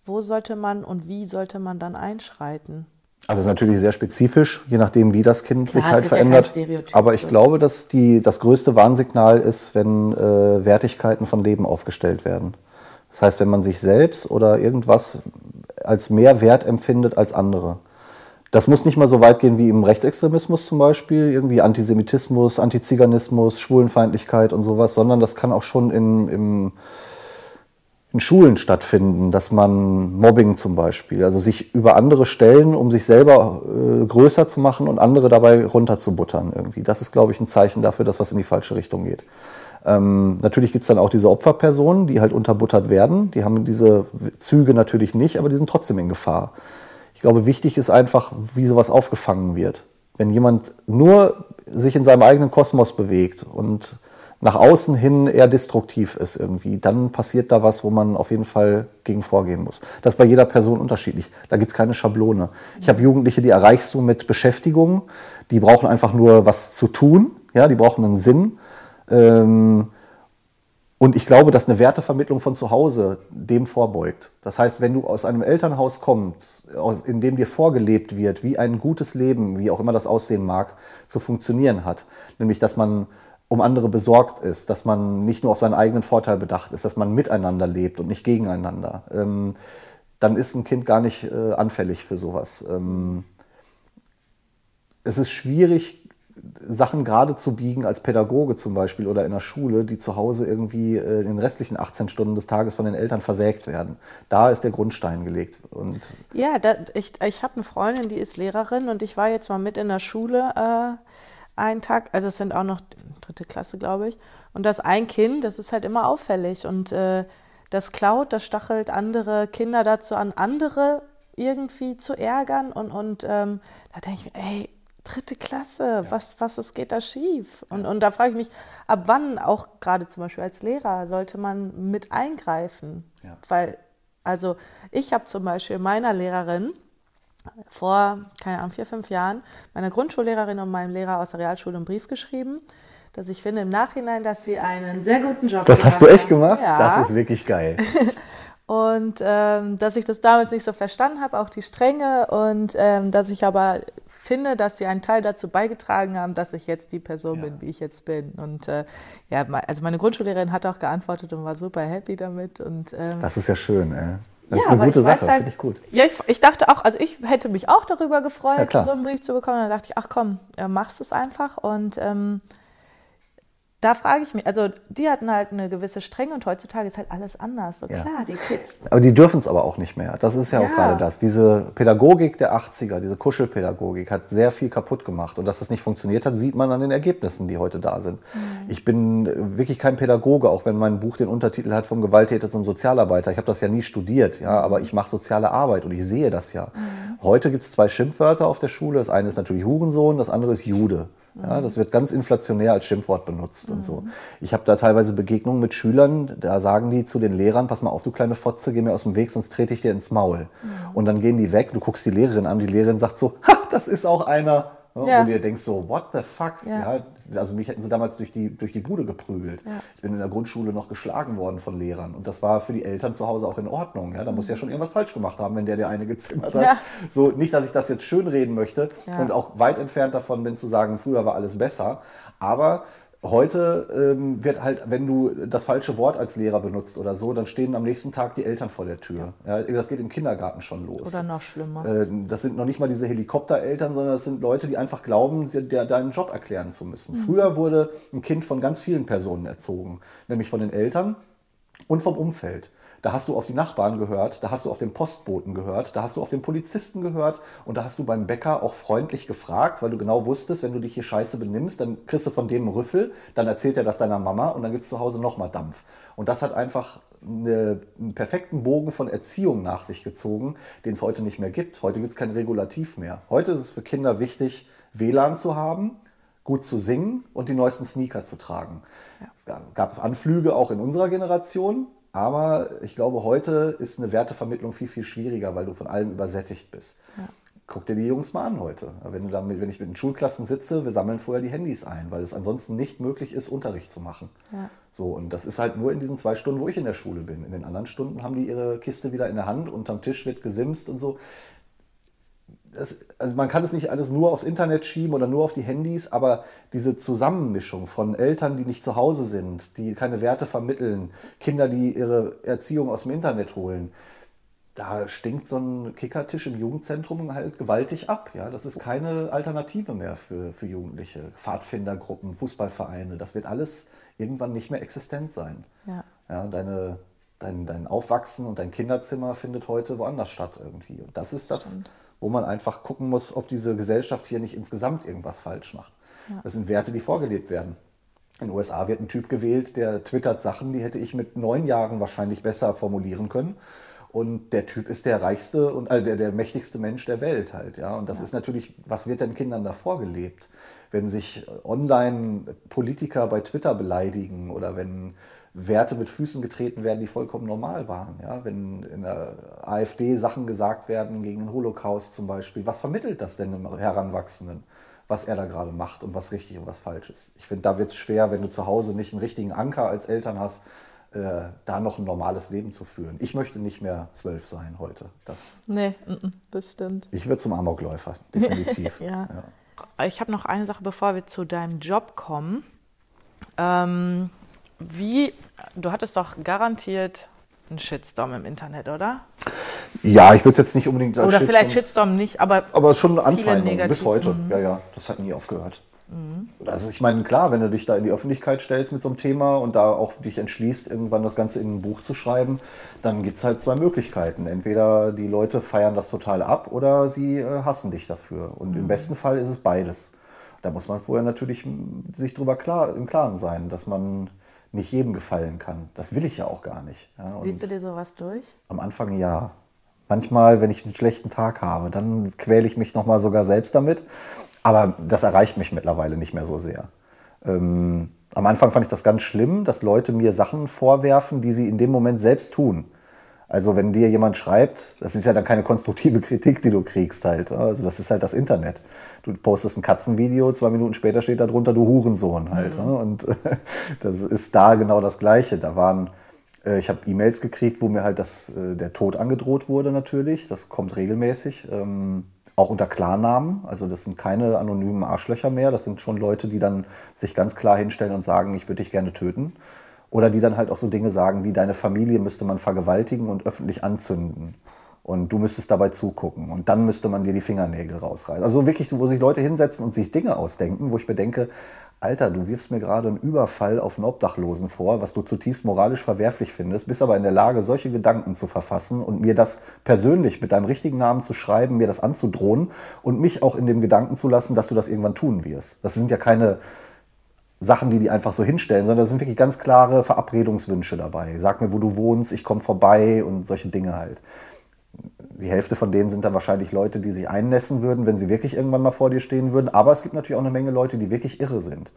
wo sollte man und wie sollte man dann einschreiten? Also es ist natürlich sehr spezifisch, je nachdem, wie das Kind Klar, sich halt verändert. Ja Aber ich glaube, dass die, das größte Warnsignal ist, wenn äh, Wertigkeiten von Leben aufgestellt werden. Das heißt, wenn man sich selbst oder irgendwas als mehr wert empfindet als andere. Das muss nicht mal so weit gehen wie im Rechtsextremismus zum Beispiel, irgendwie Antisemitismus, Antiziganismus, Schwulenfeindlichkeit und sowas, sondern das kann auch schon in, im, in Schulen stattfinden, dass man Mobbing zum Beispiel, also sich über andere stellen, um sich selber äh, größer zu machen und andere dabei runterzubuttern irgendwie. Das ist, glaube ich, ein Zeichen dafür, dass was in die falsche Richtung geht. Ähm, natürlich gibt es dann auch diese Opferpersonen, die halt unterbuttert werden. Die haben diese Züge natürlich nicht, aber die sind trotzdem in Gefahr. Ich glaube, wichtig ist einfach, wie sowas aufgefangen wird. Wenn jemand nur sich in seinem eigenen Kosmos bewegt und nach außen hin eher destruktiv ist irgendwie, dann passiert da was, wo man auf jeden Fall gegen vorgehen muss. Das ist bei jeder Person unterschiedlich. Da gibt es keine Schablone. Ich habe Jugendliche, die erreichst du mit Beschäftigung. Die brauchen einfach nur was zu tun. Ja, die brauchen einen Sinn. Ähm, und ich glaube, dass eine Wertevermittlung von zu Hause dem vorbeugt. Das heißt, wenn du aus einem Elternhaus kommst, in dem dir vorgelebt wird, wie ein gutes Leben, wie auch immer das aussehen mag, zu funktionieren hat, nämlich dass man um andere besorgt ist, dass man nicht nur auf seinen eigenen Vorteil bedacht ist, dass man miteinander lebt und nicht gegeneinander, ähm, dann ist ein Kind gar nicht äh, anfällig für sowas. Ähm, es ist schwierig, Sachen gerade zu biegen als Pädagoge zum Beispiel oder in der Schule, die zu Hause irgendwie äh, in den restlichen 18 Stunden des Tages von den Eltern versägt werden. Da ist der Grundstein gelegt. Und ja, da, ich, ich habe eine Freundin, die ist Lehrerin und ich war jetzt mal mit in der Schule äh, einen Tag, also es sind auch noch dritte Klasse, glaube ich, und das ein Kind, das ist halt immer auffällig und äh, das klaut, das stachelt andere Kinder dazu an, andere irgendwie zu ärgern. Und, und ähm, da denke ich mir, ey, dritte Klasse, ja. was, was es geht da schief? Und, und da frage ich mich, ab wann auch gerade zum Beispiel als Lehrer sollte man mit eingreifen? Ja. Weil, also ich habe zum Beispiel meiner Lehrerin vor, keine Ahnung, vier, fünf Jahren, meiner Grundschullehrerin und meinem Lehrer aus der Realschule einen Brief geschrieben, dass ich finde im Nachhinein, dass sie einen sehr guten Job Das hast du echt gemacht? Ja. Das ist wirklich geil. und ähm, dass ich das damals nicht so verstanden habe, auch die Strenge und ähm, dass ich aber finde, dass sie einen Teil dazu beigetragen haben, dass ich jetzt die Person ja. bin, wie ich jetzt bin. Und äh, ja, also meine Grundschullehrerin hat auch geantwortet und war super happy damit. Und, ähm, das ist ja schön, ey. Das ja, ist eine gute Sache, halt, finde ich gut. Ja, ich, ich, dachte auch, also ich hätte mich auch darüber gefreut, ja, so einen Brief zu bekommen. Dann dachte ich, ach komm, machst es einfach. Und ähm, da frage ich mich, also die hatten halt eine gewisse Strenge und heutzutage ist halt alles anders. So ja. klar, die Kids. Aber die dürfen es aber auch nicht mehr. Das ist ja, ja, auch gerade das. Diese Pädagogik der 80er, diese Kuschelpädagogik hat sehr viel kaputt gemacht. Und dass das nicht funktioniert hat, sieht man an den Ergebnissen, die heute da sind. Mhm. Ich bin wirklich kein Pädagoge, auch wenn mein Buch den Untertitel hat vom Gewalttäter zum Sozialarbeiter. Ich habe das ja nie studiert, ja, aber ich mache soziale Arbeit und ich sehe das ja. Mhm. Heute gibt es zwei Schimpfwörter auf der Schule. Das eine ist natürlich Hurensohn, das andere ist Jude. Ja, das wird ganz inflationär als Schimpfwort benutzt mhm. und so. Ich habe da teilweise Begegnungen mit Schülern, da sagen die zu den Lehrern, pass mal auf, du kleine Fotze, geh mir aus dem Weg, sonst trete ich dir ins Maul. Mhm. Und dann gehen die weg, du guckst die Lehrerin an, die Lehrerin sagt so, ha, das ist auch einer, ja. Und ihr denkst so, what the fuck? Ja. ja. also mich hätten sie damals durch die, durch die Bude geprügelt. Ja. Ich bin in der Grundschule noch geschlagen worden von Lehrern. Und das war für die Eltern zu Hause auch in Ordnung. Ja, da muss ja schon irgendwas falsch gemacht haben, wenn der der eine gezimmert hat. So, nicht, dass ich das jetzt schönreden möchte und auch weit entfernt davon bin zu sagen, früher war alles besser. Aber Heute ähm, wird halt, wenn du das falsche Wort als Lehrer benutzt oder so, dann stehen am nächsten Tag die Eltern vor der Tür. Ja, das geht im Kindergarten schon los. Oder noch schlimmer. Äh, das sind noch nicht mal diese Helikoptereltern, sondern das sind Leute, die einfach glauben, sie, der, deinen Job erklären zu müssen. Mhm. Früher wurde ein Kind von ganz vielen Personen erzogen, nämlich von den Eltern und vom Umfeld. Da hast du auf die Nachbarn gehört, da hast du auf den Postboten gehört, da hast du auf den Polizisten gehört und da hast du beim Bäcker auch freundlich gefragt, weil du genau wusstest, wenn du dich hier scheiße benimmst, dann kriegst du von dem einen Rüffel, dann erzählt er das deiner Mama und dann gibt es zu Hause nochmal Dampf. Und das hat einfach eine, einen perfekten Bogen von Erziehung nach sich gezogen, den es heute nicht mehr gibt. Heute gibt es kein Regulativ mehr. Heute ist es für Kinder wichtig, WLAN zu haben, gut zu singen und die neuesten Sneaker zu tragen. Ja. Es gab Anflüge auch in unserer Generation, aber ich glaube, heute ist eine Wertevermittlung viel, viel schwieriger, weil du von allem übersättigt bist. Ja. Guck dir die Jungs mal an heute. Wenn, damit, wenn ich mit den Schulklassen sitze, wir sammeln vorher die Handys ein, weil es ansonsten nicht möglich ist, Unterricht zu machen. Ja. So, und das ist halt nur in diesen zwei Stunden, wo ich in der Schule bin. In den anderen Stunden haben die ihre Kiste wieder in der Hand, unterm Tisch wird gesimst und so das, also man kann es nicht alles nur aufs Internet schieben oder nur auf die Handys, aber diese Zusammenmischung von Eltern, die nicht zu Hause sind, die keine Werte vermitteln, Kinder, die ihre Erziehung aus dem Internet holen, da stinkt so ein Kickertisch im Jugendzentrum halt gewaltig ab. Ja, das ist keine Alternative mehr für, für Jugendliche. Pfadfindergruppen, Fußballvereine, das wird alles irgendwann nicht mehr existent sein. Ja. Ja, deine, dein, dein Aufwachsen und dein Kinderzimmer findet heute woanders statt irgendwie. Und das ist das, Stimmt wo man einfach gucken muss, ob diese Gesellschaft hier nicht insgesamt irgendwas falsch macht. Ja. Das sind Werte, die vorgelebt werden. In den USA wird ein Typ gewählt, der twittert Sachen, die hätte ich mit neun Jahren wahrscheinlich besser formulieren können. Und der Typ ist der reichste und äh, der, der mächtigste Mensch der Welt halt, ja. Und das ja. ist natürlich, was wird den Kindern da vorgelebt? Wenn sich online Politiker bei Twitter beleidigen oder wenn Werte mit Füßen getreten werden, die vollkommen normal waren. Ja? Wenn in der AfD Sachen gesagt werden gegen den Holocaust zum Beispiel, was vermittelt das denn im Heranwachsenden, was er da gerade macht und was richtig und was falsch ist? Ich finde, da wird es schwer, wenn du zu Hause nicht einen richtigen Anker als Eltern hast, äh, da noch ein normales Leben zu führen. Ich möchte nicht mehr zwölf sein heute. Das, nee, das stimmt. Ich würde zum Amokläufer, definitiv. ja. ja. Ich habe noch eine Sache, bevor wir zu deinem Job kommen. Ähm, wie, du hattest doch garantiert einen Shitstorm im Internet, oder? Ja, ich würde es jetzt nicht unbedingt als Oder Shitstorm, vielleicht Shitstorm nicht, aber. Aber es ist schon eine Anfeindung bis heute. Mhm. Ja, ja, das hat nie aufgehört. Mhm. Also ich meine, klar, wenn du dich da in die Öffentlichkeit stellst mit so einem Thema und da auch dich entschließt, irgendwann das Ganze in ein Buch zu schreiben, dann gibt es halt zwei Möglichkeiten. Entweder die Leute feiern das total ab oder sie äh, hassen dich dafür. Und mhm. im besten Fall ist es beides. Da muss man vorher natürlich sich drüber klar, im Klaren sein, dass man nicht jedem gefallen kann. Das will ich ja auch gar nicht. Ja, Liest du dir sowas durch? Am Anfang ja. Manchmal, wenn ich einen schlechten Tag habe, dann quäle ich mich nochmal sogar selbst damit. Aber das erreicht mich mittlerweile nicht mehr so sehr. Ähm, am Anfang fand ich das ganz schlimm, dass Leute mir Sachen vorwerfen, die sie in dem Moment selbst tun. Also wenn dir jemand schreibt, das ist ja dann keine konstruktive Kritik, die du kriegst halt. Also das ist halt das Internet. Du postest ein Katzenvideo, zwei Minuten später steht da drunter, du Hurensohn halt. Mhm. Und das ist da genau das Gleiche. Da waren, äh, ich habe E-Mails gekriegt, wo mir halt das, äh, der Tod angedroht wurde natürlich. Das kommt regelmäßig. Ähm, auch unter Klarnamen. Also das sind keine anonymen Arschlöcher mehr. Das sind schon Leute, die dann sich ganz klar hinstellen und sagen, ich würde dich gerne töten. Oder die dann halt auch so Dinge sagen wie, deine Familie müsste man vergewaltigen und öffentlich anzünden. Und du müsstest dabei zugucken. Und dann müsste man dir die Fingernägel rausreißen. Also wirklich, wo sich Leute hinsetzen und sich Dinge ausdenken, wo ich mir denke, Alter, du wirfst mir gerade einen Überfall auf einen Obdachlosen vor, was du zutiefst moralisch verwerflich findest, bist aber in der Lage, solche Gedanken zu verfassen und mir das persönlich mit deinem richtigen Namen zu schreiben, mir das anzudrohen und mich auch in dem Gedanken zu lassen, dass du das irgendwann tun wirst. Das sind ja keine Sachen, die die einfach so hinstellen, sondern da sind wirklich ganz klare Verabredungswünsche dabei. Sag mir, wo du wohnst, ich komme vorbei und solche Dinge halt. Die Hälfte von denen sind dann wahrscheinlich Leute, die sich einnässen würden, wenn sie wirklich irgendwann mal vor dir stehen würden. Aber es gibt natürlich auch eine Menge Leute, die wirklich irre sind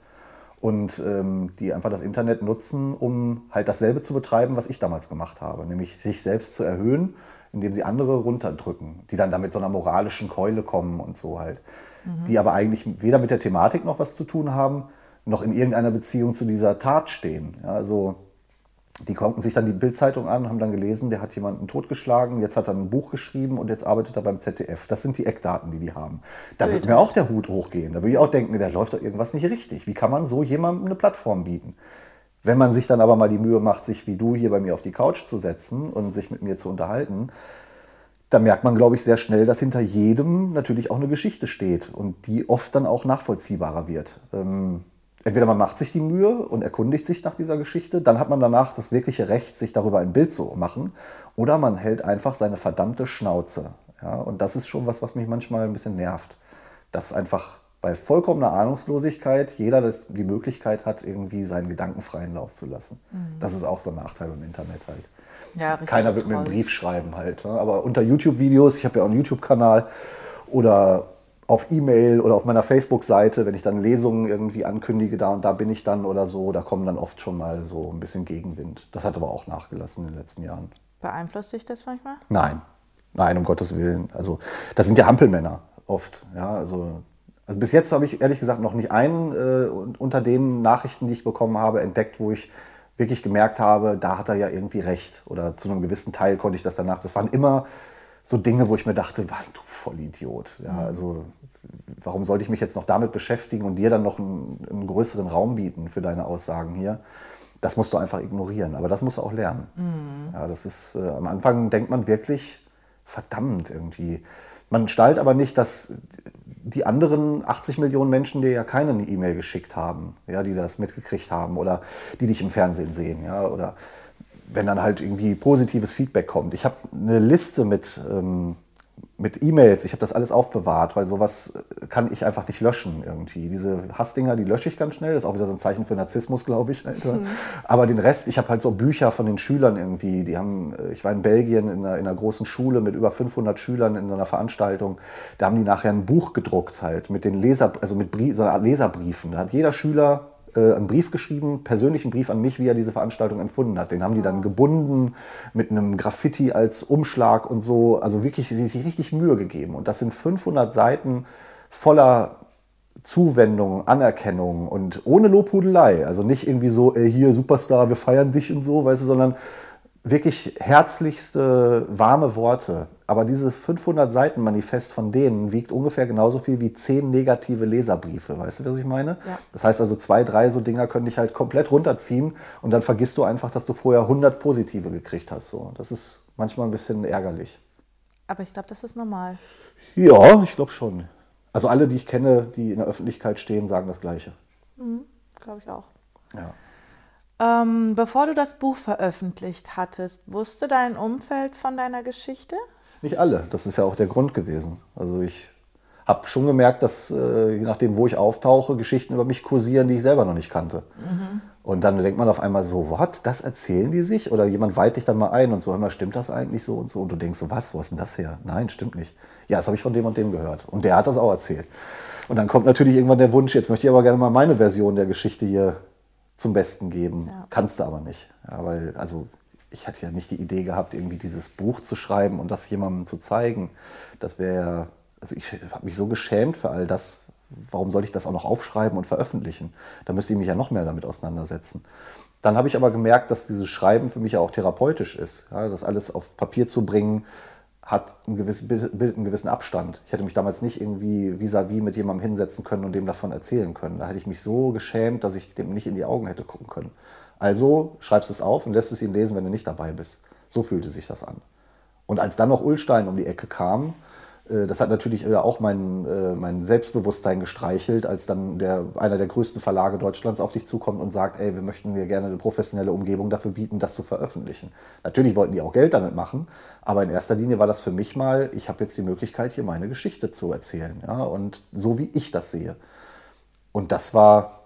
und ähm, die einfach das Internet nutzen, um halt dasselbe zu betreiben, was ich damals gemacht habe, nämlich sich selbst zu erhöhen, indem sie andere runterdrücken, die dann damit so einer moralischen Keule kommen und so halt, mhm. die aber eigentlich weder mit der Thematik noch was zu tun haben, noch in irgendeiner Beziehung zu dieser Tat stehen. Ja, also die konnten sich dann die Bildzeitung an, haben dann gelesen, der hat jemanden totgeschlagen, jetzt hat er ein Buch geschrieben und jetzt arbeitet er beim ZDF. Das sind die Eckdaten, die die haben. Da würde mir auch der Hut hochgehen. Da würde ich auch denken, da läuft doch irgendwas nicht richtig. Wie kann man so jemandem eine Plattform bieten? Wenn man sich dann aber mal die Mühe macht, sich wie du hier bei mir auf die Couch zu setzen und sich mit mir zu unterhalten, dann merkt man, glaube ich, sehr schnell, dass hinter jedem natürlich auch eine Geschichte steht und die oft dann auch nachvollziehbarer wird. Ähm, entweder man macht sich die Mühe und erkundigt sich nach dieser Geschichte, dann hat man danach das wirkliche Recht, sich darüber ein Bild zu machen, oder man hält einfach seine verdammte Schnauze. Ja, und das ist schon was, was mich manchmal ein bisschen nervt. Dass einfach bei vollkommener Ahnungslosigkeit jeder das, die Möglichkeit hat, irgendwie seinen Gedanken freien Lauf zu lassen. Mhm. Das ist auch so ein Nachteil im Internet halt. Ja, Keiner wird mir einen Brief schreiben halt. Ne? Aber unter YouTube-Videos, ich habe ja auch einen YouTube-Kanal, oder auf E-Mail oder auf meiner Facebook-Seite, wenn ich dann Lesungen irgendwie ankündige, da und da bin ich dann oder so, da kommen dann oft schon mal so ein bisschen Gegenwind. Das hat aber auch nachgelassen in den letzten Jahren. Beeinflusst dich das manchmal? Nein, nein, um Gottes Willen. Also das sind ja Hampelmänner oft. Ja, also, also bis jetzt habe ich ehrlich gesagt noch nicht einen äh, unter den Nachrichten, die ich bekommen habe, entdeckt, wo ich wirklich gemerkt habe, da hat er ja irgendwie recht. Oder zu einem gewissen Teil konnte ich das danach. Das waren immer so Dinge, wo ich mir dachte, du Vollidiot. Ja, mhm. also warum sollte ich mich jetzt noch damit beschäftigen und dir dann noch einen, einen größeren Raum bieten für deine Aussagen hier? Das musst du einfach ignorieren. Aber das musst du auch lernen. Mhm. Ja, das ist, äh, am Anfang denkt man wirklich, verdammt irgendwie. Man stellt aber nicht, dass die anderen 80 Millionen Menschen dir ja keine E-Mail geschickt haben, ja, die das mitgekriegt haben oder die dich im Fernsehen sehen, ja, oder wenn dann halt irgendwie positives Feedback kommt. Ich habe eine Liste mit, ähm, mit E-Mails, ich habe das alles aufbewahrt, weil sowas kann ich einfach nicht löschen irgendwie. Diese Hassdinger, die lösche ich ganz schnell, das ist auch wieder so ein Zeichen für Narzissmus, glaube ich. Mhm. Aber den Rest, ich habe halt so Bücher von den Schülern irgendwie, die haben, äh, ich war in Belgien in einer, in einer großen Schule mit über 500 Schülern in so einer Veranstaltung, da haben die nachher ein Buch gedruckt halt mit den Leser, also mit Brie so Leserbriefen. Da hat jeder Schüler äh, einen Brief geschrieben, persönlichen Brief an mich, wie er diese Veranstaltung empfunden hat. Den haben die dann ah. gebunden mit einem Graffiti als Umschlag und so. Also wirklich richtig, richtig Mühe gegeben. Und das sind 500 Seiten voller Zuwendung, Anerkennung und ohne Lobhudelei. Also nicht irgendwie so, ey, hier Superstar, wir feiern dich und so, weißt du, sondern wirklich herzlichste, warme Worte. Aber dieses 500 Seiten Manifest von denen wiegt ungefähr genauso viel wie zehn negative Leserbriefe. Weißt du, was ich meine? Ja. Das heißt also, zwei, drei so Dinger können dich halt komplett runterziehen und dann vergisst du einfach, dass du vorher 100 positive gekriegt hast. So, das ist manchmal ein bisschen ärgerlich. Aber ich glaube, das ist normal. Ja, ich glaube schon. Also alle, die ich kenne, die in der Öffentlichkeit stehen, sagen das Gleiche. Mhm, glaube ich auch. Ja. Ähm, bevor du das Buch veröffentlicht hattest, wusste dein Umfeld von deiner Geschichte? Nicht alle. Das ist ja auch der Grund gewesen. Also ich habe schon gemerkt, dass äh, je nachdem, wo ich auftauche, Geschichten über mich kursieren, die ich selber noch nicht kannte. Mhm. Und dann denkt man auf einmal so, was, das erzählen die sich? Oder jemand weiht dich dann mal ein und so, immer stimmt das eigentlich so und so? Und du denkst so, was, wo ist denn das her? Nein, stimmt nicht. Ja, das habe ich von dem und dem gehört. Und der hat das auch erzählt. Und dann kommt natürlich irgendwann der Wunsch, jetzt möchte ich aber gerne mal meine Version der Geschichte hier zum Besten geben. Ja. Kannst du aber nicht. Ja, weil, also ich hatte ja nicht die Idee gehabt, irgendwie dieses Buch zu schreiben und das jemandem zu zeigen. Das wäre, also ich habe mich so geschämt für all das. Warum soll ich das auch noch aufschreiben und veröffentlichen? Da müsste ich mich ja noch mehr damit auseinandersetzen. Dann habe ich aber gemerkt, dass dieses Schreiben für mich auch therapeutisch ist. Ja, das alles auf Papier zu bringen, hat einen gewissen, bildet einen gewissen Abstand. Ich hätte mich damals nicht irgendwie vis-à-vis -vis mit jemandem hinsetzen können und dem davon erzählen können. Da hätte ich mich so geschämt, dass ich dem nicht in die Augen hätte gucken können. Also schreibst es auf und lässt es ihn lesen, wenn du nicht dabei bist. So fühlte sich das an. Und als dann noch Ulstein um die Ecke kam, äh, das hat natürlich auch mein, äh, mein Selbstbewusstsein gestreichelt, als dann der, einer der größten Verlage Deutschlands auf dich zukommt und sagt, ey, wir möchten dir gerne eine professionelle Umgebung dafür bieten, das zu veröffentlichen. Natürlich wollten die auch Geld damit machen, aber in erster Linie war das für mich mal, ich habe jetzt die Möglichkeit, hier meine Geschichte zu erzählen. Ja, und so wie ich das sehe. Und das war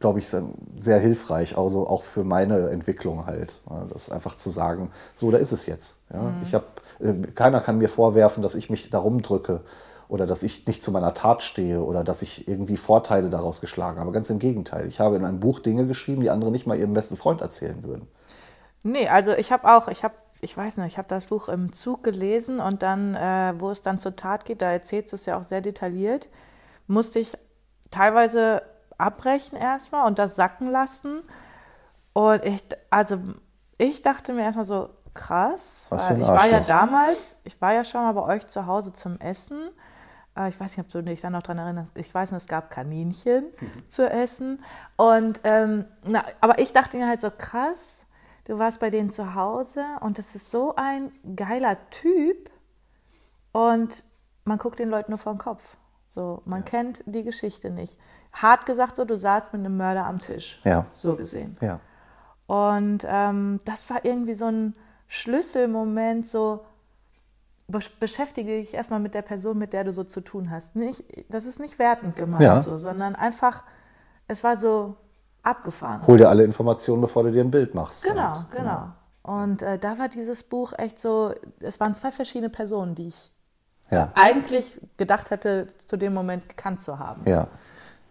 glaube ich, sehr hilfreich, also auch für meine Entwicklung halt. Das einfach zu sagen, so, da ist es jetzt. Ja? Mhm. Ich hab, äh, keiner kann mir vorwerfen, dass ich mich darum drücke oder dass ich nicht zu meiner Tat stehe oder dass ich irgendwie Vorteile daraus geschlagen habe. Ganz im Gegenteil. Ich habe in einem Buch Dinge geschrieben, die andere nicht mal ihrem besten Freund erzählen würden. Nee, also ich habe auch, ich habe ich weiß nicht, ich habe das Buch im Zug gelesen und dann, äh, wo es dann zur Tat geht, da erzählt es ja auch sehr detailliert, musste ich teilweise abbrechen erstmal und das sacken lassen. Und ich, also ich dachte mir erstmal so, krass. weil ich war ja damals, ich war ja schon mal bei euch zu Hause zum Essen. Äh, ich weiß nicht, ob du dich dann noch daran erinnerst. Ich weiß nicht, es gab Kaninchen mhm. zu essen. Und ähm, na, aber ich dachte mir halt so, krass, du warst bei denen zu Hause und das ist so ein geiler Typ. Und man guckt den Leuten nur vor den Kopf. So, man ja. kennt die Geschichte nicht hart gesagt so, du saßt mit einem Mörder am Tisch. Ja. So gesehen. Ja. Und ähm, das war irgendwie so ein Schlüsselmoment, so beschäftige dich erstmal mit der Person, mit der du so zu tun hast. Nicht, das ist nicht wertend gemeint, ja. so, sondern einfach, es war so abgefahren. Hol dir alle Informationen, bevor du dir ein Bild machst. Genau, und, genau. Und äh, da war dieses Buch echt so, es waren zwei verschiedene Personen, die ich ja. eigentlich gedacht hätte, zu dem Moment gekannt zu haben. Ja.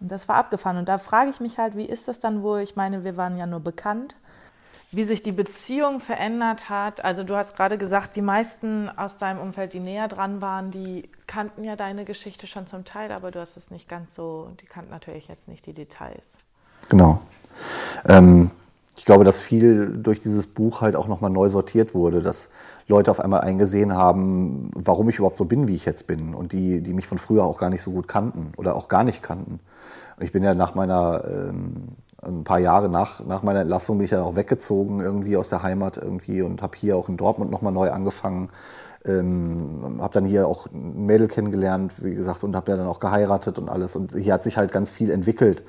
Und das war abgefahren. Und da frage ich mich halt, wie ist das dann wohl? Ich meine, wir waren ja nur bekannt. Wie sich die Beziehung verändert hat. Also du hast gerade gesagt, die meisten aus deinem Umfeld, die näher dran waren, die kannten ja deine Geschichte schon zum Teil, aber du hast es nicht ganz so, die kannten natürlich jetzt nicht die Details. Genau. Ähm, ich glaube, dass viel durch dieses Buch halt auch nochmal neu sortiert wurde, dass Leute auf einmal eingesehen haben, warum ich überhaupt so bin, wie ich jetzt bin und die, die mich von früher auch gar nicht so gut kannten oder auch gar nicht kannten. Ich bin ja nach meiner, ähm, ein paar Jahre nach, nach meiner Entlassung bin ich ja auch weggezogen irgendwie aus der Heimat irgendwie und habe hier auch in Dortmund nochmal neu angefangen. Ähm, habe dann hier auch ein Mädel kennengelernt, wie gesagt, und habe ja dann auch geheiratet und alles. Und hier hat sich halt ganz viel entwickelt.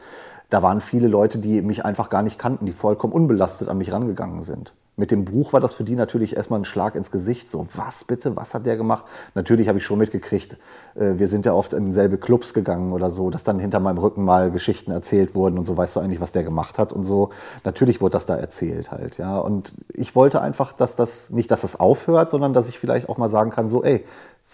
Da waren viele Leute, die mich einfach gar nicht kannten, die vollkommen unbelastet an mich rangegangen sind. Mit dem Buch war das für die natürlich erstmal ein Schlag ins Gesicht. So, was bitte, was hat der gemacht? Natürlich habe ich schon mitgekriegt, äh, wir sind ja oft in selbe Clubs gegangen oder so, dass dann hinter meinem Rücken mal Geschichten erzählt wurden und so weißt du eigentlich, was der gemacht hat und so. Natürlich wurde das da erzählt halt, ja. Und ich wollte einfach, dass das, nicht, dass das aufhört, sondern dass ich vielleicht auch mal sagen kann, so, ey,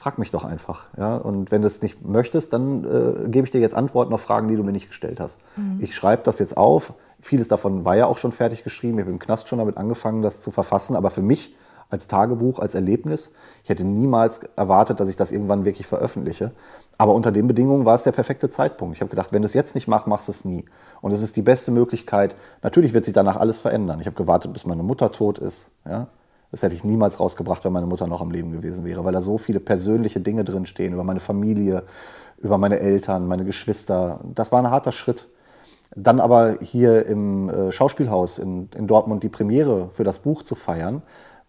frag mich doch einfach. Ja? Und wenn du es nicht möchtest, dann äh, gebe ich dir jetzt Antworten auf Fragen, die du mir nicht gestellt hast. Mhm. Ich schreibe das jetzt auf, Vieles davon war ja auch schon fertig geschrieben. Ich habe im Knast schon damit angefangen, das zu verfassen. Aber für mich als Tagebuch, als Erlebnis, ich hätte niemals erwartet, dass ich das irgendwann wirklich veröffentliche. Aber unter den Bedingungen war es der perfekte Zeitpunkt. Ich habe gedacht, wenn du es jetzt nicht machst, machst du es nie. Und es ist die beste Möglichkeit. Natürlich wird sich danach alles verändern. Ich habe gewartet, bis meine Mutter tot ist. Ja? Das hätte ich niemals rausgebracht, wenn meine Mutter noch am Leben gewesen wäre, weil da so viele persönliche Dinge drinstehen über meine Familie, über meine Eltern, meine Geschwister. Das war ein harter Schritt. Dann aber hier im äh, Schauspielhaus in, in Dortmund die Premiere für das Buch zu feiern,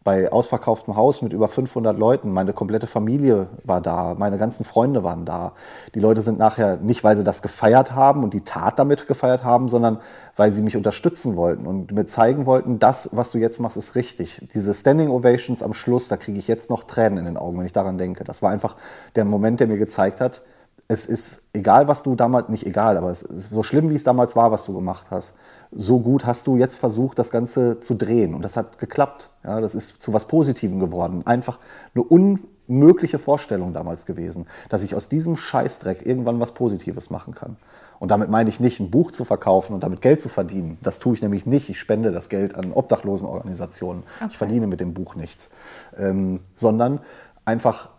bei ausverkauftem Haus mit über 500 Leuten. Meine komplette Familie war da, meine ganzen Freunde waren da. Die Leute sind nachher nicht, weil sie das gefeiert haben und die Tat damit gefeiert haben, sondern weil sie mich unterstützen wollten und mir zeigen wollten, das, was du jetzt machst, ist richtig. Diese Standing Ovations am Schluss, da kriege ich jetzt noch Tränen in den Augen, wenn ich daran denke. Das war einfach der Moment, der mir gezeigt hat, es ist egal, was du damals, nicht egal, aber es ist so schlimm, wie es damals war, was du gemacht hast. So gut hast du jetzt versucht, das Ganze zu drehen. Und das hat geklappt. Ja, das ist zu was Positivem geworden. Einfach eine unmögliche Vorstellung damals gewesen, dass ich aus diesem Scheißdreck irgendwann was Positives machen kann. Und damit meine ich nicht, ein Buch zu verkaufen und damit Geld zu verdienen. Das tue ich nämlich nicht. Ich spende das Geld an Obdachlosenorganisationen. Okay. Ich verdiene mit dem Buch nichts. Ähm, sondern einfach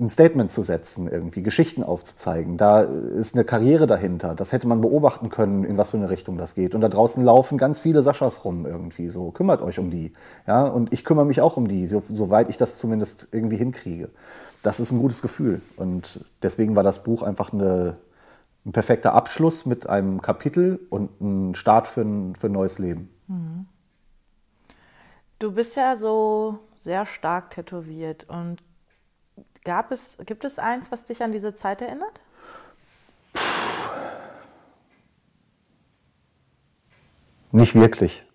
ein Statement zu setzen, irgendwie Geschichten aufzuzeigen. Da ist eine Karriere dahinter. Das hätte man beobachten können, in was für eine Richtung das geht. Und da draußen laufen ganz viele Saschas rum irgendwie. So kümmert euch um die. Ja, und ich kümmere mich auch um die, so, soweit ich das zumindest irgendwie hinkriege. Das ist ein gutes Gefühl. Und deswegen war das Buch einfach eine, ein perfekter Abschluss mit einem Kapitel und ein Start für ein, für ein neues Leben. Mhm. Du bist ja so sehr stark tätowiert und Gab es, gibt es eins, was dich an diese Zeit erinnert? Nicht wirklich.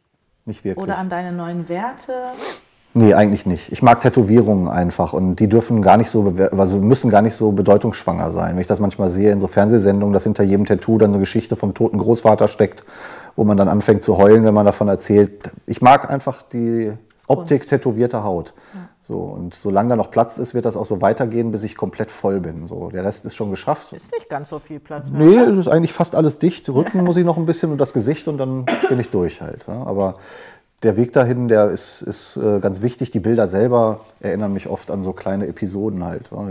Nicht wirklich. Oder an deine neuen Werte? Nee, eigentlich nicht. Ich mag Tätowierungen einfach und die dürfen gar nicht so, also müssen gar nicht so bedeutungsschwanger sein. Wenn ich das manchmal sehe in so Fernsehsendungen, dass hinter jedem Tattoo dann eine Geschichte vom toten Großvater steckt, wo man dann anfängt zu heulen, wenn man davon erzählt. Ich mag einfach die Optik tätowierter Haut. Ja. So, und solange da noch Platz ist, wird das auch so weitergehen, bis ich komplett voll bin. So, der Rest ist schon geschafft. Ist nicht ganz so viel Platz mehr. Nee, es ist eigentlich fast alles dicht. Rücken muss ich noch ein bisschen und das Gesicht und dann bin ich durch halt. Ja. Aber der Weg dahin, der ist, ist äh, ganz wichtig. Die Bilder selber erinnern mich oft an so kleine Episoden halt. Ja.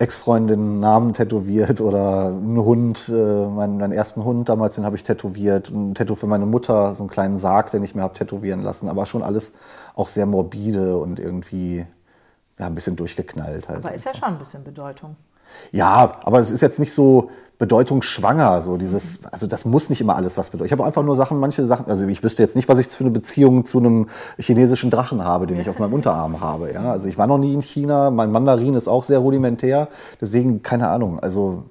Ex-Freundin Namen tätowiert oder ein Hund, äh, meinen, meinen, ersten Hund damals, den habe ich tätowiert. Ein Tattoo für meine Mutter, so einen kleinen Sarg, den ich mir habe tätowieren lassen. Aber schon alles auch sehr morbide und irgendwie ja, ein bisschen durchgeknallt halt. Aber ist ja schon ein bisschen Bedeutung. Ja, aber es ist jetzt nicht so bedeutungsschwanger, so dieses, also das muss nicht immer alles was bedeuten. Ich habe einfach nur Sachen, manche Sachen, also ich wüsste jetzt nicht, was ich für eine Beziehung zu einem chinesischen Drachen habe, den ich auf meinem Unterarm habe. Ja, also ich war noch nie in China, mein Mandarin ist auch sehr rudimentär, deswegen keine Ahnung. Also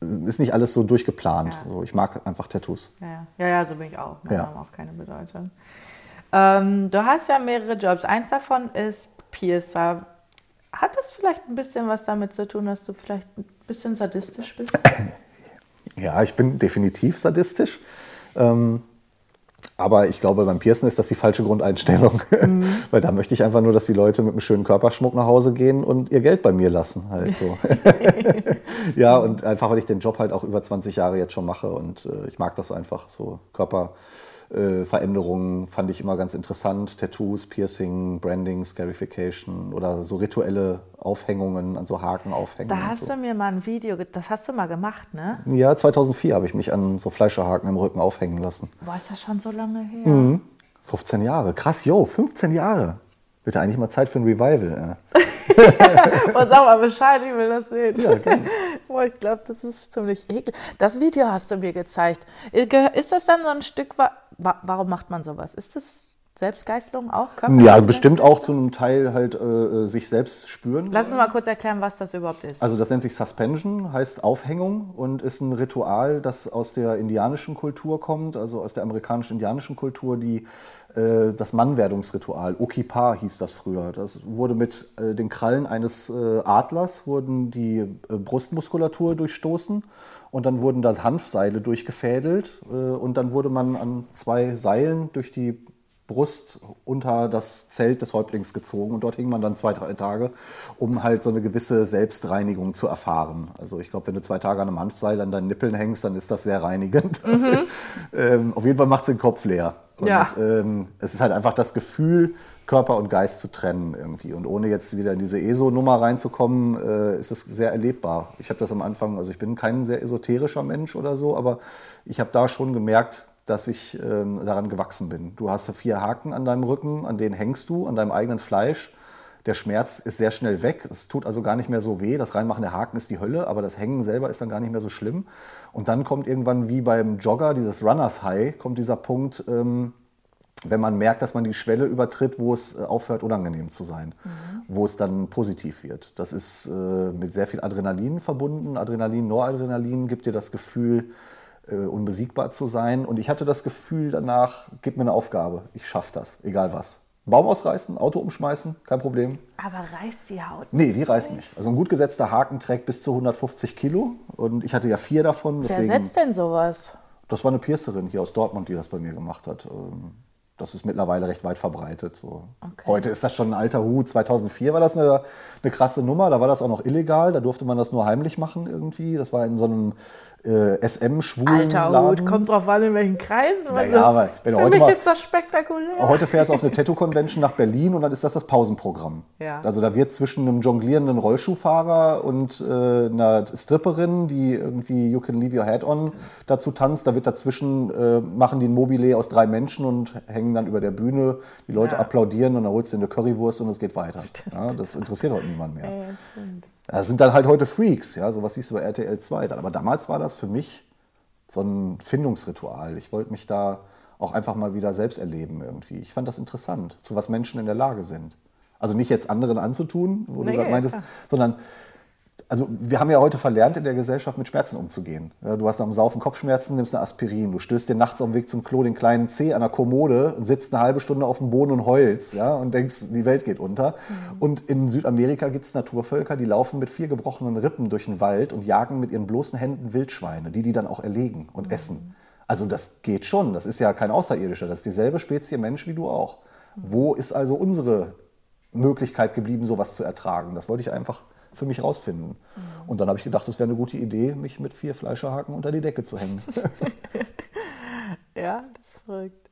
ist nicht alles so durchgeplant. Ja. So, ich mag einfach Tattoos. Ja, ja, ja so bin ich auch. Meine ja. haben auch keine Bedeutung. Ähm, du hast ja mehrere Jobs. Eins davon ist Piercer. Hat das vielleicht ein bisschen was damit zu tun, dass du vielleicht ein bisschen sadistisch bist? Ja, ich bin definitiv sadistisch. Ähm, aber ich glaube, beim Piercen ist das die falsche Grundeinstellung. Mhm. Weil da möchte ich einfach nur, dass die Leute mit einem schönen Körperschmuck nach Hause gehen und ihr Geld bei mir lassen. Halt so. ja, und einfach, weil ich den Job halt auch über 20 Jahre jetzt schon mache und äh, ich mag das einfach so. Körper äh, Veränderungen fand ich immer ganz interessant. Tattoos, Piercing, Branding, Scarification oder so rituelle Aufhängungen an so Haken aufhängen. Da hast so. du mir mal ein Video, das hast du mal gemacht, ne? Ja, 2004 habe ich mich an so Fleischerhaken im Rücken aufhängen lassen. Boah, ist das schon so lange her? Mhm. 15 Jahre. Krass, yo, 15 Jahre. Bitte eigentlich mal Zeit für ein Revival. Ja. Und sag mal Bescheid, ich will das sehen. Ja, Boah, ich glaube, das ist ziemlich eklig. Das Video hast du mir gezeigt. Ist das dann so ein Stück, warum macht man sowas? Ist das Selbstgeißelung auch? Ja, bestimmt auch zu einem Teil halt äh, äh, sich selbst spüren. Lass uns mal kurz erklären, was das überhaupt ist. Also das nennt sich Suspension, heißt Aufhängung und ist ein Ritual, das aus der indianischen Kultur kommt, also aus der amerikanisch-indianischen Kultur, die äh, das Mannwerdungsritual, Okipa hieß das früher. Das wurde mit äh, den Krallen eines Adlers wurden die Brustmuskulatur durchstoßen und dann wurden da Hanfseile durchgefädelt und dann wurde man an zwei Seilen durch die Brust unter das Zelt des Häuptlings gezogen und dort hing man dann zwei, drei Tage, um halt so eine gewisse Selbstreinigung zu erfahren. Also ich glaube, wenn du zwei Tage an einem Hanfseil an deinen Nippeln hängst, dann ist das sehr reinigend. Mhm. ähm, auf jeden Fall macht es den Kopf leer. Und ja. ähm, es ist halt einfach das Gefühl, Körper und Geist zu trennen irgendwie. Und ohne jetzt wieder in diese ESO-Nummer reinzukommen, äh, ist es sehr erlebbar. Ich habe das am Anfang, also ich bin kein sehr esoterischer Mensch oder so, aber ich habe da schon gemerkt, dass ich ähm, daran gewachsen bin. Du hast vier Haken an deinem Rücken, an denen hängst du, an deinem eigenen Fleisch. Der Schmerz ist sehr schnell weg. Es tut also gar nicht mehr so weh. Das Reinmachen der Haken ist die Hölle, aber das Hängen selber ist dann gar nicht mehr so schlimm. Und dann kommt irgendwann wie beim Jogger, dieses Runners High, kommt dieser Punkt, ähm, wenn man merkt, dass man die Schwelle übertritt, wo es äh, aufhört, unangenehm zu sein, mhm. wo es dann positiv wird. Das ist äh, mit sehr viel Adrenalin verbunden. Adrenalin, Noradrenalin gibt dir das Gefühl, äh, unbesiegbar zu sein. Und ich hatte das Gefühl danach, gib mir eine Aufgabe, ich schaffe das, egal was. Baum ausreißen, Auto umschmeißen, kein Problem. Aber reißt die Haut? Nee, die reißt nicht. Also ein gut gesetzter Haken trägt bis zu 150 Kilo und ich hatte ja vier davon. Wer setzt denn sowas? Das war eine Piercerin hier aus Dortmund, die das bei mir gemacht hat. Das ist mittlerweile recht weit verbreitet. So. Okay. Heute ist das schon ein alter Hut. 2004 war das eine, eine krasse Nummer. Da war das auch noch illegal. Da durfte man das nur heimlich machen irgendwie. Das war in so einem äh, SM-schwulen Alter. Hut, kommt drauf an, in welchen Kreisen. Naja, also, aber wenn für heute mich mal, ist das spektakulär. Heute fährst du auf eine Tattoo-Convention nach Berlin und dann ist das das Pausenprogramm. Ja. Also da wird zwischen einem jonglierenden Rollschuhfahrer und äh, einer Stripperin, die irgendwie You Can Leave Your Head On dazu tanzt, da wird dazwischen, äh, machen die ein Mobile aus drei Menschen und hängen dann über der Bühne. Die Leute Ja. applaudieren und dann holst du eine Currywurst und es geht weiter. Ja, das interessiert heute niemand mehr. Ja, stimmt. Das sind dann halt heute Freaks, ja, sowas siehst du bei RTL 2 dann. Aber damals war das für mich so ein Findungsritual. Ich wollte mich da auch einfach mal wieder selbst erleben irgendwie. Ich fand das interessant, zu was Menschen in der Lage sind. Also nicht jetzt anderen anzutun, wo Nee, du gerade meintest, klar. sondern also wir haben ja heute verlernt, in der Gesellschaft mit Schmerzen umzugehen. Du hast nach dem Saufen Kopfschmerzen, nimmst eine Aspirin. Du stößt dir nachts auf dem Weg zum Klo den kleinen Zeh an der Kommode und sitzt eine halbe Stunde auf dem Boden und heulst ja, und denkst, die Welt geht unter. Und in Südamerika gibt es Naturvölker, die laufen mit vier gebrochenen Rippen durch den Wald und jagen mit ihren bloßen Händen Wildschweine, die die dann auch erlegen und essen. Also das geht schon. Das ist ja kein Außerirdischer. Das ist dieselbe Spezie Mensch wie du auch. Wo ist also unsere Möglichkeit geblieben, sowas zu ertragen? Das wollte ich einfach für mich rausfinden. Und dann habe ich gedacht, es wäre eine gute Idee, mich mit vier Fleischerhaken unter die Decke zu hängen. Ja, das ist verrückt.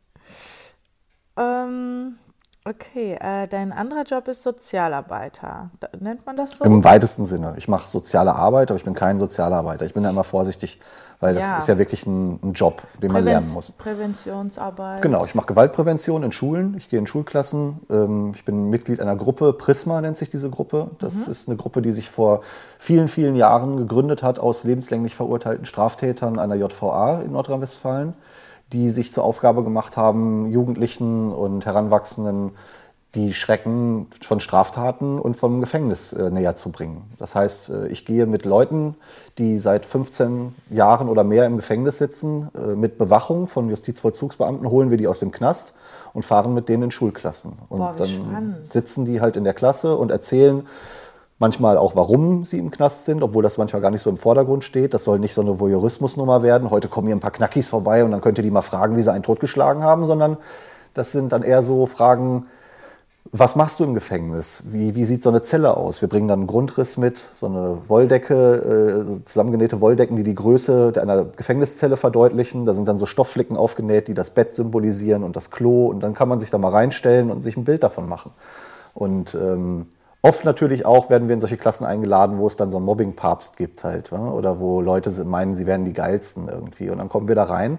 Ähm, okay, äh, dein anderer Job ist Sozialarbeiter. Nennt man das so? Im weitesten Sinne. Ich mache soziale Arbeit, aber ich bin kein Sozialarbeiter. Ich bin da immer vorsichtig, weil das Ja. ist ja wirklich ein, ein Job, den man lernen muss. Präventionsarbeit. Genau, ich mache Gewaltprävention in Schulen. Ich gehe in Schulklassen. Ähm, Ich bin Mitglied einer Gruppe, Prisma nennt sich diese Gruppe. Das ist eine Gruppe, die sich vor vielen, vielen Jahren gegründet hat aus lebenslänglich verurteilten Straftätern einer JVA in Nordrhein-Westfalen, die sich zur Aufgabe gemacht haben, Jugendlichen und Heranwachsenden die Schrecken von Straftaten und vom Gefängnis äh, näher zu bringen. Das heißt, äh, ich gehe mit Leuten, die seit 15 Jahren oder mehr im Gefängnis sitzen, äh, mit Bewachung von Justizvollzugsbeamten, holen wir die aus dem Knast und fahren mit denen in Schulklassen. Und Boah, dann spannend. sitzen die halt in der Klasse und erzählen manchmal auch, warum sie im Knast sind, obwohl das manchmal gar nicht so im Vordergrund steht. Das soll nicht so eine Voyeurismusnummer werden. Heute kommen hier ein paar Knackis vorbei und dann könnt ihr die mal fragen, wie sie einen totgeschlagen haben, sondern das sind dann eher so Fragen, was machst du im Gefängnis? Wie, wie sieht so eine Zelle aus? Wir bringen dann einen Grundriss mit, so eine Wolldecke, äh, zusammengenähte Wolldecken, die die Größe einer Gefängniszelle verdeutlichen. Da sind dann so Stoffflicken aufgenäht, die das Bett symbolisieren und das Klo. Und dann kann man sich da mal reinstellen und sich ein Bild davon machen. Und ähm, oft natürlich auch werden wir in solche Klassen eingeladen, wo es dann so einen Mobbing-Papst gibt halt. Oder wo Leute meinen, sie wären die Geilsten irgendwie. Und dann kommen wir da rein.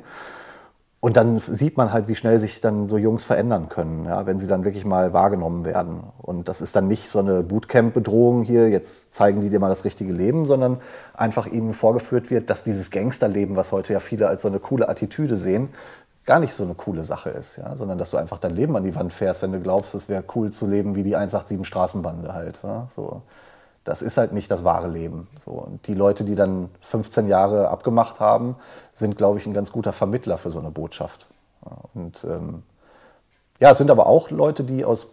Und dann sieht man halt, wie schnell sich dann so Jungs verändern können, ja, wenn sie dann wirklich mal wahrgenommen werden. Und das ist dann nicht so eine Bootcamp-Bedrohung hier, jetzt zeigen die dir mal das richtige Leben, sondern einfach ihnen vorgeführt wird, dass dieses Gangsterleben, was heute ja viele als so eine coole Attitüde sehen, gar nicht so eine coole Sache ist, ja, sondern dass du einfach dein Leben an die Wand fährst, wenn du glaubst, es wäre cool zu leben wie die 187 Straßenbande halt. Ja, so. Das ist halt nicht das wahre Leben. So. Und die Leute, die dann 15 Jahre abgemacht haben, sind, glaube ich, ein ganz guter Vermittler für so eine Botschaft. Und ähm, ja, es sind aber auch Leute, die aus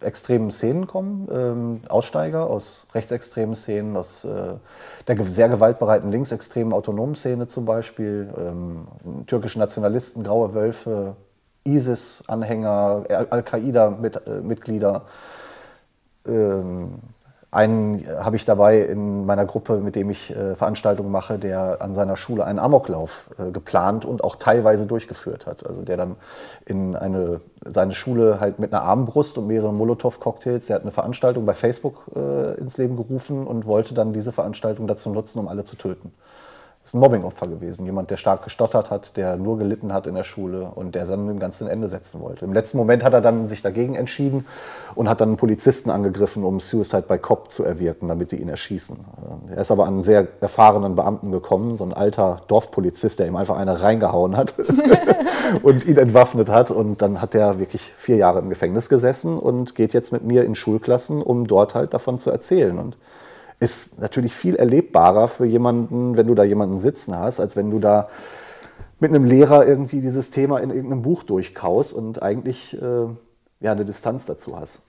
extremen Szenen kommen, ähm, Aussteiger aus rechtsextremen Szenen, aus äh, der sehr gewaltbereiten linksextremen autonomen Szene zum Beispiel, ähm, türkische Nationalisten, graue Wölfe, ISIS-Anhänger, Al-Qaida-Mitglieder. Ähm, einen habe ich dabei in meiner Gruppe, mit dem ich äh, Veranstaltungen mache, der an seiner Schule einen Amoklauf äh, geplant und auch teilweise durchgeführt hat. Also der dann in eine, seine Schule halt mit einer Armbrust und mehreren Molotow-Cocktails, der hat eine Veranstaltung bei Facebook äh, ins Leben gerufen und wollte dann diese Veranstaltung dazu nutzen, um alle zu töten. Ist ein Mobbingopfer gewesen. Jemand, der stark gestottert hat, der nur gelitten hat in der Schule und der dann dem Ganzen Ende setzen wollte. Im letzten Moment hat er dann sich dagegen entschieden und hat dann einen Polizisten angegriffen, um Suicide by Cop zu erwirken, damit die ihn erschießen. Er ist aber an einen sehr erfahrenen Beamten gekommen, so ein alter Dorfpolizist, der ihm einfach eine reingehauen hat und ihn entwaffnet hat. Und dann hat er wirklich vier Jahre im Gefängnis gesessen und geht jetzt mit mir in Schulklassen, um dort halt davon zu erzählen. Und ist natürlich viel erlebbarer für jemanden, wenn du da jemanden sitzen hast, als wenn du da mit einem Lehrer irgendwie dieses Thema in irgendeinem Buch durchkaust und eigentlich äh, ja eine Distanz dazu hast.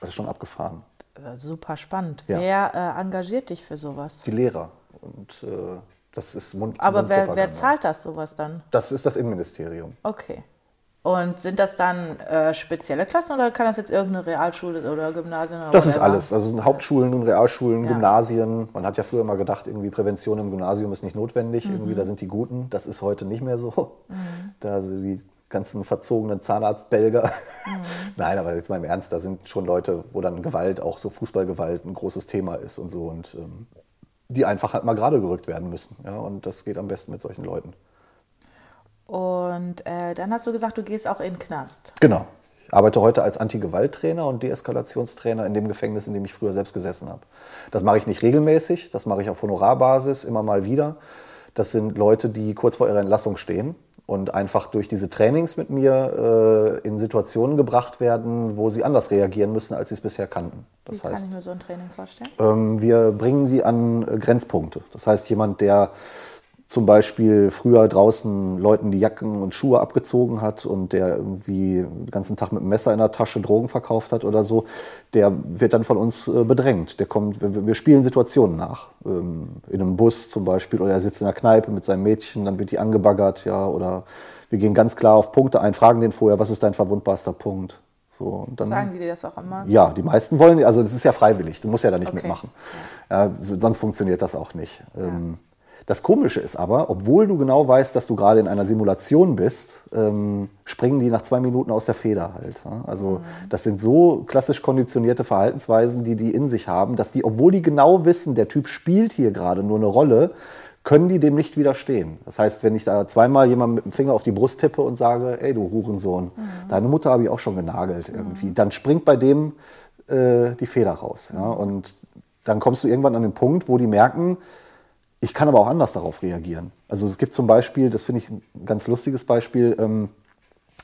Das ist schon abgefahren. Äh, super spannend. Ja. Wer äh, engagiert dich für sowas? Die Lehrer. Und äh, das ist Mund Aber wer, wer Mundpropaganda. zahlt das sowas dann? Das ist das Innenministerium. Okay. Und sind das dann äh, spezielle Klassen oder kann das jetzt irgendeine Realschule oder Gymnasium? Oder Das ist whatever? alles. Also sind Hauptschulen und Realschulen, Ja. Gymnasien. Man hat ja früher mal gedacht, irgendwie Prävention im Gymnasium ist nicht notwendig. Mhm. Irgendwie da sind die Guten. Das ist heute nicht mehr so. Da sind die ganzen verzogenen Zahnarztbelger. Mhm. Nein, aber jetzt mal im Ernst, da sind schon Leute, wo dann Gewalt, auch so Fußballgewalt, ein großes Thema ist und so. Und ähm, die einfach halt mal gerade gerückt werden müssen. Ja, und das geht am besten mit solchen Leuten. Und äh, dann hast du gesagt, du gehst auch in den Knast. Genau. Ich arbeite heute als Anti-Gewalt-Trainer und Deeskalationstrainer in dem Gefängnis, in dem ich früher selbst gesessen habe. Das mache ich nicht regelmäßig, das mache ich auf Honorarbasis immer mal wieder. Das sind Leute, die kurz vor ihrer Entlassung stehen und einfach durch diese Trainings mit mir äh, in Situationen gebracht werden, wo sie anders reagieren müssen, als sie es bisher kannten. Das Wie heißt, kann ich mir so ein Training vorstellen? ähm, wir bringen sie an äh, Grenzpunkte. Das heißt, jemand, der zum Beispiel früher draußen Leuten die Jacken und Schuhe abgezogen hat und der irgendwie den ganzen Tag mit einem Messer in der Tasche Drogen verkauft hat oder so, der wird dann von uns äh, bedrängt. Der kommt, wir spielen Situationen nach. Ähm, In einem Bus zum Beispiel oder er sitzt in der Kneipe mit seinem Mädchen, dann wird die angebaggert, ja, oder wir gehen ganz klar auf Punkte ein, fragen den vorher, was ist dein verwundbarster Punkt? So, dann, Sagen die dir das auch immer? ja, die meisten wollen, also das ist ja freiwillig, du musst ja da nicht Okay. mitmachen. Ja, so- sonst funktioniert das auch nicht. Ähm, Das Komische ist aber, obwohl du genau weißt, dass du gerade in einer Simulation bist, ähm, springen die nach zwei Minuten aus der Feder halt. ja. Also das sind so klassisch konditionierte Verhaltensweisen, die die in sich haben, dass die, obwohl die genau wissen, der Typ spielt hier gerade nur eine Rolle, können die dem nicht widerstehen. Das heißt, wenn ich da zweimal jemand mit dem Finger auf die Brust tippe und sage, ey du Hurensohn, deine Mutter habe ich auch schon genagelt irgendwie, dann springt bei dem äh, die Feder raus. Ja? Und dann kommst du irgendwann an den Punkt, wo die merken, ich kann aber auch anders darauf reagieren. Also es gibt zum Beispiel, das finde ich ein ganz lustiges Beispiel, ähm,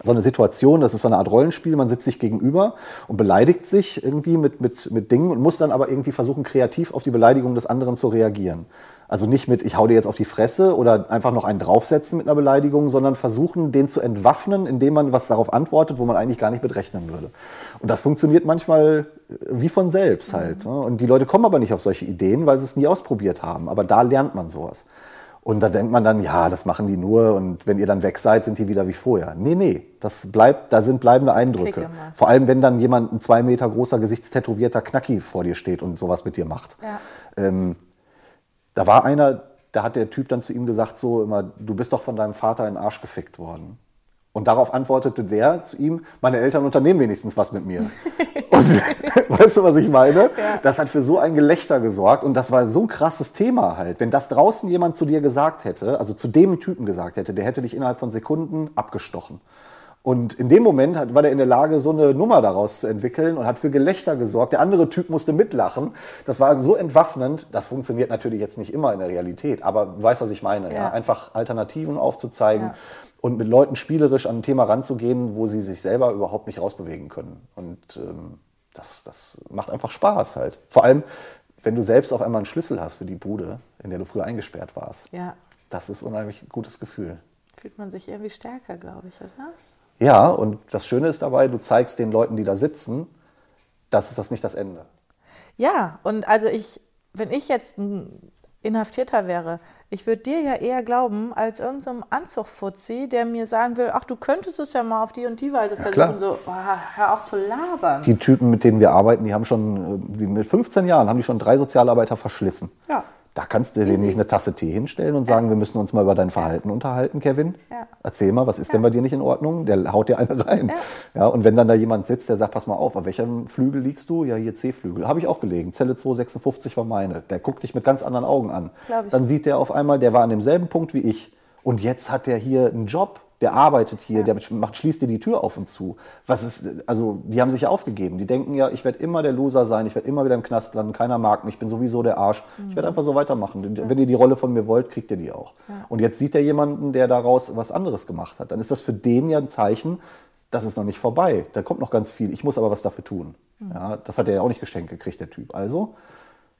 so eine Situation, das ist so eine Art Rollenspiel, man sitzt sich gegenüber und beleidigt sich irgendwie mit, mit, mit Dingen und muss dann aber irgendwie versuchen, kreativ auf die Beleidigung des anderen zu reagieren. Also nicht mit, ich hau dir jetzt auf die Fresse oder einfach noch einen draufsetzen mit einer Beleidigung, sondern versuchen, den zu entwaffnen, indem man was darauf antwortet, wo man eigentlich gar nicht mit rechnen würde. Und das funktioniert manchmal äh, wie von selbst halt. Ne? Und die Leute kommen aber nicht auf solche Ideen, weil sie es nie ausprobiert haben. Aber da lernt man sowas. Und da denkt man dann, ja, das machen die nur und wenn ihr dann weg seid, sind die wieder wie vorher. Nee, nee, das bleibt, da sind bleibende Eindrücke. Vor allem, wenn dann jemand, ein zwei Meter großer, gesichtstätowierter Knacki vor dir steht und sowas mit dir macht. Ja. Ähm, da war einer, da hat der Typ dann zu ihm gesagt, so immer, du bist doch von deinem Vater in den Arsch gefickt worden. Und darauf antwortete der zu ihm, meine Eltern unternehmen wenigstens was mit mir. Und weißt du, was ich meine? Das hat für so ein Gelächter gesorgt und das war so ein krasses Thema halt. Wenn das draußen jemand zu dir gesagt hätte, also zu dem Typen gesagt hätte, der hätte dich innerhalb von Sekunden abgestochen. Und in dem Moment hat, war der in der Lage, so eine Nummer daraus zu entwickeln und hat für Gelächter gesorgt. Der andere Typ musste mitlachen. Das war so entwaffnend. Das funktioniert natürlich jetzt nicht immer in der Realität, aber du weißt, was ich meine. Ja. Ja. Einfach Alternativen aufzuzeigen Ja. Und mit Leuten spielerisch an ein Thema ranzugehen, wo sie sich selber überhaupt nicht rausbewegen können. Und ähm, das, das macht einfach Spaß halt. Vor allem, wenn du selbst auf einmal einen Schlüssel hast für die Bude, in der du früher eingesperrt warst. Ja. Das ist unheimlich gutes Gefühl. Fühlt man sich irgendwie stärker, glaube ich, oder? Ja, und das Schöne ist dabei, du zeigst den Leuten, die da sitzen, das ist das nicht das Ende. Ja, und also ich, wenn ich jetzt ein Inhaftierter wäre, ich würde dir ja eher glauben, als irgendeinem Anzugfuzzi, der mir sagen will, ach, du könntest es ja mal auf die und die Weise versuchen. klar. So, oh, hör auf zu labern. Die Typen, mit denen wir arbeiten, die haben schon, äh, mit 15 Jahren haben die schon drei Sozialarbeiter verschlissen. Ja. Da kannst du denen nicht eine Tasse Tee hinstellen und sagen, wir müssen uns mal über dein Verhalten unterhalten, Kevin. Ja. Erzähl mal, was ist denn bei dir nicht in Ordnung? Der haut dir eine rein. Ja. und wenn dann da jemand sitzt, der sagt, pass mal auf, auf welchem Flügel liegst du? Ja, hier C-Flügel. Habe ich auch gelegen. Zelle 256 war meine. Der guckt dich mit ganz anderen Augen an. Dann sieht der auf einmal, der war an demselben Punkt wie ich. Und jetzt hat der hier einen Job. Der arbeitet hier, der macht, schließt dir die Tür auf und zu. Was ist, also, die haben sich ja aufgegeben. Die denken ja, ich werde immer der Loser sein, ich werde immer wieder im Knast landen, keiner mag mich, ich bin sowieso der Arsch. Ich werde einfach so weitermachen. Wenn ihr die Rolle von mir wollt, kriegt ihr die auch. Und jetzt sieht er jemanden, der daraus was anderes gemacht hat. Dann ist das für den ja ein Zeichen, das ist noch nicht vorbei. Da kommt noch ganz viel. Ich muss aber was dafür tun. Ja, das hat er ja auch nicht geschenkt gekriegt, der Typ. Also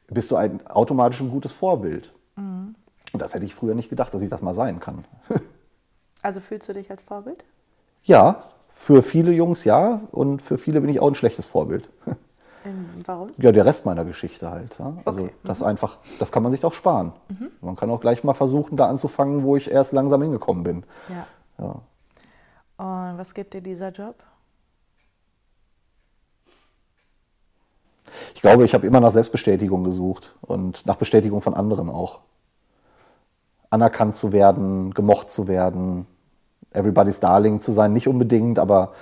bist du ein, automatisch ein gutes Vorbild. Und das hätte ich früher nicht gedacht, dass ich das mal sein kann. Also fühlst du dich als Vorbild? Ja, Für viele Jungs ja und für viele bin ich auch ein schlechtes Vorbild. Ähm, warum? Ja, der Rest meiner Geschichte halt. Ja. Also Okay. das einfach, das kann man sich doch sparen. Man kann auch gleich mal versuchen, da anzufangen, wo ich erst langsam hingekommen bin. Ja. Ja. Und was gibt dir dieser Job? Ich glaube, ich habe immer nach Selbstbestätigung gesucht und nach Bestätigung von anderen auch. Anerkannt zu werden, gemocht zu werden, everybody's darling zu sein, nicht unbedingt, aber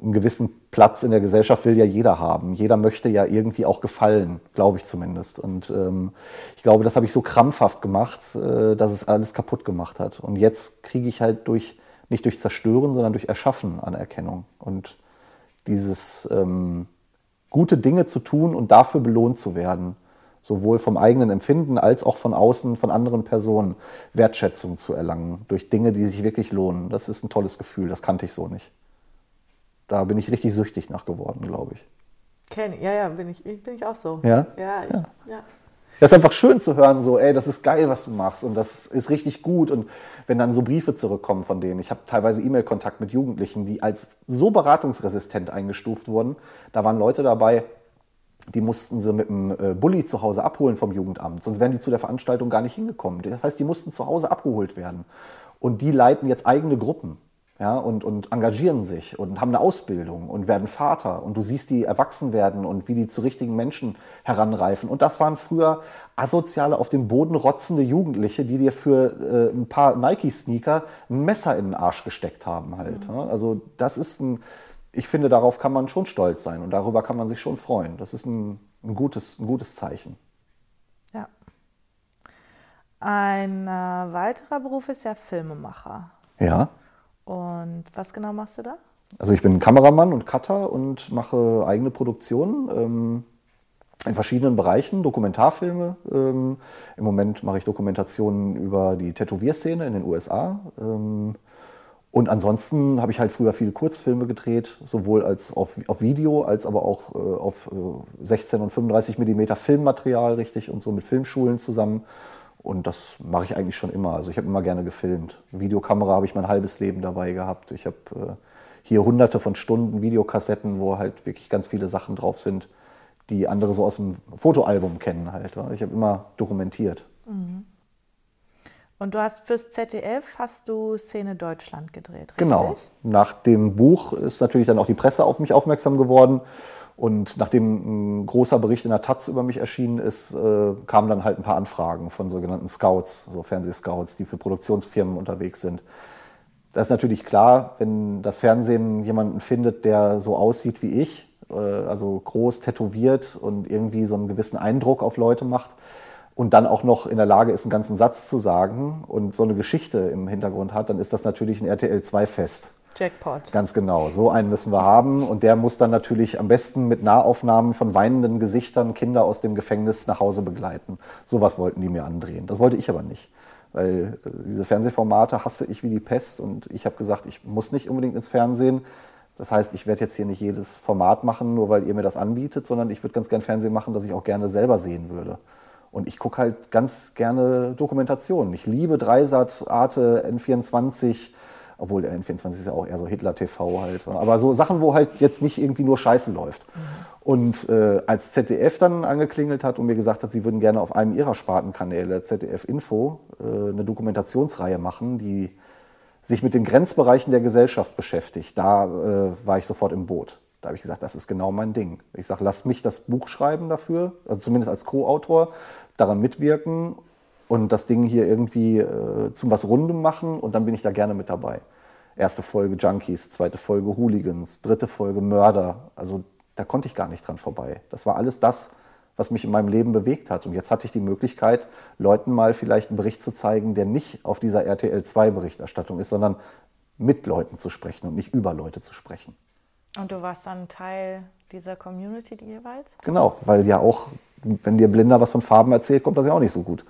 einen gewissen Platz in der Gesellschaft will ja jeder haben. Jeder möchte ja irgendwie auch gefallen, glaube ich zumindest. Und ähm, ich glaube, das habe ich so krampfhaft gemacht, äh, dass es alles kaputt gemacht hat. Und jetzt kriege ich halt durch, nicht durch Zerstören, sondern durch Erschaffen Anerkennung. Und dieses ähm, gute Dinge zu tun und dafür belohnt zu werden, sowohl vom eigenen Empfinden als auch von außen, von anderen Personen, Wertschätzung zu erlangen durch Dinge, die sich wirklich lohnen. Das ist ein tolles Gefühl, das kannte ich so nicht. Da bin ich richtig süchtig nach geworden, glaube ich. Kenn, ja, ja, bin ich, bin ich auch so. Ja? Ja, ich, Ja. ja. Das ist einfach schön zu hören, so, ey, das ist geil, was du machst und das ist richtig gut. Und wenn dann so Briefe zurückkommen von denen, ich habe teilweise E-Mail-Kontakt mit Jugendlichen, die als so beratungsresistent eingestuft wurden. Da waren Leute dabei, die mussten sie mit dem äh, Bulli zu Hause abholen vom Jugendamt, sonst wären die zu der Veranstaltung gar nicht hingekommen. Das heißt, die mussten zu Hause abgeholt werden. Und die leiten jetzt eigene Gruppen ja, und, und engagieren sich und haben eine Ausbildung und werden Vater. Und du siehst die erwachsen werden und wie die zu richtigen Menschen heranreifen. Und das waren früher asoziale, auf den Boden rotzende Jugendliche, die dir für äh, ein paar Nike-Sneaker ein Messer in den Arsch gesteckt haben halt. Ja. Also das ist ein, ich finde, darauf kann man schon stolz sein und darüber kann man sich schon freuen. Das ist ein, ein, gutes, ein gutes Zeichen. ja. Ein äh, weiterer Beruf ist ja Filmemacher. Ja. Und was genau machst du da? Also ich bin Kameramann und Cutter und mache eigene Produktionen ähm, in verschiedenen Bereichen, Dokumentarfilme. Ähm, Im Moment mache ich Dokumentationen über die Tätowierszene in den USA. Ähm, und ansonsten habe ich halt früher viele Kurzfilme gedreht, sowohl als auf, auf Video, als aber auch äh, auf äh, 16 und 35 Millimeter Filmmaterial, richtig, und so mit Filmschulen zusammen. Und das mache ich eigentlich schon immer. Also ich habe immer gerne gefilmt. Videokamera habe ich mein halbes Leben dabei gehabt. Ich habe äh, hier hunderte von Stunden Videokassetten, wo halt wirklich ganz viele Sachen drauf sind, die andere so aus dem Fotoalbum kennen halt. Ich habe immer dokumentiert. Und du hast fürs ZDF hast du Szene Deutschland gedreht, richtig? Genau. Nach dem Buch ist natürlich dann auch die Presse auf mich aufmerksam geworden. Und nachdem ein großer Bericht in der Taz über mich erschienen ist, äh, kamen dann halt ein paar Anfragen von sogenannten Scouts, so Fernsehscouts, die für Produktionsfirmen unterwegs sind. Das ist natürlich klar, wenn das Fernsehen jemanden findet, der so aussieht wie ich, äh, also groß tätowiert und irgendwie so einen gewissen Eindruck auf Leute macht und dann auch noch in der Lage ist, einen ganzen Satz zu sagen und so eine Geschichte im Hintergrund hat, dann ist das natürlich ein RTL 2-Fest. Jackpot. Ganz genau, so einen müssen wir haben. Und der muss dann natürlich am besten mit Nahaufnahmen von weinenden Gesichtern Kinder aus dem Gefängnis nach Hause begleiten. Sowas wollten die mir andrehen. Das wollte ich aber nicht. Weil äh, diese Fernsehformate hasse ich wie die Pest. Und ich habe gesagt, ich muss nicht unbedingt ins Fernsehen. Das heißt, ich werde jetzt hier nicht jedes Format machen, nur weil ihr mir das anbietet, sondern ich würde ganz gern Fernsehen machen, das ich auch gerne selber sehen würde. Und ich gucke halt ganz gerne Dokumentationen. Ich liebe Dreisat, Arte, N24, obwohl der N24 ist ja auch eher so Hitler-TV halt. Aber so Sachen, wo halt jetzt nicht irgendwie nur Scheiße läuft. Und äh, als ZDF dann angeklingelt hat und mir gesagt hat, sie würden gerne auf einem ihrer Spartenkanäle, ZDF Info, äh, eine Dokumentationsreihe machen, die sich mit den Grenzbereichen der Gesellschaft beschäftigt, da äh, war ich sofort im Boot. Da habe ich gesagt, das ist genau mein Ding. Ich sage, lasst mich das Buch schreiben dafür, also zumindest als Co-Autor, daran mitwirken und das Ding hier irgendwie äh, zum was Rundem machen und dann bin ich da gerne mit dabei. Erste Folge Junkies, zweite Folge Hooligans, dritte Folge Mörder. Also da konnte ich gar nicht dran vorbei. Das war alles das, was mich in meinem Leben bewegt hat. Und jetzt hatte ich die Möglichkeit, Leuten mal vielleicht einen Bericht zu zeigen, der nicht auf dieser RTL 2 Berichterstattung ist, sondern mit Leuten zu sprechen und nicht über Leute zu sprechen. Und du warst dann Teil dieser Community jeweils? Genau, weil ja auch, wenn dir Blinder was von Farben erzählt, kommt das ja auch nicht so gut.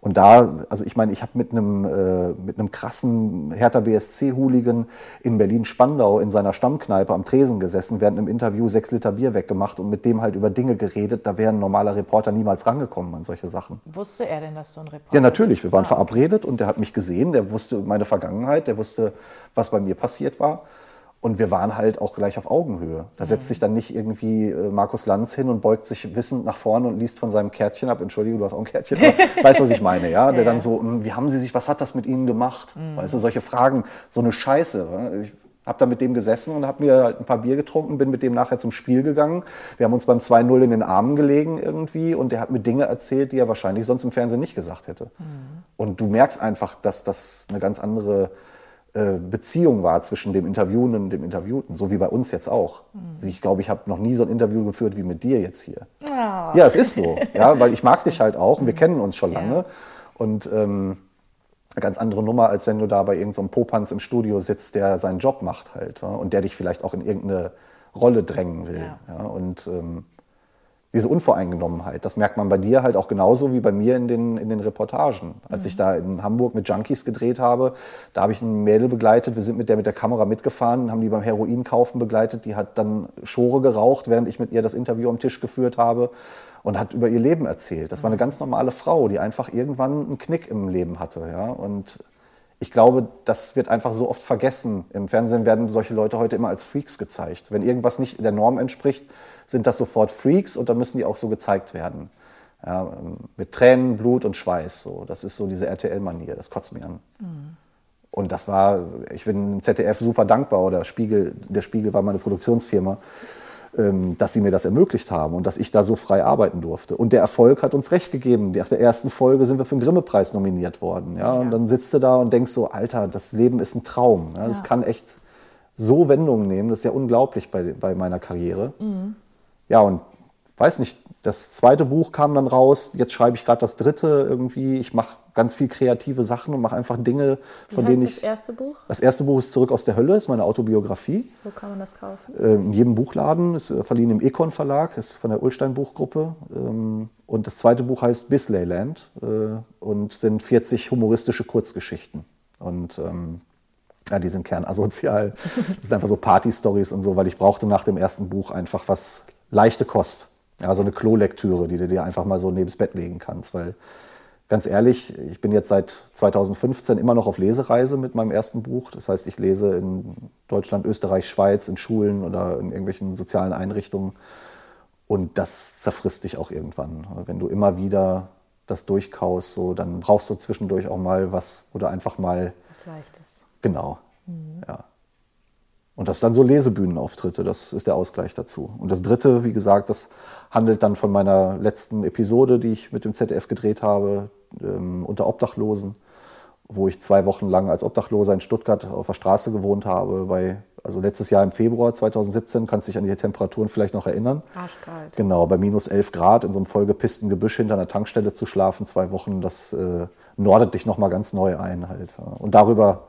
Und da, also ich meine, ich habe mit einem, äh, mit einem krassen Hertha BSC-Hooligan in Berlin-Spandau in seiner Stammkneipe am Tresen gesessen, während einem Interview sechs Liter Bier weggemacht und mit dem halt über Dinge geredet. Da wäre ein normaler Reporter niemals rangekommen an solche Sachen. Wusste er denn, dass du ein Reporter Ja, natürlich. Wir waren Ah. verabredet und der hat mich gesehen, der wusste meine Vergangenheit, der wusste, was bei mir passiert war. Und wir waren halt auch gleich auf Augenhöhe. Da setzt sich dann nicht irgendwie äh, Markus Lanz hin und beugt sich wissend nach vorne und liest von seinem Kärtchen ab. Entschuldige, du hast auch ein Kärtchen. weißt du, was ich meine, ja? Der dann so, hm, wie haben Sie sich, was hat das mit Ihnen gemacht? Weißt du, solche Fragen, so eine Scheiße. Ich habe da mit dem gesessen und habe mir halt ein paar Bier getrunken, bin mit dem nachher zum Spiel gegangen. Wir haben uns beim 2-0 in den Armen gelegen irgendwie und der hat mir Dinge erzählt, die er wahrscheinlich sonst im Fernsehen nicht gesagt hätte. Und du merkst einfach, dass das eine ganz andere Beziehung war zwischen dem Interviewenden und dem Interviewten, so wie bei uns jetzt auch. Also ich glaube, ich habe noch nie so ein Interview geführt wie mit dir jetzt hier. Ja, es ist so, ja, weil ich mag dich halt auch und wir kennen uns schon lange. Ja. Und ähm, eine ganz andere Nummer, als wenn du da bei irgendeinem so Popanz im Studio sitzt, der seinen Job macht halt ja, und der dich vielleicht auch in irgendeine Rolle drängen will. Ja, und ähm, diese Unvoreingenommenheit, das merkt man bei dir halt auch genauso wie bei mir in den, in den Reportagen. Als ich da in Hamburg mit Junkies gedreht habe, da habe ich ein Mädel begleitet, wir sind mit der mit der Kamera mitgefahren, haben die beim Heroinkaufen begleitet, die hat dann Schore geraucht, während ich mit ihr das Interview am Tisch geführt habe und hat über ihr Leben erzählt. Das war eine ganz normale Frau, die einfach irgendwann einen Knick im Leben hatte. Ja? Und ich glaube, das wird einfach so oft vergessen. Im Fernsehen werden solche Leute heute immer als Freaks gezeigt. Wenn irgendwas nicht der Norm entspricht, sind das sofort Freaks und dann müssen die auch so gezeigt werden. Ja, mit Tränen, Blut und Schweiß. So. Das ist so diese RTL-Manier, das kotzt mich an. Und das war, ich bin dem ZDF super dankbar, oder Spiegel, der Spiegel war meine Produktionsfirma, ähm, dass sie mir das ermöglicht haben und dass ich da so frei arbeiten durfte. Und der Erfolg hat uns recht gegeben. Nach der ersten Folge sind wir für den Grimme-Preis nominiert worden. Ja? Und dann sitzt du da und denkst so, Alter, das Leben ist ein Traum. Ja? Das Ja. kann echt so Wendungen nehmen. Das ist ja unglaublich bei, bei meiner Karriere. Ja, und weiß nicht, das zweite Buch kam dann raus. Jetzt schreibe ich gerade das dritte irgendwie. Ich mache ganz viel kreative Sachen und mache einfach Dinge, Wie von heißt denen das ich. erste Buch? Das erste Buch ist Zurück aus der Hölle, ist meine Autobiografie. Wo kann man das kaufen? Äh, in jedem Buchladen, ist äh, verliehen im Econ Verlag, ist von der Ulstein Buchgruppe. Ähm, Und das zweite Buch heißt Bisleyland äh, und sind 40 humoristische Kurzgeschichten. Und ähm, ja, die sind kernasozial. Das sind einfach so Party-Stories und so, weil ich brauchte nach dem ersten Buch einfach was leichte Kost. Ja, so eine Klolektüre, die du dir einfach mal so neben das Bett legen kannst. Weil ganz ehrlich, ich bin jetzt seit 2015 immer noch auf Lesereise mit meinem ersten Buch. Das heißt, ich lese in Deutschland, Österreich, Schweiz, in Schulen oder in irgendwelchen sozialen Einrichtungen. Und das zerfrisst dich auch irgendwann. Wenn du immer wieder das durchkaust, so, dann brauchst du zwischendurch auch mal was oder einfach mal Was Leichtes. Genau. Ja. Und das dann so Lesebühnenauftritte, das ist der Ausgleich dazu. Und das dritte, wie gesagt, das handelt dann von meiner letzten Episode, die ich mit dem ZDF gedreht habe, ähm, unter Obdachlosen, wo ich zwei Wochen lang als Obdachloser in Stuttgart auf der Straße gewohnt habe. Bei, also letztes Jahr im Februar 2017, kannst du dich an die Temperaturen vielleicht noch erinnern. Arschkalt. Genau, bei minus 11 Grad in so einem vollgepissten Gebüsch hinter einer Tankstelle zu schlafen, zwei Wochen, das äh, nordet dich nochmal ganz neu ein halt. Und darüber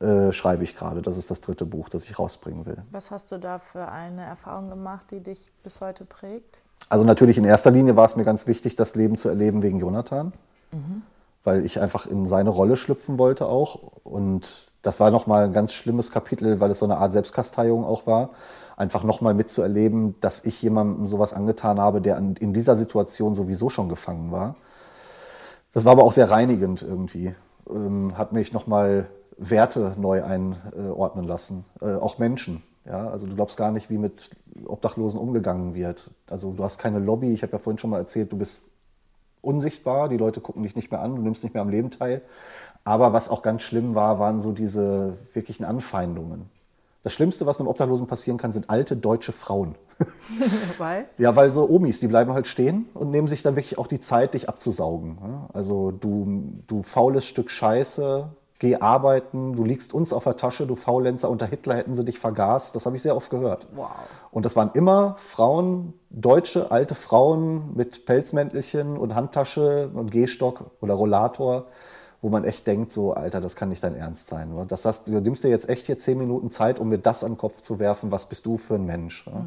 äh, schreibe ich gerade. Das ist das dritte Buch, das ich rausbringen will. Was hast du da für eine Erfahrung gemacht, die dich bis heute prägt? Also natürlich in erster Linie war es mir ganz wichtig, das Leben zu erleben wegen Jonathan, weil ich einfach in seine Rolle schlüpfen wollte auch. Und das war nochmal ein ganz schlimmes Kapitel, weil es so eine Art Selbstkasteiung auch war. Einfach nochmal mitzuerleben, dass ich jemandem sowas angetan habe, der in dieser Situation sowieso schon gefangen war. Das war aber auch sehr reinigend irgendwie. Ähm, hat mich nochmal Werte neu einordnen lassen. Äh, auch Menschen. Ja? Also du glaubst gar nicht, wie mit Obdachlosen umgegangen wird. Also du hast keine Lobby. Ich habe ja vorhin schon mal erzählt, du bist unsichtbar. Die Leute gucken dich nicht mehr an. Du nimmst nicht mehr am Leben teil. Aber was auch ganz schlimm war, waren so diese wirklichen Anfeindungen. Das Schlimmste, was einem Obdachlosen passieren kann, sind alte deutsche Frauen. Weil? Ja, weil so Omis, die bleiben halt stehen und nehmen sich dann wirklich auch die Zeit, dich abzusaugen. ja. Also du, du faules Stück Scheiße, geh arbeiten, du liegst uns auf der Tasche, du Faulenzer, unter Hitler hätten sie dich vergast. Das habe ich sehr oft gehört. Wow. Und das waren immer Frauen, deutsche alte Frauen mit Pelzmäntelchen und Handtasche und Gehstock oder Rollator, wo man echt denkt, so, Alter, das kann nicht dein Ernst sein. Das heißt, du nimmst dir jetzt echt hier zehn Minuten Zeit, um mir das an den Kopf zu werfen, was bist du für ein Mensch. ja?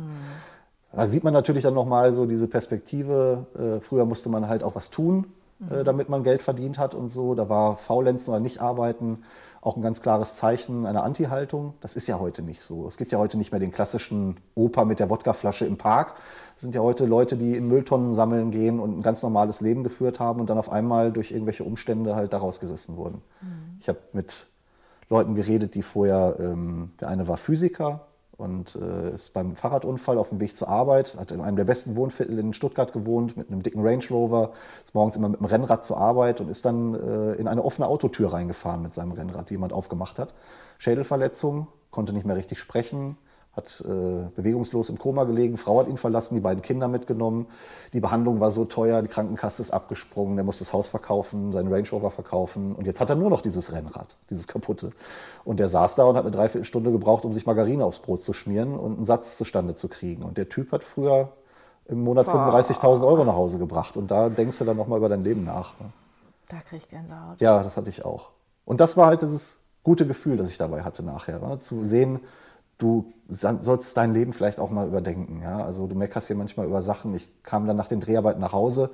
Da sieht man natürlich dann nochmal so diese Perspektive. Äh, früher musste man halt auch was tun, äh, damit man Geld verdient hat und so. Da war Faulenzen oder nicht arbeiten auch ein ganz klares Zeichen einer Anti-Haltung. Das ist ja heute nicht so. Es gibt ja heute nicht mehr den klassischen Opa mit der Wodkaflasche im Park. Es sind ja heute Leute, die in Mülltonnen sammeln gehen und ein ganz normales Leben geführt haben und dann auf einmal durch irgendwelche Umstände halt daraus gerissen wurden. Ich habe mit Leuten geredet, die vorher, ähm, der eine war Physiker, und äh, ist beim Fahrradunfall auf dem Weg zur Arbeit, hat in einem der besten Wohnviertel in Stuttgart gewohnt, mit einem dicken Range Rover, ist morgens immer mit dem Rennrad zur Arbeit und ist dann äh, in eine offene Autotür reingefahren mit seinem Rennrad, die jemand aufgemacht hat. Schädelverletzung, konnte nicht mehr richtig sprechen, hat äh, bewegungslos im Koma gelegen, Frau hat ihn verlassen, die beiden Kinder mitgenommen. Die Behandlung war so teuer, die Krankenkasse ist abgesprungen, der musste das Haus verkaufen, seinen Range Rover verkaufen und jetzt hat er nur noch dieses Rennrad, dieses kaputte. Und der saß da und hat eine Dreiviertelstunde gebraucht, um sich Margarine aufs Brot zu schmieren und einen Satz zustande zu kriegen. Und der Typ hat früher im Monat 35.000 Euro nach Hause gebracht und da denkst du dann nochmal über dein Leben nach. Ne? Da krieg ich Gänsehaut. Ja, das hatte ich auch. Und das war halt dieses gute Gefühl, das ich dabei hatte nachher, ne? zu sehen, du sollst dein Leben vielleicht auch mal überdenken. Ja? Also du meckerst hier manchmal über Sachen. Ich kam dann nach den Dreharbeiten nach Hause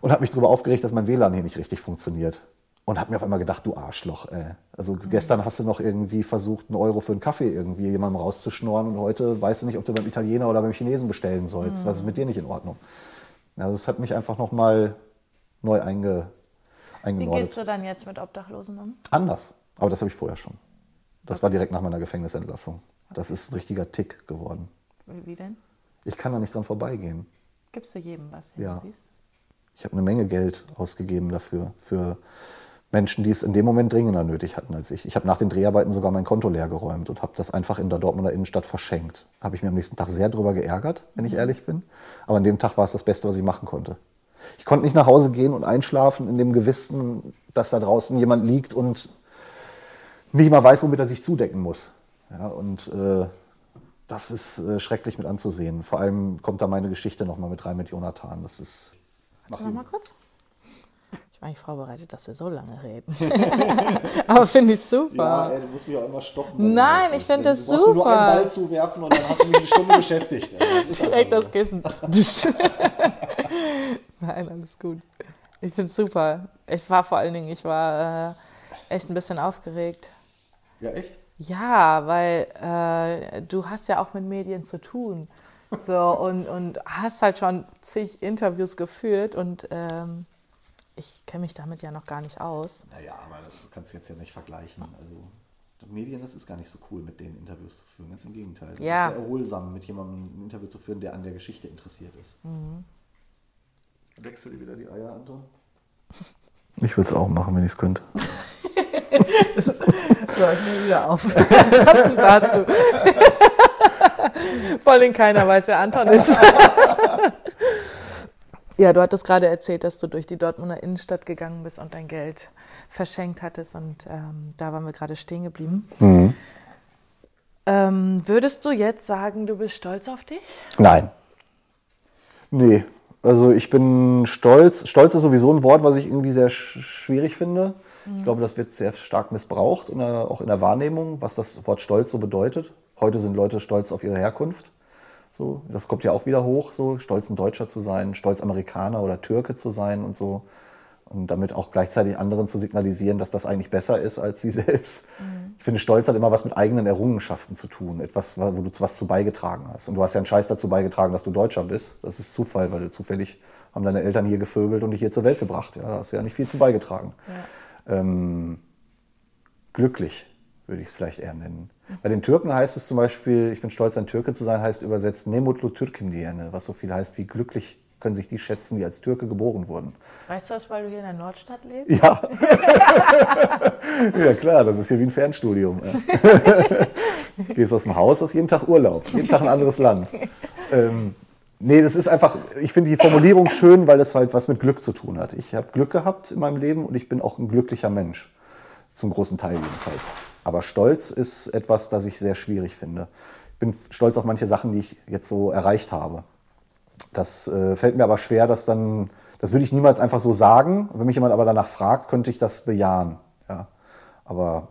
und habe mich darüber aufgeregt, dass mein WLAN hier nicht richtig funktioniert. Und habe mir auf einmal gedacht, du Arschloch. Ey. Also mhm. gestern hast du noch irgendwie versucht, einen Euro für einen Kaffee irgendwie jemandem rauszuschnorren und heute weißt du nicht, ob du beim Italiener oder beim Chinesen bestellen sollst. Mhm. Was ist mit dir nicht in Ordnung? Also es hat mich einfach nochmal neu einge, eingenordet. Wie gehst du dann jetzt mit Obdachlosen um? Anders. Aber das habe ich vorher schon. Das okay. war direkt nach meiner Gefängnisentlassung. Das ist ein richtiger Tick geworden. Wie denn? Ich kann da nicht dran vorbeigehen. Gibst du jedem was, ja. du siehst? Ich habe eine Menge Geld ausgegeben dafür, für Menschen, die es in dem Moment dringender nötig hatten als ich. Ich habe nach den Dreharbeiten sogar mein Konto leer geräumt und habe das einfach in der Dortmunder Innenstadt verschenkt. Habe ich mir am nächsten Tag sehr drüber geärgert, wenn ich mhm. ehrlich bin. Aber an dem Tag war es das Beste, was ich machen konnte. Ich konnte nicht nach Hause gehen und einschlafen in dem Gewissen, dass da draußen jemand liegt und nicht mal weiß, womit er sich zudecken muss. Ja, und äh, das ist äh, schrecklich mit anzusehen. Vor allem kommt da meine Geschichte nochmal mit rein mit Jonathan. Das ist. Warte noch mal kurz. Ich war nicht vorbereitet, dass wir so lange reden. Aber finde ich super. Ja, ey, du musst mich auch immer stoppen. Nein, ich finde das super. Du musst nur einen Ball zuwerfen und dann hast du mich eine Stunde beschäftigt. Das Direkt das Kissen. Nein, alles gut. Ich finde es super. Ich war vor allen Dingen, ich war äh, echt ein bisschen aufgeregt. Ja, echt? Ja, weil äh, du hast ja auch mit Medien zu tun. So, und, und hast halt schon zig Interviews geführt und ähm, ich kenne mich damit ja noch gar nicht aus. Naja, aber das kannst du jetzt ja nicht vergleichen. Also Medien, das ist gar nicht so cool, mit denen Interviews zu führen. Ganz im Gegenteil. Es ja. ist sehr erholsam, mit jemandem ein Interview zu führen, der an der Geschichte interessiert ist. Mhm. Wechsel dir wieder die Eier, Anton? Ich würde es auch machen, wenn ich es könnte. So, ich nehme wieder auf. Das dazu. Vor allem keiner weiß, wer Anton ist. ja, du hattest gerade erzählt, dass du durch die Dortmunder Innenstadt gegangen bist und dein Geld verschenkt hattest und ähm, da waren wir gerade stehen geblieben. Mhm. Ähm, würdest du jetzt sagen, du bist stolz auf dich? Nein. Nee. Also ich bin stolz. Stolz ist sowieso ein Wort, was ich irgendwie sehr sch schwierig finde. Ich glaube, das wird sehr stark missbraucht, in der, auch in der Wahrnehmung, was das Wort Stolz so bedeutet. Heute sind Leute stolz auf ihre Herkunft. So, das kommt ja auch wieder hoch, so stolz ein Deutscher zu sein, stolz Amerikaner oder Türke zu sein und so. Und damit auch gleichzeitig anderen zu signalisieren, dass das eigentlich besser ist als sie selbst. Mhm. Ich finde, Stolz hat immer was mit eigenen Errungenschaften zu tun, etwas, wo du was zu beigetragen hast. Und du hast ja einen Scheiß dazu beigetragen, dass du Deutscher bist. Das ist Zufall, weil du zufällig haben deine Eltern hier gevögelt und dich hier zur Welt gebracht. Ja, da hast du ja nicht viel zu beigetragen. Ja ähm, glücklich, würde ich es vielleicht eher nennen. Bei den Türken heißt es zum Beispiel, ich bin stolz, ein Türke zu sein, heißt übersetzt Nemutlu Türkim diene, was so viel heißt wie glücklich können sich die schätzen, die als Türke geboren wurden. Weißt du das, weil du hier in der Nordstadt lebst? Ja. ja, klar, das ist hier wie ein Fernstudium. Gehst aus dem Haus, hast jeden Tag Urlaub, jeden Tag ein anderes Land. Ähm, Nee, das ist einfach, ich finde die Formulierung schön, weil das halt was mit Glück zu tun hat. Ich habe Glück gehabt in meinem Leben und ich bin auch ein glücklicher Mensch. Zum großen Teil jedenfalls. Aber Stolz ist etwas, das ich sehr schwierig finde. Ich bin stolz auf manche Sachen, die ich jetzt so erreicht habe. Das äh, fällt mir aber schwer, dass dann, das würde ich niemals einfach so sagen. Wenn mich jemand aber danach fragt, könnte ich das bejahen. Ja. Aber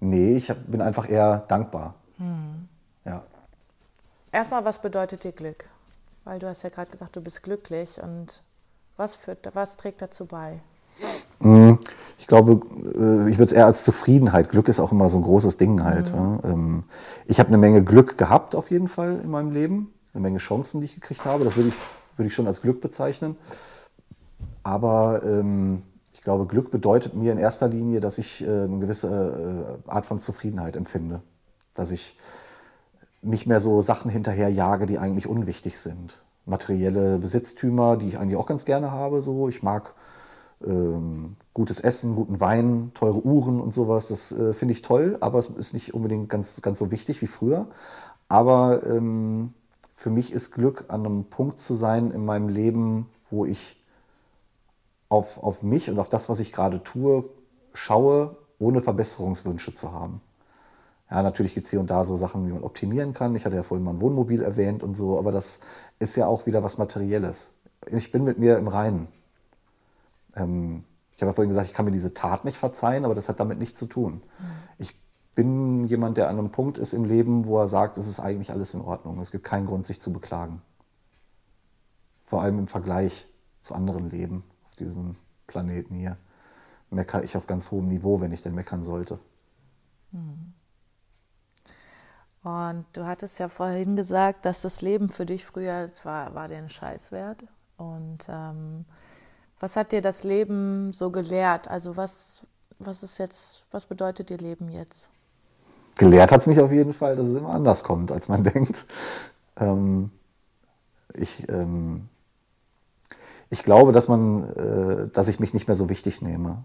nee, ich hab, bin einfach eher dankbar. Hm. Ja. Erstmal, was bedeutet dir Glück? Weil du hast ja gerade gesagt, du bist glücklich und was, führt, was trägt dazu bei? Hm, ich glaube, äh, ich würde es eher als Zufriedenheit. Glück ist auch immer so ein großes Ding halt. Mhm. Ähm, ich habe eine Menge Glück gehabt auf jeden Fall in meinem Leben. Eine Menge Chancen, die ich gekriegt habe. Das würde ich, würde ich schon als Glück bezeichnen. Aber ähm, ich glaube, Glück bedeutet mir in erster Linie, dass ich äh, eine gewisse äh, Art von Zufriedenheit empfinde. Dass ich nicht mehr so Sachen hinterherjage, die eigentlich unwichtig sind. Materielle Besitztümer, die ich eigentlich auch ganz gerne habe. So, ich mag ähm, gutes Essen, guten Wein, teure Uhren und sowas. Das äh, finde ich toll, aber es ist nicht unbedingt ganz, ganz so wichtig wie früher. Aber ähm, für mich ist Glück, an einem Punkt zu sein in meinem Leben, wo ich auf, auf mich und auf das, was ich gerade tue, schaue, ohne Verbesserungswünsche zu haben. Ja, natürlich gibt es hier und da so Sachen, wie man optimieren kann. Ich hatte ja vorhin mal ein Wohnmobil erwähnt und so, aber das ist ja auch wieder was Materielles. Ich bin mit mir im Reinen. Ähm, ich habe ja vorhin gesagt, ich kann mir diese Tat nicht verzeihen, aber das hat damit nichts zu tun. Mhm. Ich bin jemand, der an einem Punkt ist im Leben, wo er sagt, es ist eigentlich alles in Ordnung. Es gibt keinen Grund, sich zu beklagen. Vor allem im Vergleich zu anderen Leben auf diesem Planeten hier meckere ich auf ganz hohem Niveau, wenn ich denn meckern sollte. Mhm. Und du hattest ja vorhin gesagt, dass das Leben für dich früher zwar war dir ein Scheiß wert. Und ähm, was hat dir das Leben so gelehrt? Also was, was ist jetzt, was bedeutet dir Leben jetzt? Gelehrt hat es mich auf jeden Fall, dass es immer anders kommt, als man denkt. Ähm, ich, ähm, ich glaube, dass man, äh, dass ich mich nicht mehr so wichtig nehme.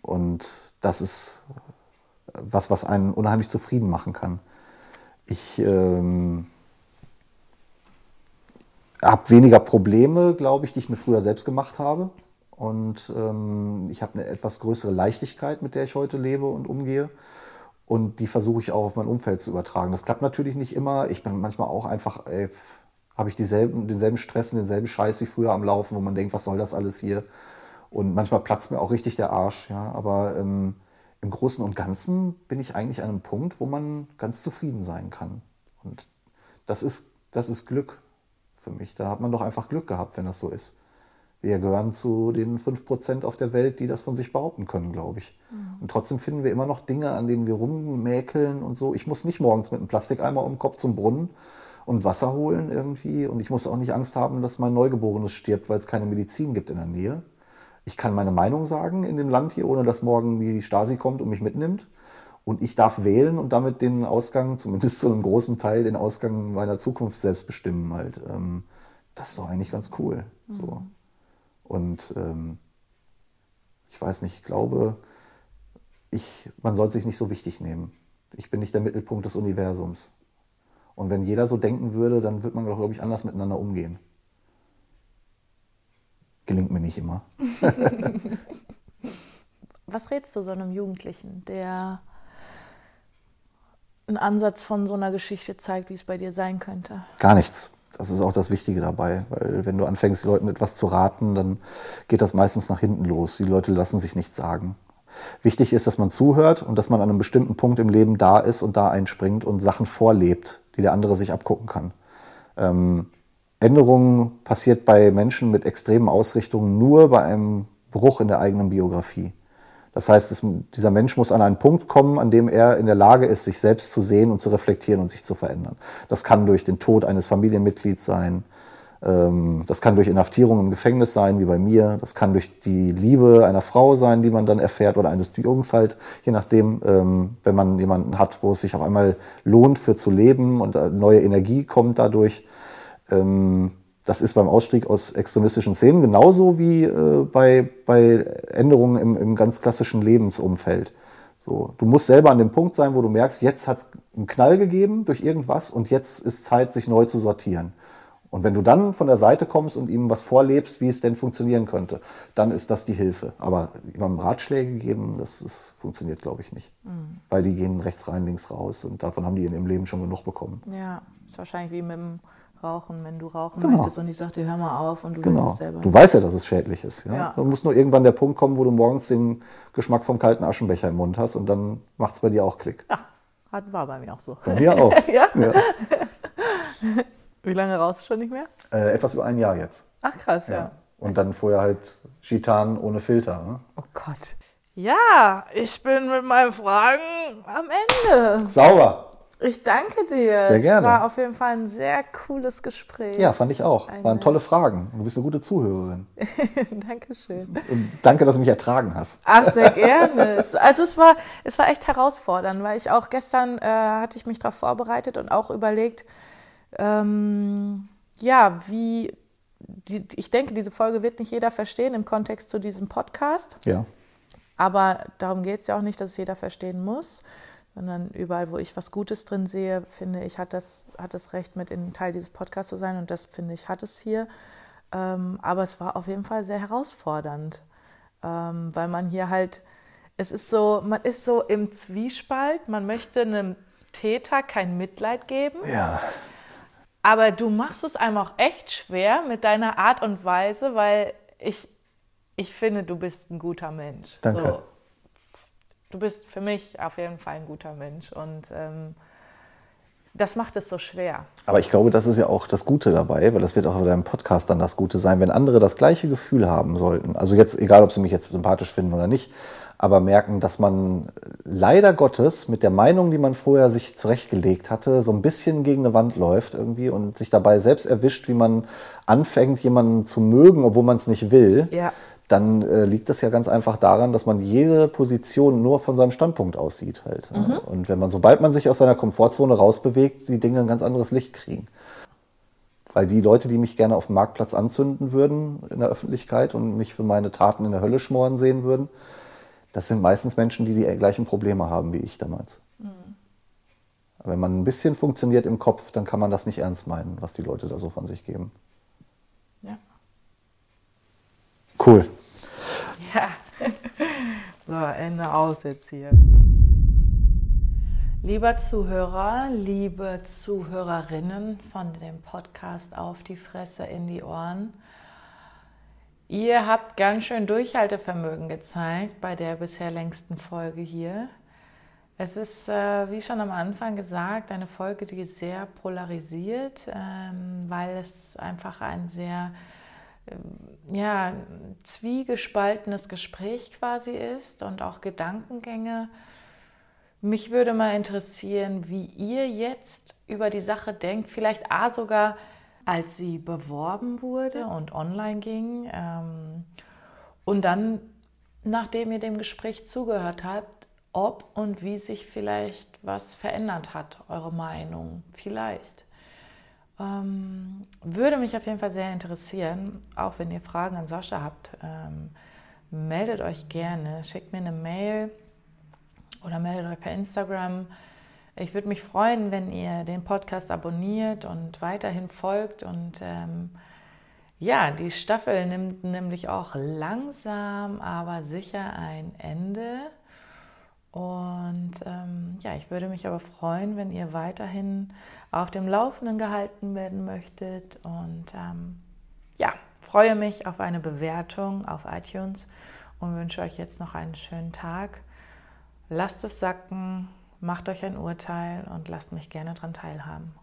Und das ist was, was einen unheimlich zufrieden machen kann. Ich ähm, habe weniger Probleme, glaube ich, die ich mir früher selbst gemacht habe. Und ähm, ich habe eine etwas größere Leichtigkeit, mit der ich heute lebe und umgehe. Und die versuche ich auch auf mein Umfeld zu übertragen. Das klappt natürlich nicht immer. Ich bin manchmal auch einfach, habe ich dieselben, denselben Stress und denselben Scheiß wie früher am Laufen, wo man denkt, was soll das alles hier? Und manchmal platzt mir auch richtig der Arsch, ja. Aber ähm, im Großen und Ganzen bin ich eigentlich an einem Punkt, wo man ganz zufrieden sein kann. Und das ist, das ist Glück für mich. Da hat man doch einfach Glück gehabt, wenn das so ist. Wir gehören zu den 5% auf der Welt, die das von sich behaupten können, glaube ich. Mhm. Und trotzdem finden wir immer noch Dinge, an denen wir rummäkeln und so. Ich muss nicht morgens mit einem Plastikeimer um den Kopf zum Brunnen und Wasser holen irgendwie. Und ich muss auch nicht Angst haben, dass mein Neugeborenes stirbt, weil es keine Medizin gibt in der Nähe. Ich kann meine Meinung sagen in dem Land hier, ohne dass morgen die Stasi kommt und mich mitnimmt. Und ich darf wählen und damit den Ausgang, zumindest zu einem großen Teil, den Ausgang meiner Zukunft selbst bestimmen halt. Ähm, das ist doch eigentlich ganz cool. Mhm. So. Und ähm, ich weiß nicht, ich glaube, ich, man soll sich nicht so wichtig nehmen. Ich bin nicht der Mittelpunkt des Universums. Und wenn jeder so denken würde, dann wird man, glaube ich, anders miteinander umgehen. Gelingt mir nicht immer. Was rätst du so einem Jugendlichen, der einen Ansatz von so einer Geschichte zeigt, wie es bei dir sein könnte? Gar nichts. Das ist auch das Wichtige dabei, weil wenn du anfängst, den Leuten etwas zu raten, dann geht das meistens nach hinten los. Die Leute lassen sich nichts sagen. Wichtig ist, dass man zuhört und dass man an einem bestimmten Punkt im Leben da ist und da einspringt und Sachen vorlebt, die der andere sich abgucken kann. Ähm, Änderung passiert bei Menschen mit extremen Ausrichtungen nur bei einem Bruch in der eigenen Biografie. Das heißt, es, dieser Mensch muss an einen Punkt kommen, an dem er in der Lage ist, sich selbst zu sehen und zu reflektieren und sich zu verändern. Das kann durch den Tod eines Familienmitglieds sein. Ähm, das kann durch Inhaftierung im Gefängnis sein, wie bei mir. Das kann durch die Liebe einer Frau sein, die man dann erfährt, oder eines Jungs halt, je nachdem, ähm, wenn man jemanden hat, wo es sich auf einmal lohnt, für zu leben und neue Energie kommt dadurch. Ähm, das ist beim Ausstieg aus extremistischen Szenen genauso wie äh, bei, bei Änderungen im, im ganz klassischen Lebensumfeld. So, du musst selber an dem Punkt sein, wo du merkst, jetzt hat es einen Knall gegeben durch irgendwas und jetzt ist Zeit, sich neu zu sortieren. Und wenn du dann von der Seite kommst und ihm was vorlebst, wie es denn funktionieren könnte, dann ist das die Hilfe. Aber jemandem Ratschläge geben, das, das funktioniert, glaube ich, nicht. Mhm. Weil die gehen rechts rein, links raus und davon haben die in ihrem Leben schon genug bekommen. Ja, ist wahrscheinlich wie mit dem rauchen, wenn du rauchen genau. möchtest und ich sagte, hör mal auf und du genau. willst es selber. Du weißt ja, dass es schädlich ist. Ja? ja. Da muss nur irgendwann der Punkt kommen, wo du morgens den Geschmack vom kalten Aschenbecher im Mund hast und dann macht es bei dir auch Klick. Ja, war bei mir auch so. Bei mir auch. ja? ja. Wie lange rauchst du schon nicht mehr? Äh, etwas über ein Jahr jetzt. Ach krass, ja. ja. Und dann vorher halt Gitan ohne Filter. Ne? Oh Gott. Ja, ich bin mit meinen Fragen am Ende. Sauber. Ich danke dir. Sehr gerne. Es war auf jeden Fall ein sehr cooles Gespräch. Ja, fand ich auch. Waren tolle Fragen. Du bist eine gute Zuhörerin. Dankeschön. Und danke, dass du mich ertragen hast. Ach, sehr gerne. Also es war, es war echt herausfordernd, weil ich auch gestern äh, hatte ich mich darauf vorbereitet und auch überlegt, ähm, ja, wie, die, ich denke, diese Folge wird nicht jeder verstehen im Kontext zu diesem Podcast. Ja. Aber darum geht es ja auch nicht, dass es jeder verstehen muss sondern überall, wo ich was Gutes drin sehe, finde ich, hat das, hat das Recht, mit in Teil dieses Podcasts zu sein und das finde ich, hat es hier. Ähm, aber es war auf jeden Fall sehr herausfordernd, ähm, weil man hier halt, es ist so, man ist so im Zwiespalt, man möchte einem Täter kein Mitleid geben. Ja. Aber du machst es einem auch echt schwer mit deiner Art und Weise, weil ich, ich finde, du bist ein guter Mensch. Danke. So du bist für mich auf jeden Fall ein guter Mensch und ähm, das macht es so schwer. Aber ich glaube, das ist ja auch das Gute dabei, weil das wird auch bei deinem Podcast dann das Gute sein, wenn andere das gleiche Gefühl haben sollten. Also jetzt, egal ob sie mich jetzt sympathisch finden oder nicht, aber merken, dass man leider Gottes mit der Meinung, die man vorher sich zurechtgelegt hatte, so ein bisschen gegen eine Wand läuft irgendwie und sich dabei selbst erwischt, wie man anfängt, jemanden zu mögen, obwohl man es nicht will. Ja dann äh, liegt das ja ganz einfach daran, dass man jede Position nur von seinem Standpunkt aussieht halt. Mhm. Und wenn man, sobald man sich aus seiner Komfortzone rausbewegt, die Dinge ein ganz anderes Licht kriegen. Weil die Leute, die mich gerne auf dem Marktplatz anzünden würden in der Öffentlichkeit und mich für meine Taten in der Hölle schmoren sehen würden, das sind meistens Menschen, die die gleichen Probleme haben wie ich damals. Mhm. Wenn man ein bisschen funktioniert im Kopf, dann kann man das nicht ernst meinen, was die Leute da so von sich geben. Ja. Cool. Ja. So, Ende aus jetzt hier. Lieber Zuhörer, liebe Zuhörerinnen von dem Podcast Auf die Fresse in die Ohren. Ihr habt ganz schön Durchhaltevermögen gezeigt bei der bisher längsten Folge hier. Es ist, äh, wie schon am Anfang gesagt, eine Folge, die sehr polarisiert, ähm, weil es einfach ein sehr ja, zwiegespaltenes Gespräch quasi ist und auch Gedankengänge. Mich würde mal interessieren, wie ihr jetzt über die Sache denkt, vielleicht A sogar, als sie beworben wurde und online ging ähm, und dann, nachdem ihr dem Gespräch zugehört habt, ob und wie sich vielleicht was verändert hat, eure Meinung, vielleicht. Ähm, würde mich auf jeden Fall sehr interessieren, auch wenn ihr Fragen an Sascha habt. Ähm, meldet euch gerne, schickt mir eine Mail oder meldet euch per Instagram. Ich würde mich freuen, wenn ihr den Podcast abonniert und weiterhin folgt. Und ähm, ja, die Staffel nimmt nämlich auch langsam, aber sicher ein Ende. Und ähm, ja, ich würde mich aber freuen, wenn ihr weiterhin auf dem Laufenden gehalten werden möchtet. Und ähm, ja, freue mich auf eine Bewertung auf iTunes und wünsche euch jetzt noch einen schönen Tag. Lasst es sacken, macht euch ein Urteil und lasst mich gerne daran teilhaben.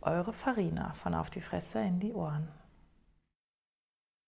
Eure Farina von Auf die Fresse in die Ohren.